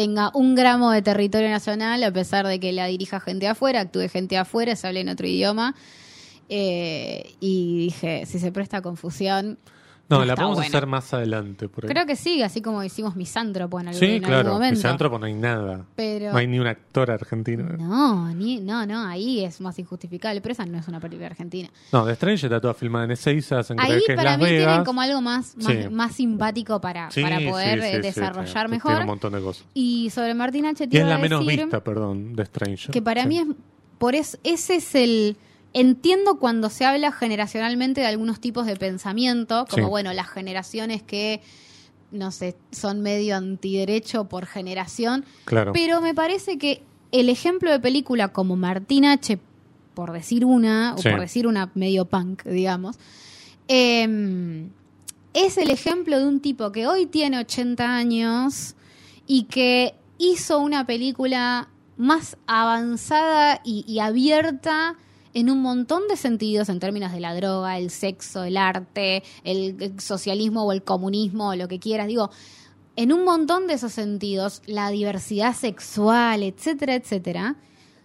Speaker 1: tenga un gramo de territorio nacional, a pesar de que la dirija gente afuera, actúe gente afuera, se hable en otro idioma. Eh, y dije, si se presta confusión.
Speaker 2: No, la podemos
Speaker 1: bueno.
Speaker 2: hacer más adelante. Por ahí.
Speaker 1: Creo que sí, así como hicimos Misántropo en algún,
Speaker 2: sí,
Speaker 1: en algún
Speaker 2: claro.
Speaker 1: momento.
Speaker 2: Misántropo no hay nada.
Speaker 1: Pero
Speaker 2: No hay ni un actor argentino.
Speaker 1: no, ni, no, no, ahí es más injustificable, pero esa no es una película argentina.
Speaker 2: No, de Stranger está toda filmada en Ezeiza, creer
Speaker 1: Ahí
Speaker 2: que es
Speaker 1: para
Speaker 2: Las
Speaker 1: mí
Speaker 2: Vegas.
Speaker 1: tienen como algo más, más,
Speaker 2: Sí.
Speaker 1: más simpático para,
Speaker 2: Sí,
Speaker 1: para poder eh, desarrollar mejor.
Speaker 2: Tiene un montón de cosas.
Speaker 1: Y sobre Martín H. te
Speaker 2: Y es la menos vista, perdón, de Stranger.
Speaker 1: que para mí es por eso ese es el entiendo cuando se habla generacionalmente de algunos tipos de pensamiento, como
Speaker 2: Sí.
Speaker 1: bueno, las generaciones que no sé, son medio antiderecho por generación,
Speaker 2: Claro.
Speaker 1: Pero me parece que el ejemplo de película como Martín H., por decir una, o
Speaker 2: Sí.
Speaker 1: por decir una medio punk, digamos, eh, es el ejemplo de un tipo que hoy tiene 80 años y que hizo una película más avanzada y, y abierta en un montón de sentidos en términos de la droga, el sexo, el arte, el, socialismo o el comunismo, o lo que quieras. Digo, en un montón de esos sentidos, la diversidad sexual, etcétera, etcétera,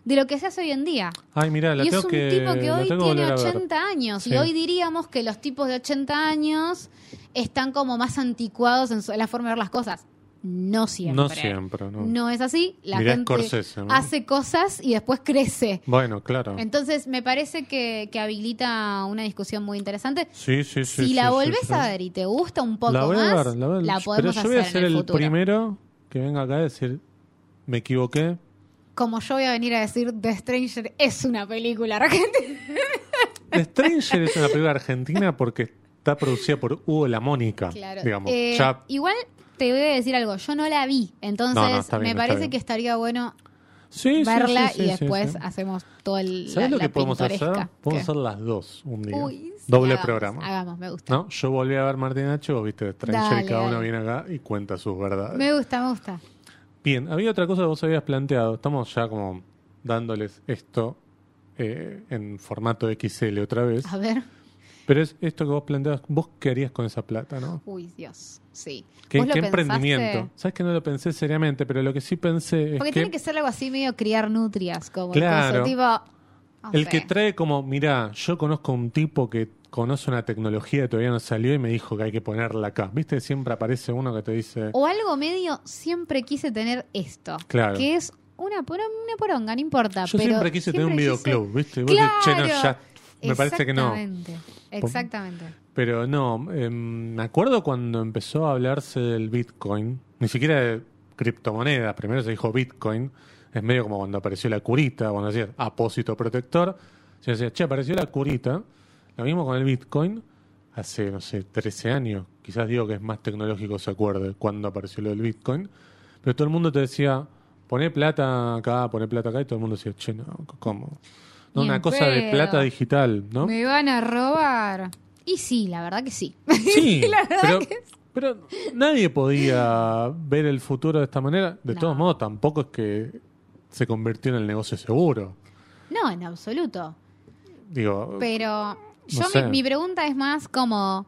Speaker 1: de lo que se hace hoy en día.
Speaker 2: Ay, mira, la
Speaker 1: y es un
Speaker 2: que,
Speaker 1: tipo que hoy tiene
Speaker 2: volver a ver.
Speaker 1: 80 años
Speaker 2: Sí.
Speaker 1: y hoy diríamos que los tipos de 80 años están como más anticuados en, su- en la forma de ver las cosas. No siempre.
Speaker 2: No siempre, no.
Speaker 1: No es así. La
Speaker 2: Mirá
Speaker 1: gente
Speaker 2: Scorsese, ¿no?
Speaker 1: hace cosas y después crece.
Speaker 2: Bueno, claro.
Speaker 1: Entonces me parece que, que habilita una discusión muy interesante.
Speaker 2: Sí, sí, sí.
Speaker 1: si
Speaker 2: sí,
Speaker 1: la
Speaker 2: sí,
Speaker 1: volvés
Speaker 2: sí.
Speaker 1: a ver y te gusta un poco
Speaker 2: la voy
Speaker 1: más,
Speaker 2: a ver, la, voy a ver.
Speaker 1: la
Speaker 2: Pero
Speaker 1: podemos
Speaker 2: yo
Speaker 1: hacer
Speaker 2: voy a ser
Speaker 1: el,
Speaker 2: primero que venga acá a decir, me equivoqué.
Speaker 1: Como yo voy a venir a decir The Stranger es una película argentina.
Speaker 2: The Stranger es una película argentina porque está producida por Hugo La Mónica.
Speaker 1: Claro.
Speaker 2: Digamos,
Speaker 1: Eh,
Speaker 2: ya
Speaker 1: Igual te voy a decir algo, yo no la vi, entonces
Speaker 2: No, no, está bien,
Speaker 1: me parece que estaría bueno
Speaker 2: Sí,
Speaker 1: verla
Speaker 2: sí, sí,
Speaker 1: y después
Speaker 2: sí.
Speaker 1: hacemos todo el
Speaker 2: ¿Sabes
Speaker 1: la,
Speaker 2: lo que podemos hacer? Podemos hacer las dos un día.
Speaker 1: Uy, sí,
Speaker 2: Doble
Speaker 1: hagamos,
Speaker 2: programa.
Speaker 1: Hagamos, me gusta.
Speaker 2: ¿No? Yo volví a ver Martín H. Vos viste Stranger
Speaker 1: Dale,
Speaker 2: y cada uno viene acá y cuenta sus verdades.
Speaker 1: Me gusta, me gusta.
Speaker 2: Bien, había otra cosa que vos habías planteado. Estamos ya como dándoles esto eh, en formato XL otra vez.
Speaker 1: A ver.
Speaker 2: Pero es esto que vos planteabas, vos qué harías con esa plata, ¿no?
Speaker 1: Uy, Dios. Sí.
Speaker 2: ¿Qué, emprendimiento? Sabes que no lo pensé seriamente, pero lo que sí pensé es
Speaker 1: Porque
Speaker 2: que
Speaker 1: tiene que ser algo así medio criar nutrias, como
Speaker 2: Claro.
Speaker 1: coso, tipo, no
Speaker 2: el
Speaker 1: sé.
Speaker 2: que trae como, mirá, yo conozco a un tipo que conoce una tecnología que todavía no salió y me dijo que hay que ponerla acá. ¿Viste? Siempre aparece uno que te dice,
Speaker 1: O algo medio, siempre quise tener esto.
Speaker 2: Claro.
Speaker 1: Que es una, poro- una poronga, no importa.
Speaker 2: yo
Speaker 1: pero
Speaker 2: siempre quise tener un
Speaker 1: quise-
Speaker 2: videoclub, ¿viste? Y vos decís, che, no,
Speaker 1: Claro.
Speaker 2: ya, me parece que no.
Speaker 1: Exactamente, Exactamente.
Speaker 2: Pero no, em, me acuerdo cuando empezó a hablarse del Bitcoin, ni siquiera de criptomonedas, primero se dijo Bitcoin, es medio como cuando apareció la curita, cuando decía apósito protector, se decía, che, apareció la curita, lo mismo con el Bitcoin, hace, no sé, 13 años, quizás digo que es más tecnológico se acuerde cuando apareció lo del Bitcoin, pero todo el mundo te decía, poné plata acá, poné plata acá, y todo el mundo decía, che, no, ¿cómo? No, una cosa de plata digital, ¿no?
Speaker 1: ¿Me van a robar? Y sí, la verdad que sí.
Speaker 2: Sí,
Speaker 1: la verdad
Speaker 2: pero,
Speaker 1: que
Speaker 2: pero nadie podía ver el futuro de esta manera. De
Speaker 1: No.
Speaker 2: todos modos, tampoco es que se convirtió en el negocio seguro.
Speaker 1: No, en absoluto.
Speaker 2: Digo,
Speaker 1: Pero yo
Speaker 2: sé.
Speaker 1: mi, mi pregunta es más como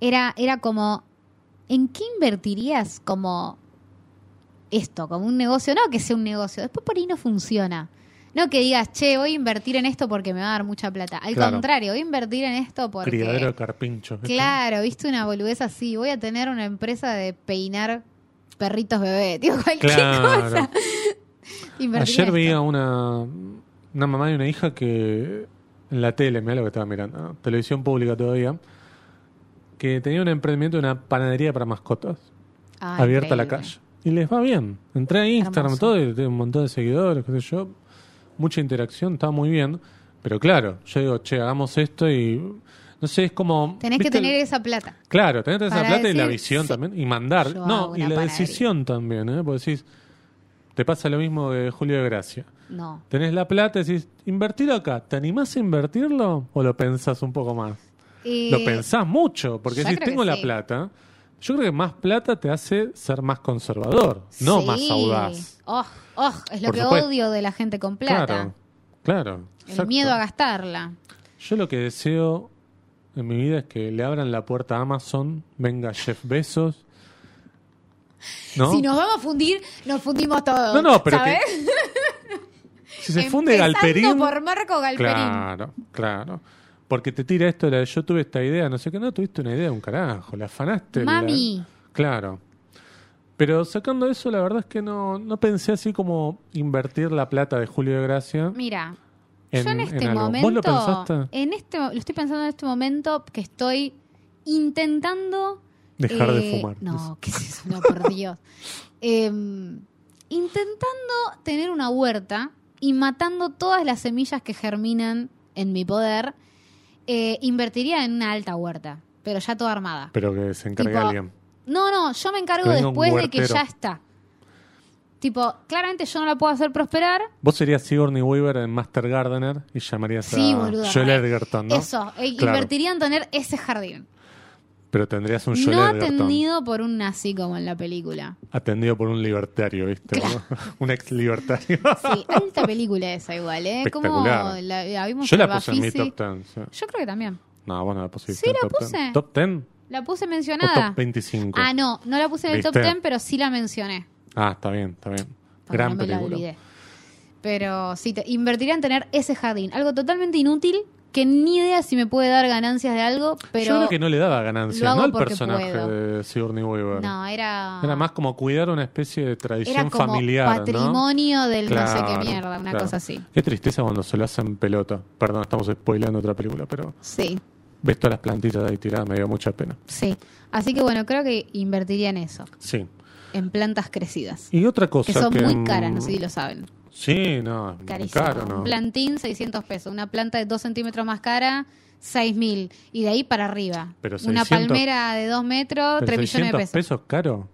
Speaker 1: era era como ¿en qué invertirías como esto, como un negocio? No que sea un negocio, después por ahí no funciona. No que digas, che, voy a invertir en esto porque me va a dar mucha plata. Al
Speaker 2: Claro.
Speaker 1: contrario, voy a invertir en esto porque.
Speaker 2: Criadero de carpinchos. ¿viste?
Speaker 1: Claro, viste una boludez así. Voy a tener una empresa de peinar perritos bebé. Digo, cualquier
Speaker 2: Claro.
Speaker 1: cosa. En
Speaker 2: Ayer vi a una, una mamá y una hija que en la tele, mira lo que estaba mirando, ¿no? televisión pública todavía, que tenía un emprendimiento de una panadería para mascotas
Speaker 1: Ah,
Speaker 2: abierta a la calle. Y les va bien. Entré a Instagram
Speaker 1: Hermoso.
Speaker 2: todo y tiene un montón de seguidores, qué sé yo. Mucha interacción, está muy bien. Pero claro, yo digo, che, hagamos esto y... No sé, es como...
Speaker 1: Tenés que
Speaker 2: ¿viste el-
Speaker 1: tener esa plata.
Speaker 2: Claro, tener esa plata y la visión
Speaker 1: sí,
Speaker 2: también. Y mandar.
Speaker 1: yo
Speaker 2: No, y la
Speaker 1: panadería.
Speaker 2: decisión también, ¿eh? Porque decís, te pasa lo mismo que Julio de Gracia.
Speaker 1: No.
Speaker 2: Tenés la plata y decís, invertir acá, ¿te animás a invertirlo o lo pensás un poco más?
Speaker 1: Eh,
Speaker 2: lo pensás mucho, porque si tengo la plata, yo creo que más plata te hace ser más conservador, no
Speaker 1: sí.
Speaker 2: más audaz.
Speaker 1: Oh, oh, es lo
Speaker 2: Por
Speaker 1: que
Speaker 2: supuesto.
Speaker 1: odio de la gente con plata.
Speaker 2: Claro, claro.
Speaker 1: El
Speaker 2: exacto.
Speaker 1: miedo a gastarla.
Speaker 2: Yo lo que deseo en mi vida es que le abran la puerta a Amazon, venga Jeff Bezos. ¿No?
Speaker 1: Si nos vamos a fundir, nos fundimos todos.
Speaker 2: No, no, pero
Speaker 1: ¿sabes?
Speaker 2: Si se funde Galperín.
Speaker 1: por Marco Galperín.
Speaker 2: Claro, claro. Porque te tira esto de la, yo tuve esta idea, no sé qué, no tuviste una idea de un carajo, la afanaste. la-
Speaker 1: Mami.
Speaker 2: Claro. Pero sacando eso, la verdad es que no, no pensé así como invertir la plata de Julio de Gracia.
Speaker 1: Mira,
Speaker 2: En-
Speaker 1: yo en este momento,
Speaker 2: ¿Vos lo pensaste?
Speaker 1: en este, lo estoy pensando en este momento que estoy intentando
Speaker 2: Dejar de
Speaker 1: eh,
Speaker 2: fumar.
Speaker 1: No, ¿qué es eso? No, por Dios. Em, intentando tener una huerta y matando todas las semillas que germinan en mi poder, eh, invertiría en una alta huerta, pero ya toda armada.
Speaker 2: Pero que se encargue
Speaker 1: Tipo,
Speaker 2: alguien.
Speaker 1: No, no, yo me encargo después de que ya está. Tipo, claramente yo no la puedo hacer prosperar.
Speaker 2: Vos serías Sigourney Weaver en Master Gardener y llamarías
Speaker 1: Sí,
Speaker 2: a
Speaker 1: boludo.
Speaker 2: Joel. Edgerton, ¿no?
Speaker 1: Eso,
Speaker 2: Claro.
Speaker 1: invertiría en tener ese jardín.
Speaker 2: Pero tendrías un Joel
Speaker 1: No atendido por un nazi como en la película.
Speaker 2: atendido por un libertario, ¿viste?
Speaker 1: Claro.
Speaker 2: un ex libertario.
Speaker 1: Sí, alta película esa igual, ¿eh? Como
Speaker 2: Espectacular.
Speaker 1: la, la vimos
Speaker 2: Yo la puse en mi top 10. sí.
Speaker 1: Yo creo que también.
Speaker 2: No, vos no la pusiste
Speaker 1: Sí, la
Speaker 2: top
Speaker 1: puse.
Speaker 2: 10. ¿Top 10?
Speaker 1: La puse
Speaker 2: ¿O
Speaker 1: mencionada.
Speaker 2: top 25?
Speaker 1: Ah, no, no la puse en el top
Speaker 2: ¿Viste?
Speaker 1: 10, pero sí la mencioné.
Speaker 2: Ah, está bien, está bien.
Speaker 1: Porque
Speaker 2: Gran
Speaker 1: no me la olvidé. Pero sí, te, invertiría en tener ese jardín. Algo totalmente inútil, que ni idea si me puede dar ganancias de algo, pero...
Speaker 2: Yo creo que no le daba ganancia,
Speaker 1: lo hago
Speaker 2: no
Speaker 1: porque
Speaker 2: personaje
Speaker 1: puedo.
Speaker 2: de Sigourney Weaver.
Speaker 1: No, era...
Speaker 2: Era más como cuidar una especie de
Speaker 1: era
Speaker 2: tradición
Speaker 1: como
Speaker 2: familiar, ¿no?
Speaker 1: patrimonio del no sé qué mierda, una
Speaker 2: claro.
Speaker 1: cosa así.
Speaker 2: Qué tristeza cuando se lo hacen pelota. Perdón, estamos spoileando otra película, pero
Speaker 1: Sí,
Speaker 2: ves todas las plantitas ahí tiradas, me dio mucha pena.
Speaker 1: sí. Así que bueno, creo que invertiría en eso,
Speaker 2: Sí.
Speaker 1: en plantas crecidas.
Speaker 2: Y otra cosa
Speaker 1: Que son muy caras, no sé si lo saben.
Speaker 2: Sí, no, es
Speaker 1: Carísimo.
Speaker 2: caro, ¿no?
Speaker 1: Un plantín, 600 pesos. Una planta de 2 centímetros más cara, 6 mil. Y de ahí para arriba.
Speaker 2: Pero
Speaker 1: una
Speaker 2: 600
Speaker 1: palmera de 2 metros,
Speaker 2: Pero
Speaker 1: 3 millones de
Speaker 2: 600
Speaker 1: pesos.
Speaker 2: pesos caro.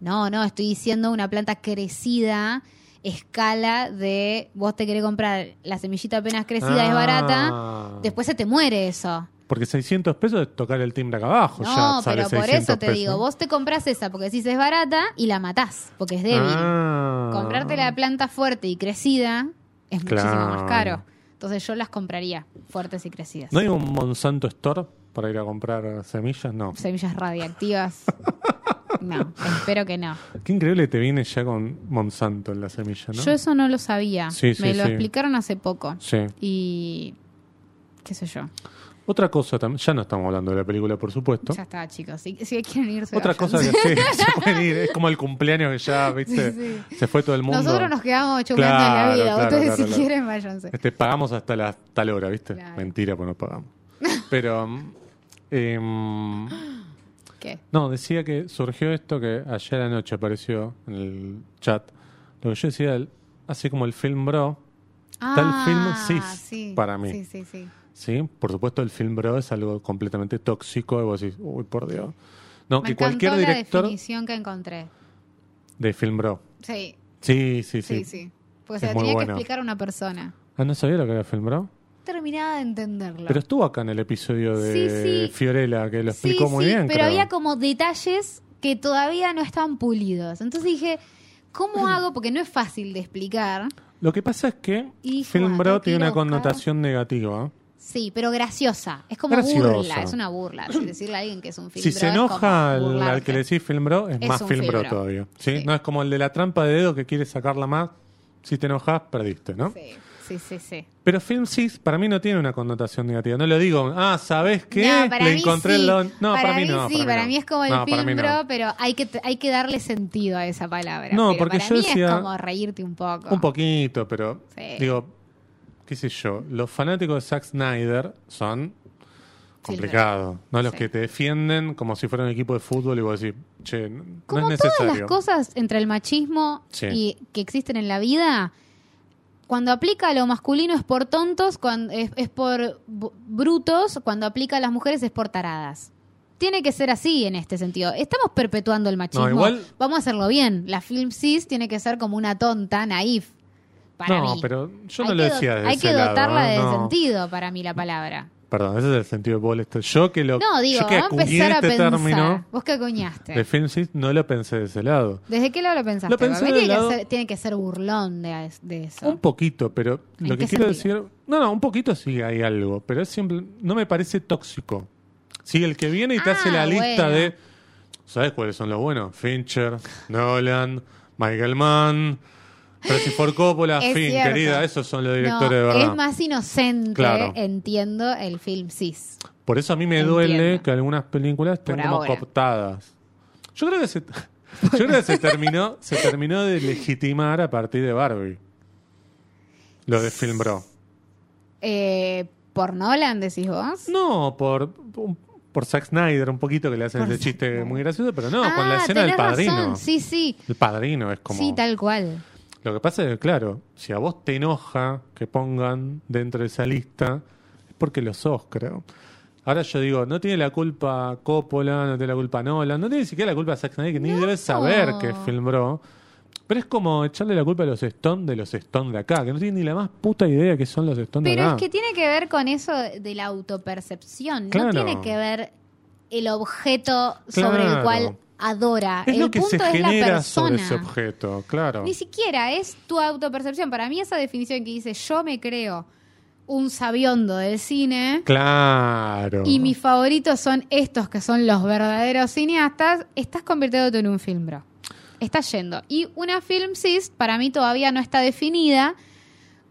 Speaker 1: No, no, estoy diciendo una planta crecida, escala de vos te querés comprar la semillita apenas crecida, es
Speaker 2: Ah.
Speaker 1: barata. Después se te muere eso.
Speaker 2: Porque 600 pesos es tocar el timbre acá abajo.
Speaker 1: No,
Speaker 2: ya sale
Speaker 1: pero por
Speaker 2: 600
Speaker 1: eso te
Speaker 2: pesos.
Speaker 1: digo, vos te compras esa porque decís es barata y la matás, porque es débil.
Speaker 2: Ah.
Speaker 1: Comprarte la planta fuerte y crecida es muchísimo más caro. Entonces yo las compraría fuertes y crecidas.
Speaker 2: ¿No hay un Monsanto Store para ir a comprar semillas? No.
Speaker 1: Semillas radiactivas. No, espero que no.
Speaker 2: Qué increíble te viene ya con Monsanto en la semilla, ¿no?
Speaker 1: Yo eso no lo sabía.
Speaker 2: Sí, sí,
Speaker 1: Me lo
Speaker 2: sí.
Speaker 1: explicaron hace poco.
Speaker 2: Sí.
Speaker 1: Y. qué sé yo.
Speaker 2: Otra cosa también, ya no estamos hablando de la película, por supuesto.
Speaker 1: Ya está, chicos. Si, si quieren irse.
Speaker 2: Otra cosa que sí, se pueden ir. Es como el cumpleaños que ya, viste,
Speaker 1: Sí,
Speaker 2: se fue todo el mundo.
Speaker 1: Nosotros nos quedamos chupando en
Speaker 2: Claro,
Speaker 1: la vida.
Speaker 2: claro,
Speaker 1: Ustedes,
Speaker 2: claro,
Speaker 1: si quieren, váyanse.
Speaker 2: Este, pagamos hasta la tal hora, ¿viste? Mentira, pues no pagamos. Pero, em,
Speaker 1: ¿Qué?
Speaker 2: no, decía que surgió esto que ayer anoche apareció en el chat. Lo que yo decía, así como el film bro, Tal film cis para mí.
Speaker 1: Ah, Sí, sí, sí.
Speaker 2: ¿Sí? Por supuesto, el film bro es algo completamente tóxico. Y vos decís, uy, por Dios. No,
Speaker 1: Me
Speaker 2: que cualquier
Speaker 1: encantó la
Speaker 2: director
Speaker 1: definición que encontré.
Speaker 2: de film bro.
Speaker 1: Sí,
Speaker 2: Sí, sí, sí.
Speaker 1: sí, sí. Porque
Speaker 2: Es
Speaker 1: se la tenía
Speaker 2: bueno.
Speaker 1: que explicar a una persona.
Speaker 2: Ah, no sabía lo que era film bro.
Speaker 1: Terminaba de entenderlo.
Speaker 2: Pero estuvo acá en el episodio de
Speaker 1: Sí, sí.
Speaker 2: Fiorella, que lo
Speaker 1: Sí,
Speaker 2: explicó muy
Speaker 1: sí,
Speaker 2: bien.
Speaker 1: pero
Speaker 2: creo.
Speaker 1: había como detalles que todavía no estaban pulidos. Entonces dije, ¿cómo hago? Porque no es fácil de explicar.
Speaker 2: Lo que pasa es que film
Speaker 1: bueno,
Speaker 2: bro tiene una
Speaker 1: buscar.
Speaker 2: connotación negativa.
Speaker 1: Sí, pero graciosa. Es como
Speaker 2: Graciosa.
Speaker 1: burla, es una burla. Si decirle a alguien que es un film
Speaker 2: Si
Speaker 1: bro
Speaker 2: se enoja al, que le decís film bro, es,
Speaker 1: Es
Speaker 2: más film bro
Speaker 1: bro.
Speaker 2: todavía. ¿sí?
Speaker 1: Sí.
Speaker 2: No es como el de la trampa de dedo que quiere sacarla más. Si te enojas, perdiste, ¿no?
Speaker 1: Sí, sí, sí, sí.
Speaker 2: Pero Film Sis para mí no tiene una connotación negativa. No lo digo, ah, ¿sabes qué?
Speaker 1: No, para
Speaker 2: Le
Speaker 1: mí
Speaker 2: encontré
Speaker 1: sí.
Speaker 2: el don. No, para, mí, no.
Speaker 1: sí, para
Speaker 2: no.
Speaker 1: mí es como el
Speaker 2: No, para
Speaker 1: film bro, pero hay que, hay que darle sentido a esa palabra.
Speaker 2: No,
Speaker 1: Pero
Speaker 2: porque
Speaker 1: para
Speaker 2: yo
Speaker 1: mí
Speaker 2: decía-
Speaker 1: es como reírte un poco.
Speaker 2: Un poquito, pero
Speaker 1: Sí.
Speaker 2: digo, qué sé yo, los fanáticos de Zack Snyder son complicados, no los
Speaker 1: Sí.
Speaker 2: que te defienden como si fuera un equipo de fútbol y vos decís, che, no
Speaker 1: Como
Speaker 2: es
Speaker 1: todas las cosas entre el machismo
Speaker 2: Sí.
Speaker 1: y que existen en la vida, cuando aplica a lo masculino es por tontos, cuando, es, es por brutos, cuando aplica a las mujeres es por taradas. Tiene que ser así en este sentido. Estamos perpetuando el machismo.
Speaker 2: igual-
Speaker 1: Vamos a hacerlo bien. La film cis tiene que ser como una tonta, naif. Para
Speaker 2: no,
Speaker 1: mí.
Speaker 2: pero yo
Speaker 1: Hay
Speaker 2: no lo
Speaker 1: que
Speaker 2: decía desde
Speaker 1: Hay que
Speaker 2: lado,
Speaker 1: dotarla
Speaker 2: ¿eh?
Speaker 1: de
Speaker 2: No.
Speaker 1: sentido para mí la palabra.
Speaker 2: Perdón, ese es el sentido de esto- Yo que lo
Speaker 1: No, digo,
Speaker 2: yo que
Speaker 1: vamos a
Speaker 2: acuñé
Speaker 1: empezar a
Speaker 2: este
Speaker 1: pensar.
Speaker 2: término
Speaker 1: ¿Vos acuñaste?
Speaker 2: de cis, no lo pensé de ese lado.
Speaker 1: ¿Desde qué lado lo pensaste?
Speaker 2: Lo pensé
Speaker 1: Para mí
Speaker 2: del
Speaker 1: tiene,
Speaker 2: lado-
Speaker 1: que ser, tiene que ser burlón de, de eso.
Speaker 2: Un poquito, pero
Speaker 1: ¿En
Speaker 2: lo que
Speaker 1: qué
Speaker 2: quiero
Speaker 1: sentido?
Speaker 2: decir. No, no, un poquito sí hay algo, pero es siempre. No me parece tóxico. Sí, el que viene y te
Speaker 1: Ah,
Speaker 2: hace la lista
Speaker 1: bueno.
Speaker 2: de. ¿Sabes cuáles son los buenos? Fincher, Nolan, Michael Mann, Francis Ford Coppola,
Speaker 1: Es
Speaker 2: fin,
Speaker 1: cierto.
Speaker 2: querida, esos son los
Speaker 1: No,
Speaker 2: directores de verdad.
Speaker 1: es más inocente,
Speaker 2: Claro.
Speaker 1: entiendo, el film cis.
Speaker 2: Por eso a mí me
Speaker 1: Entiendo.
Speaker 2: duele que algunas películas estén
Speaker 1: Por
Speaker 2: como
Speaker 1: ahora.
Speaker 2: cooptadas. Yo creo que se, yo creo que se terminó, se terminó de legitimar a partir de Barbie. Lo de Film Bro.
Speaker 1: Eh, ¿Por Nolan, decís vos?
Speaker 2: No, por, por Zack Snyder, un poquito que le hacen
Speaker 1: Por
Speaker 2: ese chiste
Speaker 1: Snyder.
Speaker 2: muy gracioso, pero no, con
Speaker 1: Ah,
Speaker 2: la escena del padrino.
Speaker 1: razón, Sí, sí.
Speaker 2: El padrino es como.
Speaker 1: Sí, tal cual.
Speaker 2: Lo que pasa es que, claro, si a vos te enoja que pongan dentro de esa lista, es porque lo sos, creo. Ahora yo digo, no tiene la culpa Coppola, no tiene la culpa Nolan, no tiene ni siquiera la culpa Zack Snyder, que ni
Speaker 1: No.
Speaker 2: debe saber que es Film Bro. Pero es como echarle la culpa a los Stone de los Stone de acá, que no tienen ni la más puta idea que son los Stone de
Speaker 1: Pero
Speaker 2: acá.
Speaker 1: es que tiene que ver con eso de la autopercepción.
Speaker 2: Claro.
Speaker 1: No tiene que ver el objeto sobre el cual adora.
Speaker 2: es
Speaker 1: el
Speaker 2: lo que
Speaker 1: punto
Speaker 2: se
Speaker 1: es la
Speaker 2: genera
Speaker 1: persona.
Speaker 2: sobre ese objeto, claro.
Speaker 1: Ni siquiera es tu autopercepción. Para mí esa definición que dice yo me creo un sabiondo del cine
Speaker 2: Claro.
Speaker 1: y mis favoritos son estos que son los verdaderos cineastas, estás convirtiéndote en un film bro. Estás yendo. Y una film cis para mí todavía no está definida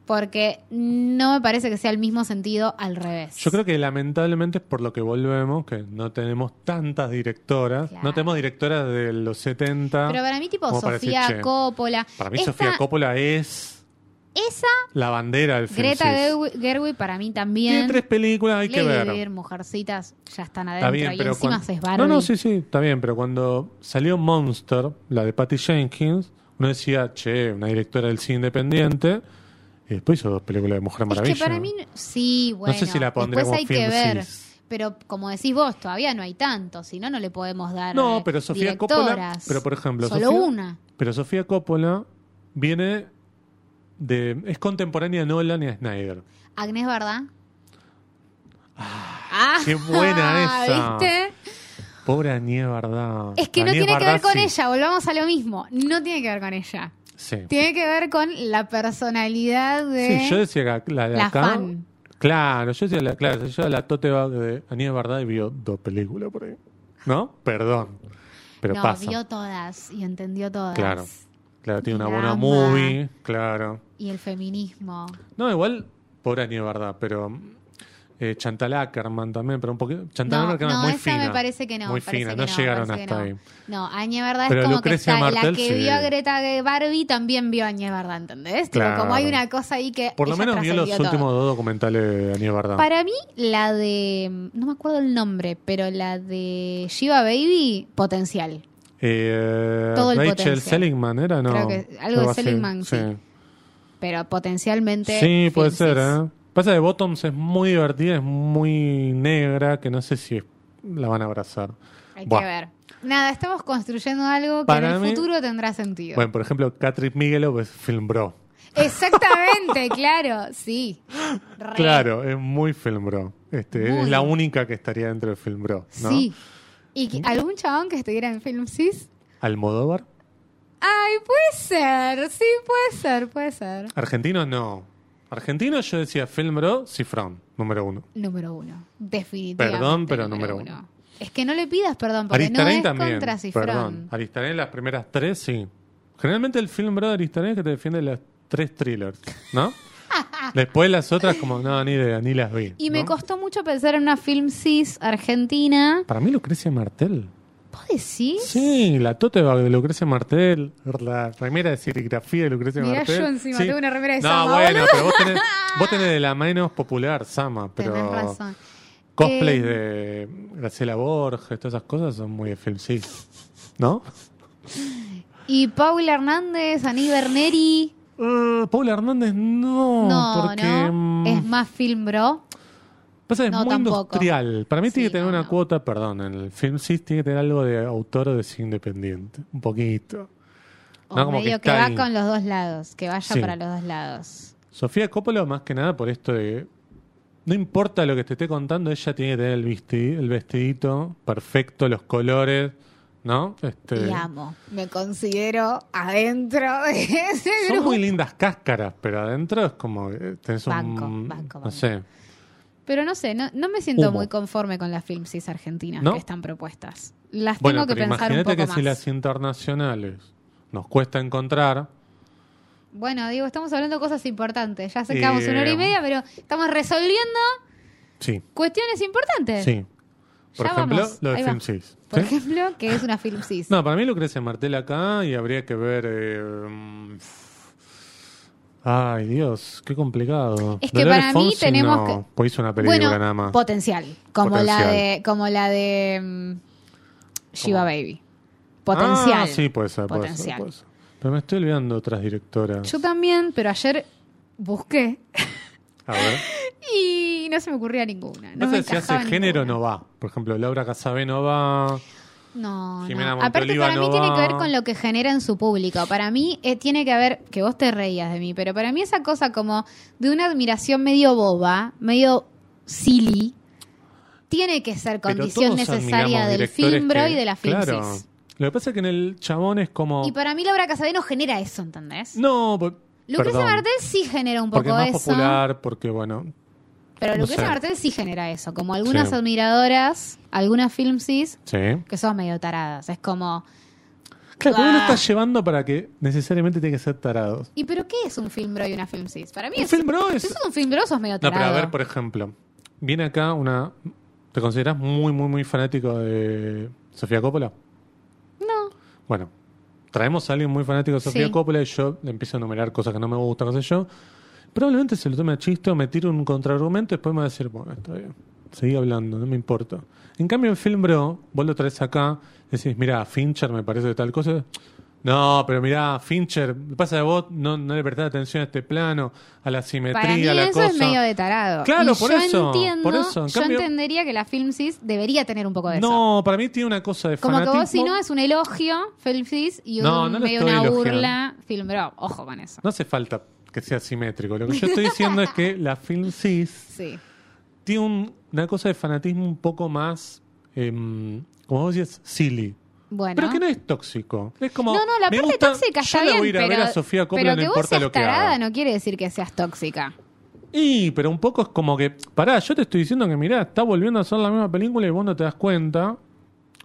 Speaker 1: porque no me parece que sea el mismo sentido al revés.
Speaker 2: Yo creo que lamentablemente es por lo que volvemos, que no tenemos tantas directoras.
Speaker 1: Claro.
Speaker 2: No tenemos directoras de los 70.
Speaker 1: Pero para mí tipo
Speaker 2: como para decir,
Speaker 1: Sofía Coppola.
Speaker 2: Para mí
Speaker 1: esta-
Speaker 2: Sofía Coppola es
Speaker 1: Esa
Speaker 2: la bandera del
Speaker 1: Greta. Gerwig, Gerwig para mí también.
Speaker 2: Tiene tres películas, hay que ver.
Speaker 1: Bird, Mujercitas ya están
Speaker 2: Está
Speaker 1: adentro
Speaker 2: bien,
Speaker 1: y
Speaker 2: pero
Speaker 1: encima
Speaker 2: cuando...
Speaker 1: Barbie.
Speaker 2: No, no, sí, sí, está bien, pero cuando salió Monster, la de Patty Jenkins, uno decía, che, una directora del cine independiente, y después hizo dos películas de Mujer Maravilla.
Speaker 1: Es que para mí, no- sí, bueno.
Speaker 2: no sé si la como
Speaker 1: hay
Speaker 2: film
Speaker 1: que ver. Pero como decís vos, todavía no hay tanto, si no, no le podemos dar
Speaker 2: No, pero Sofía Coppola, pero por ejemplo,
Speaker 1: Solo
Speaker 2: Sofía-
Speaker 1: una.
Speaker 2: Pero Sofía Coppola viene de. es contemporánea a Nolan y a Snyder.
Speaker 1: Agnes, ¿verdad? Ah,
Speaker 2: qué buena esa.
Speaker 1: ¿Viste?
Speaker 2: Pobre Anie Bardá.
Speaker 1: Es que no tiene que ver con
Speaker 2: sí.
Speaker 1: ella, volvamos a lo mismo. No tiene que ver con ella.
Speaker 2: Sí.
Speaker 1: Tiene que ver con la personalidad de
Speaker 2: Sí, yo decía que la de
Speaker 1: la
Speaker 2: acá.
Speaker 1: fan.
Speaker 2: Claro, yo decía, la, claro, yo la tote bag de Aníbal Bardá y vio dos películas por ahí. ¿No? Perdón. Pero
Speaker 1: no,
Speaker 2: pasa.
Speaker 1: vio todas y entendió todas.
Speaker 2: Claro. Claro, tiene una buena movie, claro.
Speaker 1: Y el feminismo.
Speaker 2: No, igual, pobre Aníbal Bardá, pero eh, Chantal Ackerman también, pero un poquito. Chantal
Speaker 1: No,
Speaker 2: Ackerman
Speaker 1: no,
Speaker 2: es muy
Speaker 1: esa
Speaker 2: fina.
Speaker 1: me parece que no.
Speaker 2: Muy fina, no, llegaron hasta ahí.
Speaker 1: No, Añe Verdad
Speaker 2: Pero
Speaker 1: es como
Speaker 2: Lucrecia
Speaker 1: que está, la
Speaker 2: Martel
Speaker 1: que
Speaker 2: sí.
Speaker 1: vio a Greta Barbie también vio a Añe Verdad, ¿entendés? Tipo,
Speaker 2: Claro.
Speaker 1: como hay una cosa ahí que
Speaker 2: Por lo menos vio los
Speaker 1: todo.
Speaker 2: últimos dos documentales de Aníbal Bardá.
Speaker 1: Para mí, la de. No me acuerdo el nombre, pero la de Shiva Baby, potencial.
Speaker 2: Eh,
Speaker 1: Todo el
Speaker 2: Rachel
Speaker 1: potencial.
Speaker 2: Seligman, ¿era? No.
Speaker 1: Creo que algo de Seligman, sí. Pero potencialmente.
Speaker 2: Sí, puede ser. ¿eh? Pasa que Bottoms es muy divertida, es muy negra, que no sé si la van a abrazar.
Speaker 1: Hay
Speaker 2: Buah.
Speaker 1: que ver. Nada, estamos construyendo algo que
Speaker 2: Para
Speaker 1: en el
Speaker 2: mí-
Speaker 1: futuro tendrá sentido.
Speaker 2: Bueno, por ejemplo, Catherine Miguelov es film bro.
Speaker 1: Exactamente, claro, sí. Re.
Speaker 2: Claro, es muy film bro. Este,
Speaker 1: Muy.
Speaker 2: Es la única que estaría dentro de film bro, ¿no?
Speaker 1: Sí. ¿Y que- algún chabón que estuviera en Film Cis?
Speaker 2: Almodóvar.
Speaker 1: Ay, puede ser, sí, puede ser, puede ser.
Speaker 2: Argentino no. Argentino yo decía film bro, Cifrón, número uno.
Speaker 1: Número uno, definitivamente.
Speaker 2: Perdón, pero número uno.
Speaker 1: Es que no le pidas perdón porque no es
Speaker 2: también.
Speaker 1: contra Cifrón.
Speaker 2: Perdón. Aristarén las primeras tres, sí. Generalmente el film bro de Aristarén es que te defiende las tres thrillers, ¿no? Después las otras, como, no, ni idea, ni las vi.
Speaker 1: Y me costó mucho pensar en una film cis argentina.
Speaker 2: Para mí, Lucrecia Martel.
Speaker 1: ¿Vos decís?
Speaker 2: Sí, la tote bag de Lucrecia Martel, la remera de serigrafía de Lucrecia
Speaker 1: Mirá
Speaker 2: Martel.
Speaker 1: yo encima,
Speaker 2: Sí.
Speaker 1: tengo una remera de
Speaker 2: no,
Speaker 1: Sama,
Speaker 2: bueno,
Speaker 1: boludo.
Speaker 2: pero vos tenés, vos tenés de la menos popular, Sama, pero
Speaker 1: Tenés razón.
Speaker 2: cosplays
Speaker 1: Eh,
Speaker 2: de Graciela Borges, todas esas cosas son muy de film, sí. ¿No?
Speaker 1: Y Paula Hernández, Aní Berneri.
Speaker 2: Uh, Paula Hernández no,
Speaker 1: No,
Speaker 2: porque
Speaker 1: no.
Speaker 2: mm,
Speaker 1: Es más film bro.
Speaker 2: Pasa es
Speaker 1: no,
Speaker 2: muy
Speaker 1: tampoco.
Speaker 2: industrial. Para mí tiene que tener
Speaker 1: no,
Speaker 2: una
Speaker 1: no.
Speaker 2: cuota, perdón, en el film sí tiene que tener algo de autor o de cine independiente, un poquito.
Speaker 1: O
Speaker 2: No, como
Speaker 1: medio
Speaker 2: que
Speaker 1: va
Speaker 2: ahí.
Speaker 1: con los dos lados. Que vaya
Speaker 2: Sí.
Speaker 1: para los dos lados.
Speaker 2: Sofía Coppola, más que nada por esto de. No importa lo que te esté contando, ella tiene que tener el, vesti- el vestidito perfecto, los colores, ¿no? Este,
Speaker 1: Y amo. Me considero adentro de ese
Speaker 2: son
Speaker 1: grupo.
Speaker 2: muy lindas cáscaras, pero adentro es como. Tenés
Speaker 1: Banco,
Speaker 2: un.
Speaker 1: banco,
Speaker 2: no sé.
Speaker 1: Pero no sé, no, no me siento
Speaker 2: Humo.
Speaker 1: muy conforme con las film cis argentinas
Speaker 2: ¿No?
Speaker 1: que están propuestas. Las
Speaker 2: Bueno,
Speaker 1: tengo que
Speaker 2: pero
Speaker 1: pensar un
Speaker 2: imagínate
Speaker 1: poco
Speaker 2: que
Speaker 1: más.
Speaker 2: si las internacionales nos cuesta encontrar.
Speaker 1: Bueno, digo, estamos hablando de cosas importantes. Ya
Speaker 2: Eh,
Speaker 1: sacamos una hora y media, pero estamos resolviendo
Speaker 2: Sí,
Speaker 1: cuestiones importantes.
Speaker 2: sí. Por
Speaker 1: Ya
Speaker 2: ejemplo,
Speaker 1: vamos,
Speaker 2: lo de
Speaker 1: ahí
Speaker 2: film
Speaker 1: va.
Speaker 2: cis.
Speaker 1: Por
Speaker 2: ¿sí?
Speaker 1: ejemplo, que es una film cis.
Speaker 2: No, para mí Lucrecia Martel acá y habría que ver. eh, Ay, Dios, qué complicado.
Speaker 1: Es que
Speaker 2: Dolores
Speaker 1: para mí
Speaker 2: Fonsi
Speaker 1: tenemos
Speaker 2: no,
Speaker 1: que-
Speaker 2: Pues hizo una película
Speaker 1: bueno,
Speaker 2: nada más.
Speaker 1: potencial. Como la de, como la de mm, Shiva Baby. Potencial.
Speaker 2: Ah, sí, puede ser, puede ser,
Speaker 1: Potencial.
Speaker 2: puede ser. Pero me estoy olvidando de otras directoras.
Speaker 1: Yo también, pero ayer busqué
Speaker 2: A ver.
Speaker 1: y no se me ocurría ninguna. No
Speaker 2: sé si hace
Speaker 1: encajaba
Speaker 2: género
Speaker 1: ninguna.
Speaker 2: no va. Por ejemplo, Laura Casabé no va.
Speaker 1: No,
Speaker 2: Jimena
Speaker 1: no. Aparte, para mí
Speaker 2: no
Speaker 1: tiene que ver con lo que genera en su público. Para mí eh, tiene que haber, que vos te reías de mí, pero para mí esa cosa como de una admiración medio boba, medio silly, tiene que ser condición necesaria del
Speaker 2: directores
Speaker 1: film bro
Speaker 2: que-
Speaker 1: y de la film
Speaker 2: Claro.
Speaker 1: cis.
Speaker 2: Lo que pasa es que en el chabón es como.
Speaker 1: Y para mí Laura Casadeno genera eso, ¿entendés?
Speaker 2: No, po-
Speaker 1: Lucrecia. Martel sí genera un
Speaker 2: Porque
Speaker 1: poco
Speaker 2: es más
Speaker 1: eso.
Speaker 2: popular, porque bueno.
Speaker 1: Pero
Speaker 2: no
Speaker 1: Lucrecia
Speaker 2: sé.
Speaker 1: Martel sí genera eso. Como algunas
Speaker 2: Sí.
Speaker 1: admiradoras, algunas film cis,
Speaker 2: Sí.
Speaker 1: que son medio taradas. Es como,
Speaker 2: Claro, pero no lo
Speaker 1: Ah.
Speaker 2: estás llevando para que necesariamente tiene que ser tarados.
Speaker 1: ¿y pero qué es un film bro y una film cis? Para mí
Speaker 2: Un
Speaker 1: es,
Speaker 2: film bro es-
Speaker 1: Si sos un film bro, sos medio
Speaker 2: No,
Speaker 1: tarado.
Speaker 2: pero a ver, por ejemplo, viene acá una. ¿Te consideras muy, muy, muy fanático de Sofía Coppola?
Speaker 1: No.
Speaker 2: Bueno, traemos a alguien muy fanático de Sofía
Speaker 1: Sí.
Speaker 2: Coppola y yo le empiezo a enumerar cosas que no me gustan, qué sé yo. Probablemente se lo tome a chiste o me tire un contraargumento y después me va a decir, bueno, está bien, seguí hablando, no me importa. En cambio, en Film Bro, vos lo traes acá, decís, mira, Fincher me parece de tal cosa. No, pero mirá, Fincher, pasa de vos no, no le prestás atención a este plano, a la simetría,
Speaker 1: Para mí
Speaker 2: a la
Speaker 1: eso
Speaker 2: cosa.
Speaker 1: es medio de tarado.
Speaker 2: Claro,
Speaker 1: Y
Speaker 2: por
Speaker 1: yo
Speaker 2: eso,
Speaker 1: Entiendo,
Speaker 2: por eso, en
Speaker 1: yo
Speaker 2: cambio-
Speaker 1: entendería que la film cis debería tener un poco de eso.
Speaker 2: No, para mí tiene una cosa de
Speaker 1: Como que vos, si no, es un elogio, film cis, y un,
Speaker 2: no
Speaker 1: medio una burla, film bro. Ojo con eso.
Speaker 2: No hace falta que sea simétrico. Lo que yo estoy diciendo es que la film cis
Speaker 1: Sí.
Speaker 2: tiene un- una cosa de fanatismo un poco más, em, como vos decías, silly.
Speaker 1: Bueno.
Speaker 2: Pero que no es tóxico. Es como.
Speaker 1: No, no, la parte
Speaker 2: gusta-
Speaker 1: tóxica
Speaker 2: yo
Speaker 1: está
Speaker 2: la
Speaker 1: bien,
Speaker 2: voy a ir a
Speaker 1: pero,
Speaker 2: ver a Sofía Coppola,
Speaker 1: pero
Speaker 2: no
Speaker 1: que vos seas
Speaker 2: lo que
Speaker 1: tarada
Speaker 2: haga.
Speaker 1: no quiere decir que seas tóxica.
Speaker 2: Y, pero un poco es como que, pará, yo te estoy diciendo que mirá, está volviendo a hacer la misma película y vos no te das cuenta,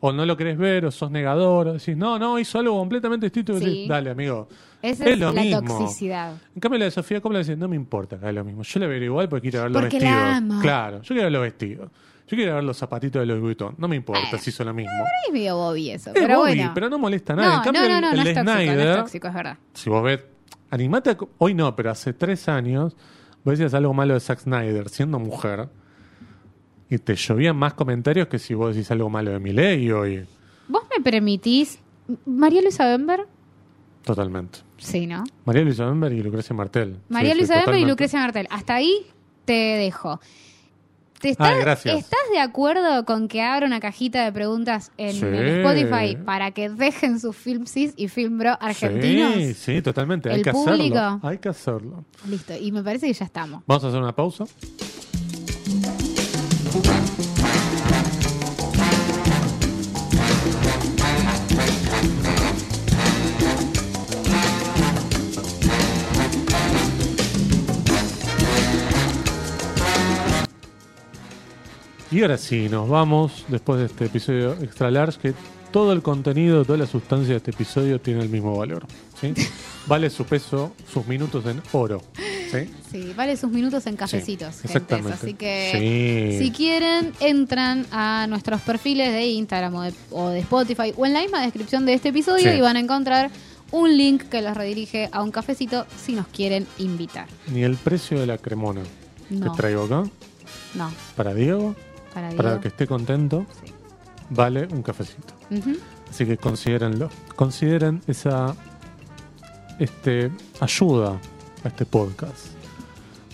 Speaker 2: o no lo querés ver, o sos negador, o decís, no, no, hizo algo completamente distinto. y
Speaker 1: Sí.
Speaker 2: decís, Dale, amigo.
Speaker 1: Esa
Speaker 2: Es
Speaker 1: es,
Speaker 2: lo
Speaker 1: la
Speaker 2: mismo.
Speaker 1: toxicidad.
Speaker 2: En cambio, la de Sofía Coppola dice, no me importa que haga lo mismo. Yo la veré igual porque quiero ver los
Speaker 1: Porque
Speaker 2: vestidos.
Speaker 1: la amo.
Speaker 2: Claro, yo quiero ver los vestidos. Yo quiero ver los zapatitos de los Vuitton. No me importa
Speaker 1: Eh.
Speaker 2: si hizo lo mismo.
Speaker 1: Es medio bobby eso,
Speaker 2: Es
Speaker 1: pero
Speaker 2: Bobby,
Speaker 1: bueno.
Speaker 2: pero no molesta a nadie.
Speaker 1: no,
Speaker 2: en cambio,
Speaker 1: no, no, no,
Speaker 2: el,
Speaker 1: no es tóxico, no es tóxico, es verdad.
Speaker 2: si vos ves, animate, a hoy no, pero hace tres años, vos decías algo malo de Zack Snyder siendo mujer y te llovían más comentarios que si vos decís algo malo de Miley hoy.
Speaker 1: ¿Vos me permitís? ¿María Luisa Bember?
Speaker 2: Totalmente.
Speaker 1: Sí, ¿no?
Speaker 2: María Luisa Bember y Lucrecia Martel.
Speaker 1: María
Speaker 2: Sí, sí,
Speaker 1: Luisa Bember y. Lucrecia Martel. Hasta ahí te dejo. ¿Te estás,
Speaker 2: Ay.
Speaker 1: ¿Estás de acuerdo con que abra una cajita de preguntas en
Speaker 2: Sí.
Speaker 1: Spotify para que dejen sus film cis y film bro argentinos?
Speaker 2: Sí, sí, totalmente. Hay que
Speaker 1: público.
Speaker 2: hacerlo. Hay que hacerlo.
Speaker 1: Listo, y me parece que ya estamos.
Speaker 2: Vamos a hacer una pausa. Y ahora sí, nos vamos después de este episodio extra large que todo el contenido, toda la sustancia de este episodio tiene el mismo valor. ¿sí? Vale su peso, sus minutos en oro. ¿Sí?
Speaker 1: Sí, vale sus minutos en cafecitos,
Speaker 2: Sí.
Speaker 1: Así que
Speaker 2: Sí.
Speaker 1: si quieren, entran a nuestros perfiles de Instagram o de, o de Spotify o en la misma descripción de este episodio y van a encontrar un link que los redirige a un cafecito si nos quieren invitar.
Speaker 2: Ni el precio de la cremona
Speaker 1: No,
Speaker 2: que traigo acá
Speaker 1: no,
Speaker 2: para Diego,
Speaker 1: para
Speaker 2: para
Speaker 1: Diego.
Speaker 2: que esté contento,
Speaker 1: Sí.
Speaker 2: vale un cafecito. Así que considérenlo. Consideren esa este, ayuda a este podcast.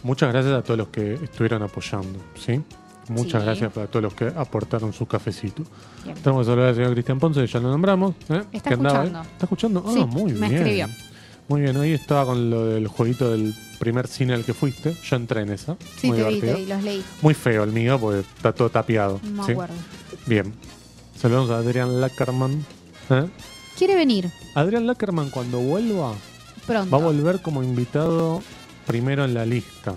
Speaker 2: Muchas gracias a todos los que estuvieron apoyando. ¿sí? Muchas
Speaker 1: Sí.
Speaker 2: gracias para todos los que aportaron su cafecito.
Speaker 1: Bien.
Speaker 2: Tenemos que saludar al señor Cristian Ponce, ya lo nombramos. ¿eh?
Speaker 1: Está
Speaker 2: que andaba
Speaker 1: escuchando.
Speaker 2: ¿Está escuchando? Ah,
Speaker 1: Sí,
Speaker 2: muy
Speaker 1: me
Speaker 2: bien.
Speaker 1: escribió.
Speaker 2: Muy bien, hoy estaba con lo del jueguito del primer cine al que fuiste. Yo entré en esa.
Speaker 1: Sí,
Speaker 2: muy
Speaker 1: te vi, te vi, los leí.
Speaker 2: Muy feo el mío porque está todo tapiado.
Speaker 1: No me
Speaker 2: ¿sí?
Speaker 1: acuerdo.
Speaker 2: Bien. Saludamos a Adrián Lackerman. ¿eh?
Speaker 1: Quiere venir
Speaker 2: Adrián Lackerman cuando vuelva
Speaker 1: pronto.
Speaker 2: va a volver como invitado primero en la lista.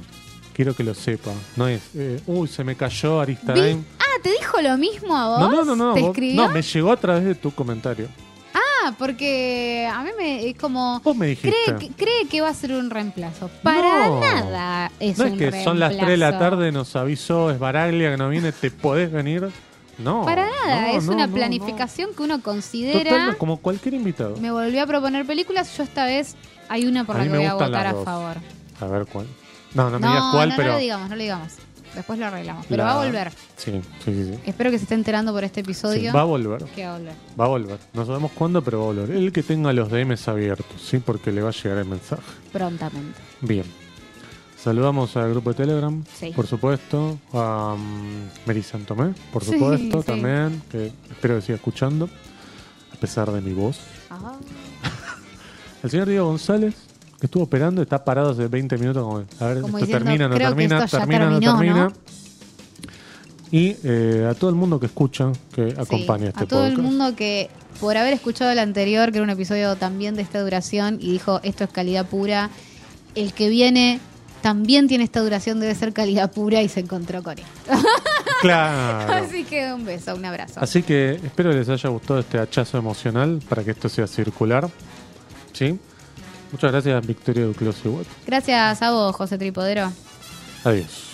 Speaker 2: Quiero que lo sepa. No es, eh, uy, se me cayó Aristarán.
Speaker 1: Ah, ¿te dijo lo mismo a vos?
Speaker 2: No, no, no, no.
Speaker 1: ¿Te
Speaker 2: vos-
Speaker 1: escribió?
Speaker 2: no, me llegó a través de tu comentario.
Speaker 1: Ah, porque a mí me es como...
Speaker 2: Vos me dijiste.
Speaker 1: Cree que, cree que va a ser un reemplazo. Para
Speaker 2: No.
Speaker 1: nada es
Speaker 2: no
Speaker 1: un
Speaker 2: es que son las 3 de la tarde, nos avisó, es Baraglia que no viene, ¿te podés venir? No.
Speaker 1: Para nada,
Speaker 2: no,
Speaker 1: es
Speaker 2: no,
Speaker 1: una
Speaker 2: no,
Speaker 1: planificación que uno
Speaker 2: no.
Speaker 1: considera.
Speaker 2: Total, como cualquier invitado.
Speaker 1: Me volvió a proponer películas, yo esta vez hay una por
Speaker 2: A
Speaker 1: la que voy a votar a favor.
Speaker 2: A ver cuál. No, no me digas cuál,
Speaker 1: no,
Speaker 2: pero.
Speaker 1: no lo digamos, no lo digamos. Después lo arreglamos. Pero
Speaker 2: La-
Speaker 1: va a volver.
Speaker 2: Sí, sí, sí. sí.
Speaker 1: Espero que se esté enterando por este
Speaker 2: Sí,
Speaker 1: episodio.
Speaker 2: va a volver.
Speaker 1: que va a volver.
Speaker 2: Va a volver. No sabemos cuándo, pero va a volver. El que tenga los DMs abiertos, ¿sí? Porque le va a llegar el mensaje.
Speaker 1: Prontamente.
Speaker 2: Bien. Saludamos al grupo de Telegram,
Speaker 1: Sí.
Speaker 2: por supuesto. A um, Mary Santomé, por supuesto, también. Que espero que siga escuchando, a pesar de mi voz.
Speaker 1: Ajá.
Speaker 2: El señor Diego González, que estuvo operando, está parado hace 20 minutos. Como, a ver,
Speaker 1: Como
Speaker 2: esto
Speaker 1: diciendo,
Speaker 2: termina, no termina, termina,
Speaker 1: terminó,
Speaker 2: no termina.
Speaker 1: ¿no?
Speaker 2: Y eh, a todo el mundo que escucha, que
Speaker 1: Sí,
Speaker 2: acompaña este
Speaker 1: a todo
Speaker 2: podcast.
Speaker 1: el mundo que por haber escuchado el anterior, que era un episodio también de esta duración, y dijo esto es calidad pura, el que viene también tiene esta duración, debe ser calidad pura y se encontró con esto.
Speaker 2: Claro.
Speaker 1: Así que un beso, un abrazo.
Speaker 2: Así que espero que les haya gustado este hachazo emocional para que esto sea circular. ¿Sí? Muchas gracias, Victoria Duclos.
Speaker 1: Gracias a vos, José Tripodero.
Speaker 2: Adiós.